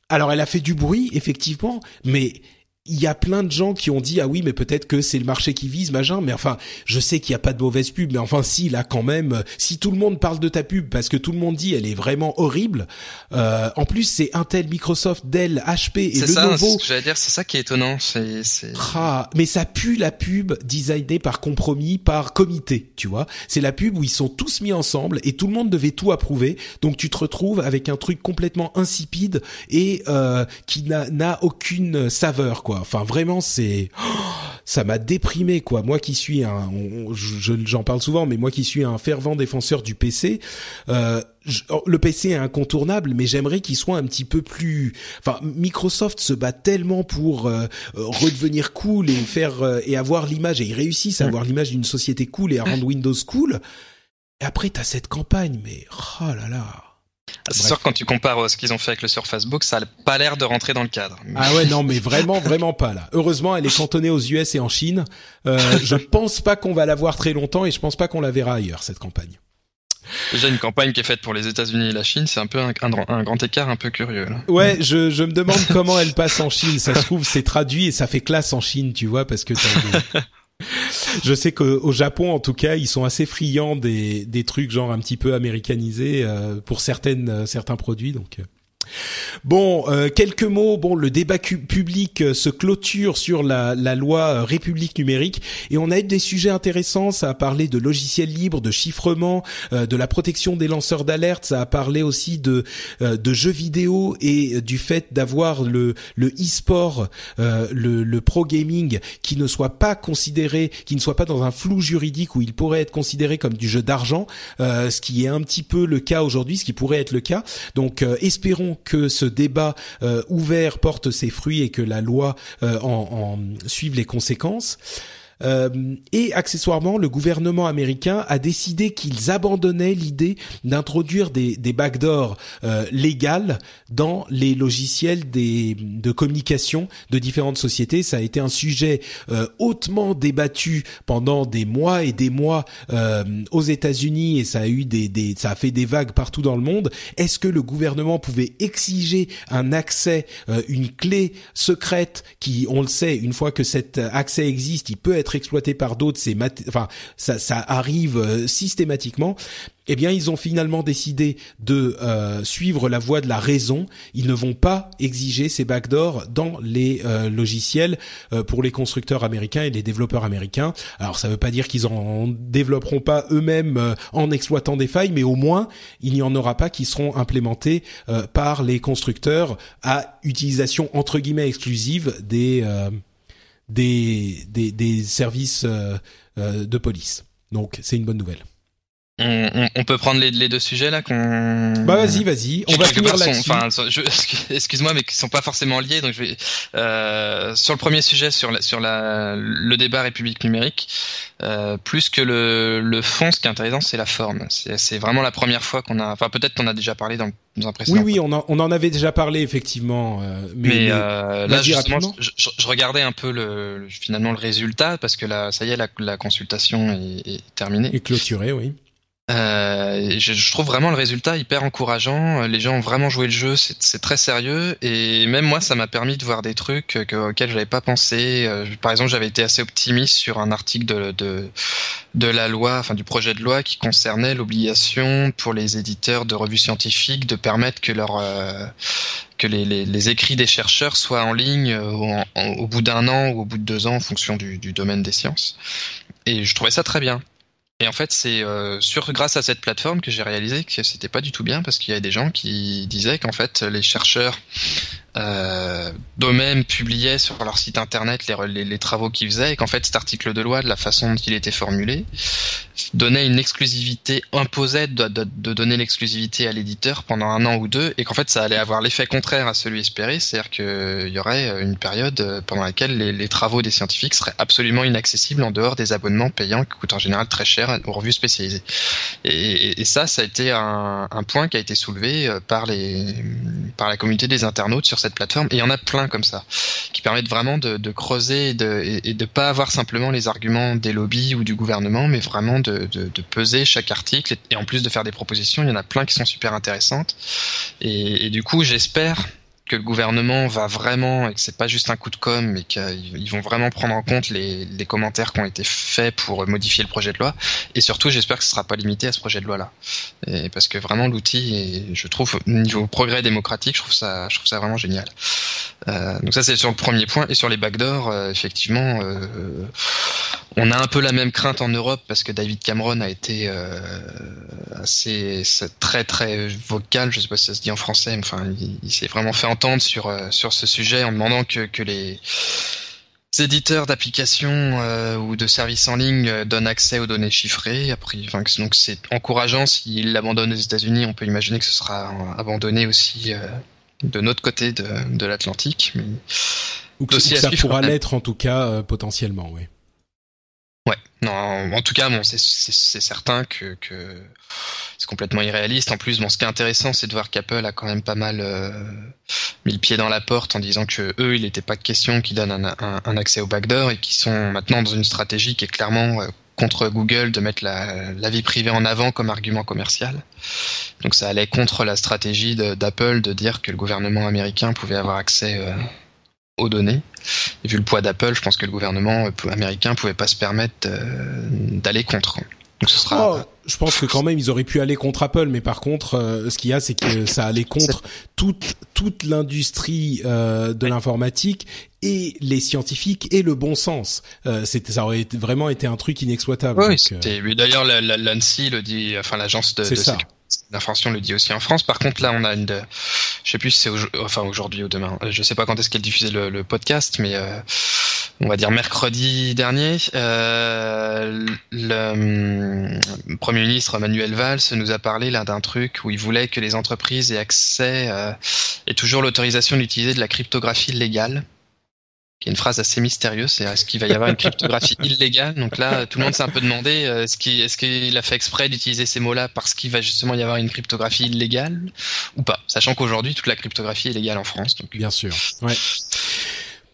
alors, elle a fait du bruit, effectivement, mais il y a plein de gens qui ont dit ah oui mais peut-être que c'est le marché qui vise machin mais enfin je sais qu'il y a pas de mauvaise pub mais enfin si là quand même si tout le monde parle de ta pub parce que tout le monde dit elle est vraiment horrible euh, en plus c'est Intel Microsoft Dell HP et Lenovo c'est ce j'allais dire c'est ça qui est étonnant c'est ah, mais ça pue la pub designée par compromis par comité tu vois. C'est la pub où ils sont tous mis ensemble et tout le monde devait tout approuver. Donc tu te retrouves avec un truc complètement insipide et euh, qui n'a aucune saveur quoi Enfin vraiment c'est ça m'a déprimé quoi. Moi qui suis un j'en parle souvent mais moi qui suis un fervent défenseur du PC euh, oh, le PC est incontournable, mais j'aimerais qu'il soit un petit peu plus. Enfin, Microsoft se bat tellement pour euh, euh, redevenir cool et faire et avoir l'image et ils réussissent à avoir l'image d'une société cool et à rendre Windows cool. Et après, t'as cette campagne, mais oh là là. C'est sûr quand tu compares euh, ce qu'ils ont fait avec le Surface Book, ça a pas l'air de rentrer dans le cadre. Ah ouais, non, mais vraiment, vraiment pas là. Heureusement, elle est cantonnée aux US et en Chine. Euh, je pense pas qu'on va la voir très longtemps et je pense pas qu'on la verra ailleurs cette campagne. Déjà une campagne qui est faite pour les États-Unis et la Chine, c'est un peu un, un, grand écart un peu curieux. Là. Ouais, je, je me demande comment elle passe en Chine. Ça se trouve, c'est traduit et ça fait classe en Chine, tu vois, parce que Je sais qu'au Japon, en tout cas, ils sont assez friands des, des trucs genre un petit peu américanisés euh, pour certaines euh, certains produits. Donc, euh. Bon, euh, quelques mots. Bon, le débat public euh, se clôture sur la, la, loi euh, République numérique et on a eu des sujets intéressants. Ça a parlé de logiciels libres, de chiffrement, de la protection des lanceurs d'alerte. Ça a parlé aussi de de jeux vidéo et du fait d'avoir le le e-sport, le, le pro gaming qui ne soit pas considéré, qui ne soit pas dans un flou juridique où il pourrait être considéré comme du jeu d'argent, ce qui est un petit peu le cas aujourd'hui, ce qui pourrait être le cas. Donc, espérons que ce débat euh, ouvert porte ses fruits et que la loi euh, en, en suive les conséquences. Euh, et accessoirement, le gouvernement américain a décidé qu'ils abandonnaient l'idée d'introduire des, des backdoors euh, légales dans les logiciels des, de communication de différentes sociétés. Ça a été un sujet euh, hautement débattu pendant des mois et des mois euh, aux États-Unis et ça a eu des, des, ça a fait des vagues partout dans le monde. Est-ce que le gouvernement pouvait exiger un accès, une clé secrète qui, on le sait, une fois que cet accès existe, il peut être exploité par d'autres, c'est enfin ça, arrive euh, systématiquement. Eh bien, ils ont finalement décidé de euh, suivre la voie de la raison. Ils ne vont pas exiger ces backdoors dans les euh, logiciels pour les constructeurs américains et les développeurs américains. Alors, ça ne veut pas dire qu'ils en développeront pas eux-mêmes en exploitant des failles, mais au moins, il n'y en aura pas qui seront implémentés par les constructeurs à utilisation entre guillemets exclusive des des, des, des services euh, euh, de police. Donc c'est une bonne nouvelle. On, on, peut prendre les, les, deux sujets là qu'on. Bah vas-y, vas-y. On va finir là-dessus. Enfin, excuse-moi, mais qui sont pas forcément liés. Donc je vais euh, sur le premier sujet, sur la, sur la, le débat République numérique. Euh, plus que le, le fond, ce qui est intéressant, c'est la forme. C'est vraiment la première fois qu'on a. Enfin, peut-être qu'on a déjà parlé dans, dans un précédent. Oui, oui, on, on en avait déjà parlé effectivement. Euh, mais, mais, euh, là, justement, je, je, regardais un peu le, finalement le résultat parce que là, ça y est, la, la consultation est, est terminée. Et clôturée, oui. Euh, je, je, trouve vraiment le résultat hyper encourageant. Les gens ont vraiment joué le jeu, c'est très sérieux. Et même moi, ça m'a permis de voir des trucs que, auxquels je n'avais pas pensé. Euh, par exemple, j'avais été assez optimiste sur un article de, de, de, la loi, enfin du projet de loi qui concernait l'obligation pour les éditeurs de revues scientifiques de permettre que leur euh, que les, les, les, écrits des chercheurs soient en ligne au, au bout d'un an ou au bout de deux ans en fonction du, du domaine des sciences. Et je trouvais ça très bien. Et en fait, c'est euh, sur grâce à cette plateforme que j'ai réalisé que c'était pas du tout bien parce qu'il y avait des gens qui disaient qu'en fait les chercheurs euh, d'eux-mêmes publiaient sur leur site internet les, les, travaux qu'ils faisaient et qu'en fait cet article de loi, de la façon dont il était formulé, donnait une exclusivité, imposait de, de, de donner l'exclusivité à l'éditeur pendant un an ou deux et qu'en fait ça allait avoir l'effet contraire à celui espéré, c'est-à-dire qu'il y aurait une période pendant laquelle les, les, travaux des scientifiques seraient absolument inaccessibles en dehors des abonnements payants qui coûtent en général très cher aux revues spécialisées. Et, et ça, ça a été un, un, point qui a été soulevé euh, par les par la communauté des internautes sur cette plateforme. Et il y en a plein comme ça, qui permettent vraiment de, creuser et de, et, de pas avoir simplement les arguments des lobbies ou du gouvernement, mais vraiment de, peser chaque article. Et, en plus de faire des propositions, il y en a plein qui sont super intéressantes. Et du coup, j'espère que le gouvernement va vraiment, et que c'est pas juste un coup de com, mais qu'ils vont vraiment prendre en compte les, les, commentaires qui ont été faits pour modifier le projet de loi. Et surtout, j'espère que ce sera pas limité à ce projet de loi-là. Parce que vraiment, l'outil, je trouve, niveau progrès démocratique, je trouve ça, je trouve ça vraiment génial. Euh, donc ça, c'est sur le premier point. Et sur les backdoors, euh, effectivement, euh, on a un peu la même crainte en Europe parce que David Cameron a été euh, assez très très vocal. Je sais pas si ça se dit en français, mais enfin, il, il s'est vraiment fait entendre sur euh, sur ce sujet en demandant que que les éditeurs d'applications euh, ou de services en ligne donnent accès aux données chiffrées. Après, enfin, donc c'est encourageant. S'ils l'abandonnent aux États-Unis, on peut imaginer que ce sera abandonné aussi de notre côté de, de l'Atlantique. Mais... Ou que, ça pourra l'être en tout cas potentiellement, oui. Ouais, non, en tout cas, bon, c'est certain que, que c'est complètement irréaliste. En plus, bon, ce qui est intéressant, c'est de voir qu'Apple a quand même pas mal euh, mis le pied dans la porte en disant que eux, il n'était pas de question qu'ils donnent un, accès au backdoor et qu'ils sont maintenant dans une stratégie qui est clairement euh, contre Google de mettre la, vie privée en avant comme argument commercial. Donc ça allait contre la stratégie d'Apple de, dire que le gouvernement américain pouvait avoir accès euh, aux données. Et vu le poids d'Apple, je pense que le gouvernement américain pouvait pas se permettre d'aller contre. Donc ce sera. Oh, je pense que quand même ils auraient pu aller contre Apple, mais par contre, euh, ce qu'il y a, c'est que ça allait contre toute toute l'industrie euh, de l'informatique et les scientifiques et le bon sens. Euh, c'était ça aurait vraiment été un truc inexploitable. Oui, euh... d'ailleurs l'ANSI le dit, enfin l'agence de, de sécurité L'information le dit aussi en France. Par contre, là, on a une, je sais plus si c'est enfin aujourd'hui ou demain. Je sais pas quand est-ce qu'elle diffusait le, podcast, mais euh, on va dire mercredi dernier, euh, le premier ministre Manuel Valls nous a parlé là d'un truc où il voulait que les entreprises aient accès euh, et toujours l'autorisation d'utiliser de la cryptographie légale qui est une phrase assez mystérieuse, c'est est-ce qu'il va y avoir une cryptographie illégale? Donc là, tout le monde s'est un peu demandé, euh, est-ce qu'il est qu'il a fait exprès d'utiliser ces mots-là parce qu'il va justement y avoir une cryptographie illégale ou pas? Sachant qu'aujourd'hui, toute la cryptographie est légale en France. Donc... Bien sûr, ouais.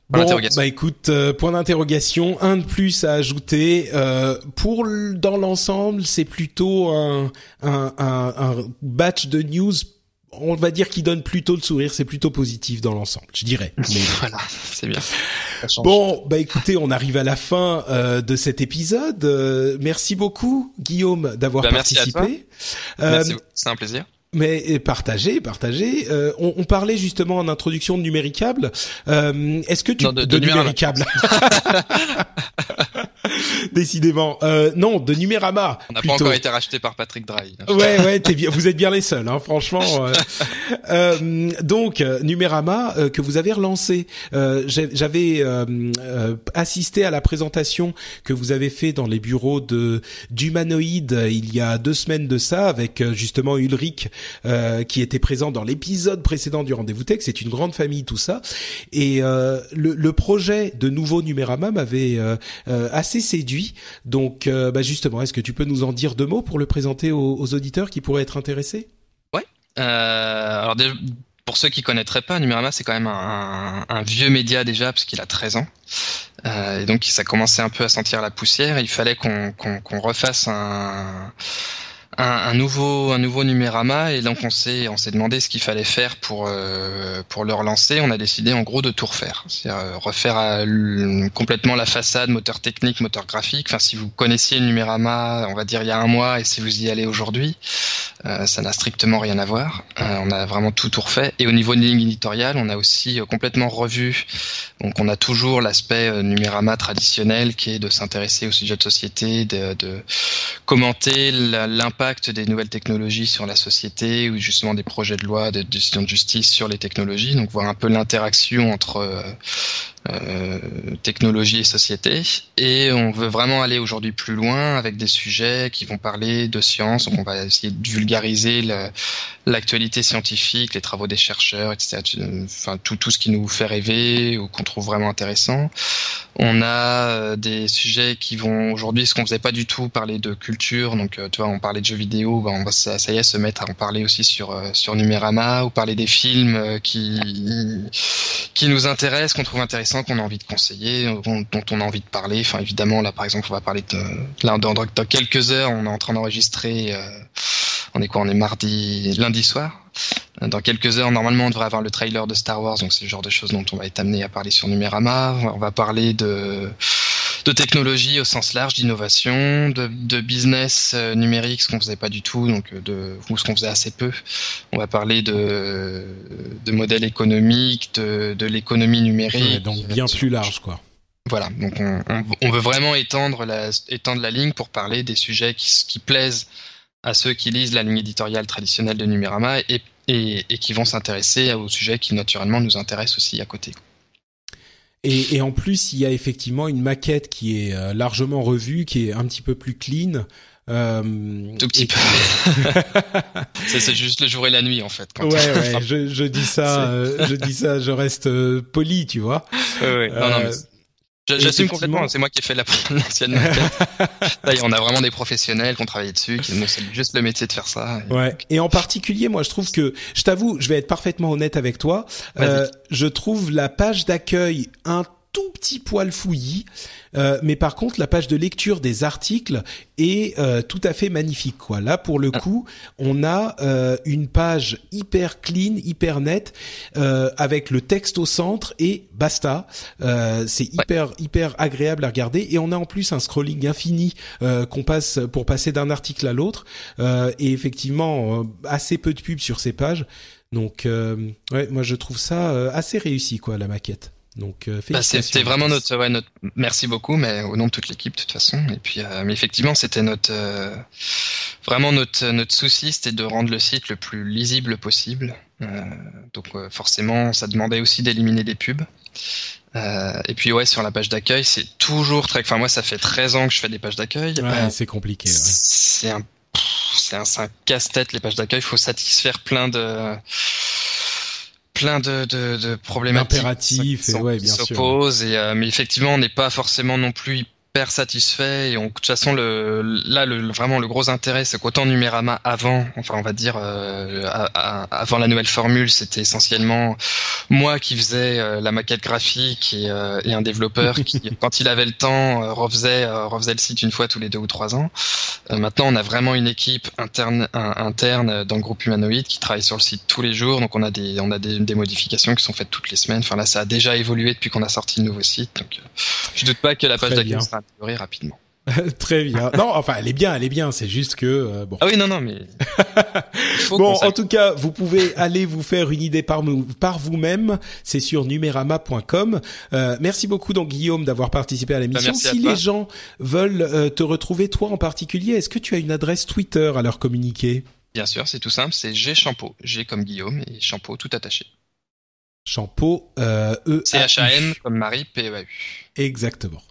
Bon, bah écoute, euh, point d'interrogation, un de plus à ajouter. Euh, pour dans l'ensemble, c'est plutôt un, un, un, un batch de news on va dire qu'il donne plutôt le sourire, c'est plutôt positif dans l'ensemble, je dirais. Mais... voilà, c'est bien. Bon, bah écoutez, on arrive à la fin euh, de cet épisode. Euh, merci beaucoup, Guillaume, d'avoir bah, participé. Euh, c'est un plaisir. Mais partagez, partagez. Euh, on, on, parlait justement en introduction de numéricable. Euh, Est-ce que tu non, de, de, de numéricable Décidément, euh, non, de Numérama. On n'a pas encore été racheté par Patrick Drahi. Ouais, ouais, bien, vous êtes bien les seuls, hein, franchement. Euh. euh, donc, Numérama que vous avez relancé. J'avais assisté à la présentation que vous avez fait dans les bureaux de d'Humanoïde il y a deux semaines de ça, avec justement Ulrich euh, qui était présent dans l'épisode précédent du rendez-vous tech. C'est une grande famille tout ça. Et euh, le, le, projet de nouveau Numérama m'avait euh, assez séduit. Donc bah justement, est-ce que tu peux nous en dire deux mots pour le présenter aux, auditeurs qui pourraient être intéressés? Ouais. alors pour ceux qui connaîtraient pas, Numérama, c'est quand même un, vieux média déjà, parce qu'il a 13 ans. Euh, et donc, ça commençait un peu à sentir la poussière. Il fallait qu'on refasse un, un, nouveau un nouveau numérama et donc on s'est on s'est demandé ce qu'il fallait faire pour euh, pour le relancer. On a décidé en gros de tout refaire, c'est-à-dire euh, refaire euh, complètement la façade, moteur technique, moteur graphique. Enfin, si vous connaissiez le numérama, on va dire il y a un mois et si vous y allez aujourd'hui, ça n'a strictement rien à voir. on a vraiment tout tout refait et au niveau de ligne éditoriale, on a aussi complètement revu. Donc on a toujours l'aspect numérama traditionnel qui est de s'intéresser au sujet de société, de, de commenter l'impact des nouvelles technologies sur la société ou justement des projets de loi de décision de justice sur les technologies. Donc voir un peu l'interaction entre euh, technologie et société. Et on veut vraiment aller aujourd'hui plus loin avec des sujets qui vont parler de science. Donc on va essayer de vulgariser l'actualité scientifique, les travaux des chercheurs, etc. Enfin tout, tout ce qui nous fait rêver ou qu'on trouve vraiment intéressant. On a euh, des sujets qui vont aujourd'hui, ce qu'on faisait pas du tout, parler de culture. Donc euh, tu vois, on parlait de jeux vidéo, ben on va ça, y est se mettre à en parler aussi sur sur Numérama ou parler des films qui qui nous intéressent, qu'on trouve intéressants qu'on a envie de conseiller, dont, on a envie de parler. Enfin, évidemment, là, par exemple, on va parler de là dans, dans quelques heures, on est en train d'enregistrer. Euh, on est quoi On est mardi, lundi soir. Dans quelques heures, normalement, on devrait avoir le trailer de Star Wars, donc c'est le genre de choses dont on va être amené à parler sur Numérama. On va parler de de technologie au sens large, d'innovation, de, de, business euh, numérique, ce qu'on faisait pas du tout, donc euh, de ou ce qu'on faisait assez peu. On va parler de de modèles économiques, de, de l'économie numérique. donc bien plus large, quoi. Voilà, donc on, on, on, veut vraiment étendre la, étendre la ligne pour parler des sujets qui, qui plaisent à ceux qui lisent la ligne éditoriale traditionnelle de Numérama et, et, et qui vont s'intéresser aux sujets qui naturellement nous intéressent aussi à côté. Et, et, en plus, il y a effectivement une maquette qui est euh, largement revue, qui est un petit peu plus clean. Euh, Tout petit peu. c'est juste le jour et la nuit en fait. Quand ouais, ouais. je, je dis ça, euh, je dis ça, je reste euh, poli, tu vois. Ouais, ouais. Non, non, mais J'assume complètement, c'est moi qui ai fait la l'ancienne on a vraiment des professionnels qui ont travaillé dessus, qui nous juste le métier de faire ça. Et... Ouais. Et en particulier, moi, je trouve que, je t'avoue, je vais être parfaitement honnête avec toi, euh, je trouve la page d'accueil un tout petit poil fouillis, euh, mais par contre la page de lecture des articles est euh, tout à fait magnifique. Quoi. Là, pour le ah. coup, on a euh, une page hyper clean, hyper nette, avec le texte au centre et basta. c'est hyper hyper agréable à regarder et on a en plus un scrolling infini qu'on passe pour passer d'un article à l'autre et effectivement assez peu de pubs sur ces pages. Donc, ouais, moi je trouve ça assez réussi, quoi, la maquette. Donc, euh, bah, c'était vraiment notre, ouais, notre, merci beaucoup, mais au nom de toute l'équipe de toute façon. Et puis, euh, mais effectivement, c'était notre, euh, vraiment notre notre souci, c'était de rendre le site le plus lisible possible. Euh, donc, forcément, ça demandait aussi d'éliminer des pubs. et puis, ouais, sur la page d'accueil, c'est toujours très. Enfin, moi, ça fait 13 ans que je fais des pages d'accueil. Ouais, c'est compliqué. Ouais. C'est un, c'est un, un casse-tête les pages d'accueil. Il faut satisfaire plein de plein de, de, de problématiques impératifs et ouais, bien s'opposent et euh, mais effectivement on n'est pas forcément non plus satisfait et on, de toute façon le là le, vraiment le gros intérêt c'est qu'autant Numérama avant enfin on va dire euh, avant la nouvelle formule c'était essentiellement moi qui faisais euh, la maquette graphique et, euh, et un développeur qui quand il avait le temps refaisait refaisait le site une fois tous les deux ou trois ans. Maintenant on a vraiment une équipe interne interne dans le groupe humanoïde qui travaille sur le site tous les jours. Donc on a des on a des, des modifications qui sont faites toutes les semaines. Enfin là ça a déjà évolué depuis qu'on a sorti le nouveau site. Donc je doute pas que la page d'accueil sera rapidement. Très bien. Non, enfin, elle est bien, elle est bien. C'est juste que euh, bon. Ah oui, non, non, mais. bon, en tout cas, vous pouvez aller vous faire une idée par, par vous-même. C'est sur numérama.com. Euh, merci beaucoup, donc Guillaume, d'avoir participé à l'émission. Bah, si les gens veulent euh, te retrouver, toi en particulier, est-ce que tu as une adresse Twitter à leur communiquer? Bien sûr, c'est tout simple. C'est G Champo, G comme Guillaume et Champo tout attaché. Champo, euh, E. C H A M comme Marie P E A U. Exactement.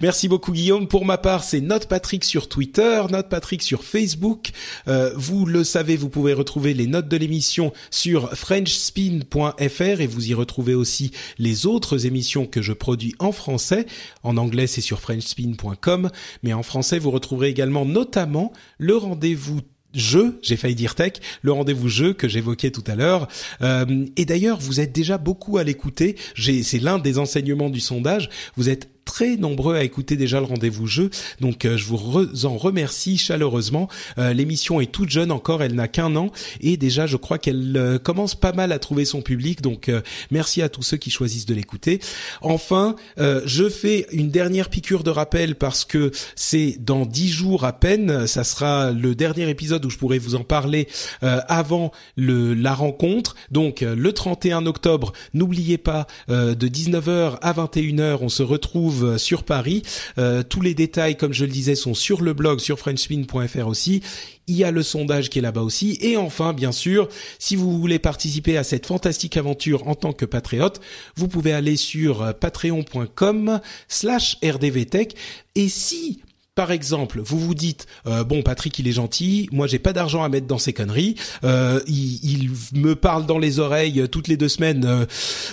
Merci beaucoup Guillaume. Pour ma part, c'est Note Patrick sur Twitter, Note Patrick sur Facebook. Euh, vous le savez, vous pouvez retrouver les notes de l'émission sur frenchspin.fr et vous y retrouvez aussi les autres émissions que je produis en français. En anglais, c'est sur frenchspin.com, mais en français, vous retrouverez également notamment le rendez-vous jeu, j'ai failli dire tech, le rendez-vous jeu que j'évoquais tout à l'heure. Euh, et d'ailleurs, vous êtes déjà beaucoup à l'écouter. C'est l'un des enseignements du sondage. Vous êtes très nombreux à écouter déjà le rendez-vous jeu. Donc euh, je vous en remercie chaleureusement. Euh, l'émission est toute jeune encore, elle n'a qu'un an et déjà je crois qu'elle euh, commence pas mal à trouver son public. Donc merci à tous ceux qui choisissent de l'écouter. Enfin, je fais une dernière piqûre de rappel parce que c'est dans dix jours à peine. Ça sera le dernier épisode où je pourrai vous en parler avant le, la rencontre. Donc le 31 octobre, n'oubliez pas de 19h à 21h, on se retrouve euh, sur Paris. Euh, tous les détails, comme je le disais, sont sur le blog, sur frenchspin.fr aussi. Il y a le sondage qui est là-bas aussi. Et enfin, bien sûr, si vous voulez participer à cette fantastique aventure en tant que patriote, vous pouvez aller sur euh, patreon.com slash rdvtech. Et si par exemple, vous vous dites euh, bon Patrick il est gentil, moi j'ai pas d'argent à mettre dans ces conneries, euh, il, me parle dans les oreilles euh, toutes les deux semaines,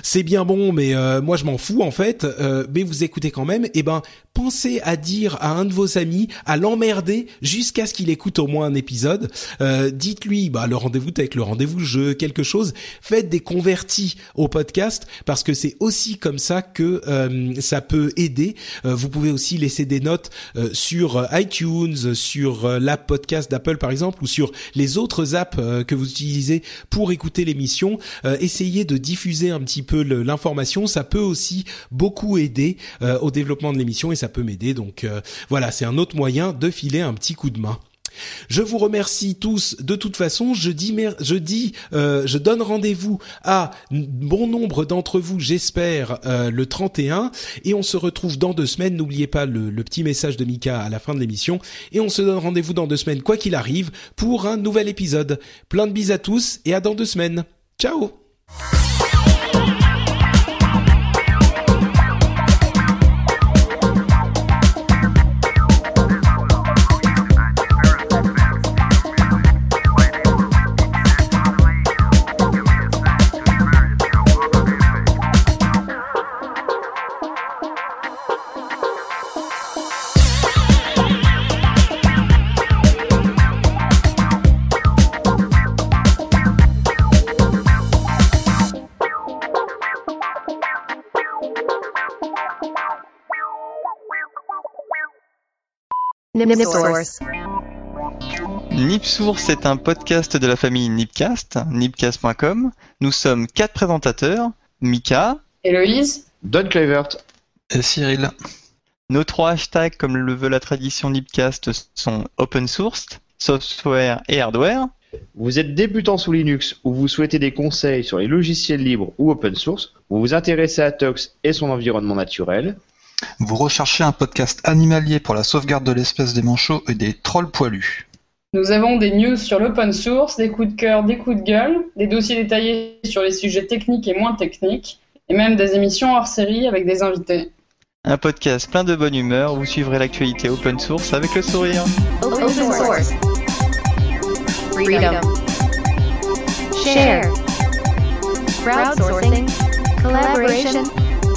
c'est bien bon mais moi je m'en fous en fait, mais vous écoutez quand même, et eh ben pensez à dire à un de vos amis, à l'emmerder jusqu'à ce qu'il écoute au moins un épisode. Dites-lui bah le rendez-vous avec le rendez-vous jeu quelque chose. Faites des convertis au podcast parce que c'est aussi comme ça que ça peut aider. vous pouvez aussi laisser des notes sur euh, iTunes, sur euh, l'app podcast d'Apple par exemple, ou sur les autres apps euh, que vous utilisez pour écouter l'émission, essayez de diffuser un petit peu l'information. Ça peut aussi beaucoup aider au développement de l'émission et ça peut m'aider. Donc voilà, c'est un autre moyen de filer un petit coup de main. Je vous remercie tous. De toute façon, je dis, euh, je donne rendez-vous à bon nombre d'entre vous, j'espère, euh, le 31, et on se retrouve dans deux semaines. N'oubliez pas le, petit message de Mika à la fin de l'émission, et on se donne rendez-vous dans deux semaines, quoi qu'il arrive, pour un nouvel épisode. Plein de bis à tous, et à dans deux semaines. Ciao. Nipsource. Nipsource est un podcast de la famille Nipcast, nipcast.com. Nous sommes quatre présentateurs, Mika, Héloïse, Don Clavert et Cyril. Nos trois hashtags, comme le veut la tradition Nipcast, sont open source, software et hardware. Vous êtes débutant sous Linux ou vous souhaitez des conseils sur les logiciels libres ou open source, vous vous intéressez à Tox et son environnement naturel. Vous recherchez un podcast animalier pour la sauvegarde de l'espèce des manchots et des trolls poilus. Nous avons des news sur l'open source, des coups de cœur, des coups de gueule, des dossiers détaillés sur les sujets techniques et moins techniques, et même des émissions hors série avec des invités. Un podcast plein de bonne humeur, vous suivrez l'actualité open source avec le sourire. Open source. Freedom. Share. Crowdsourcing. Collaboration.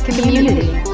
Community.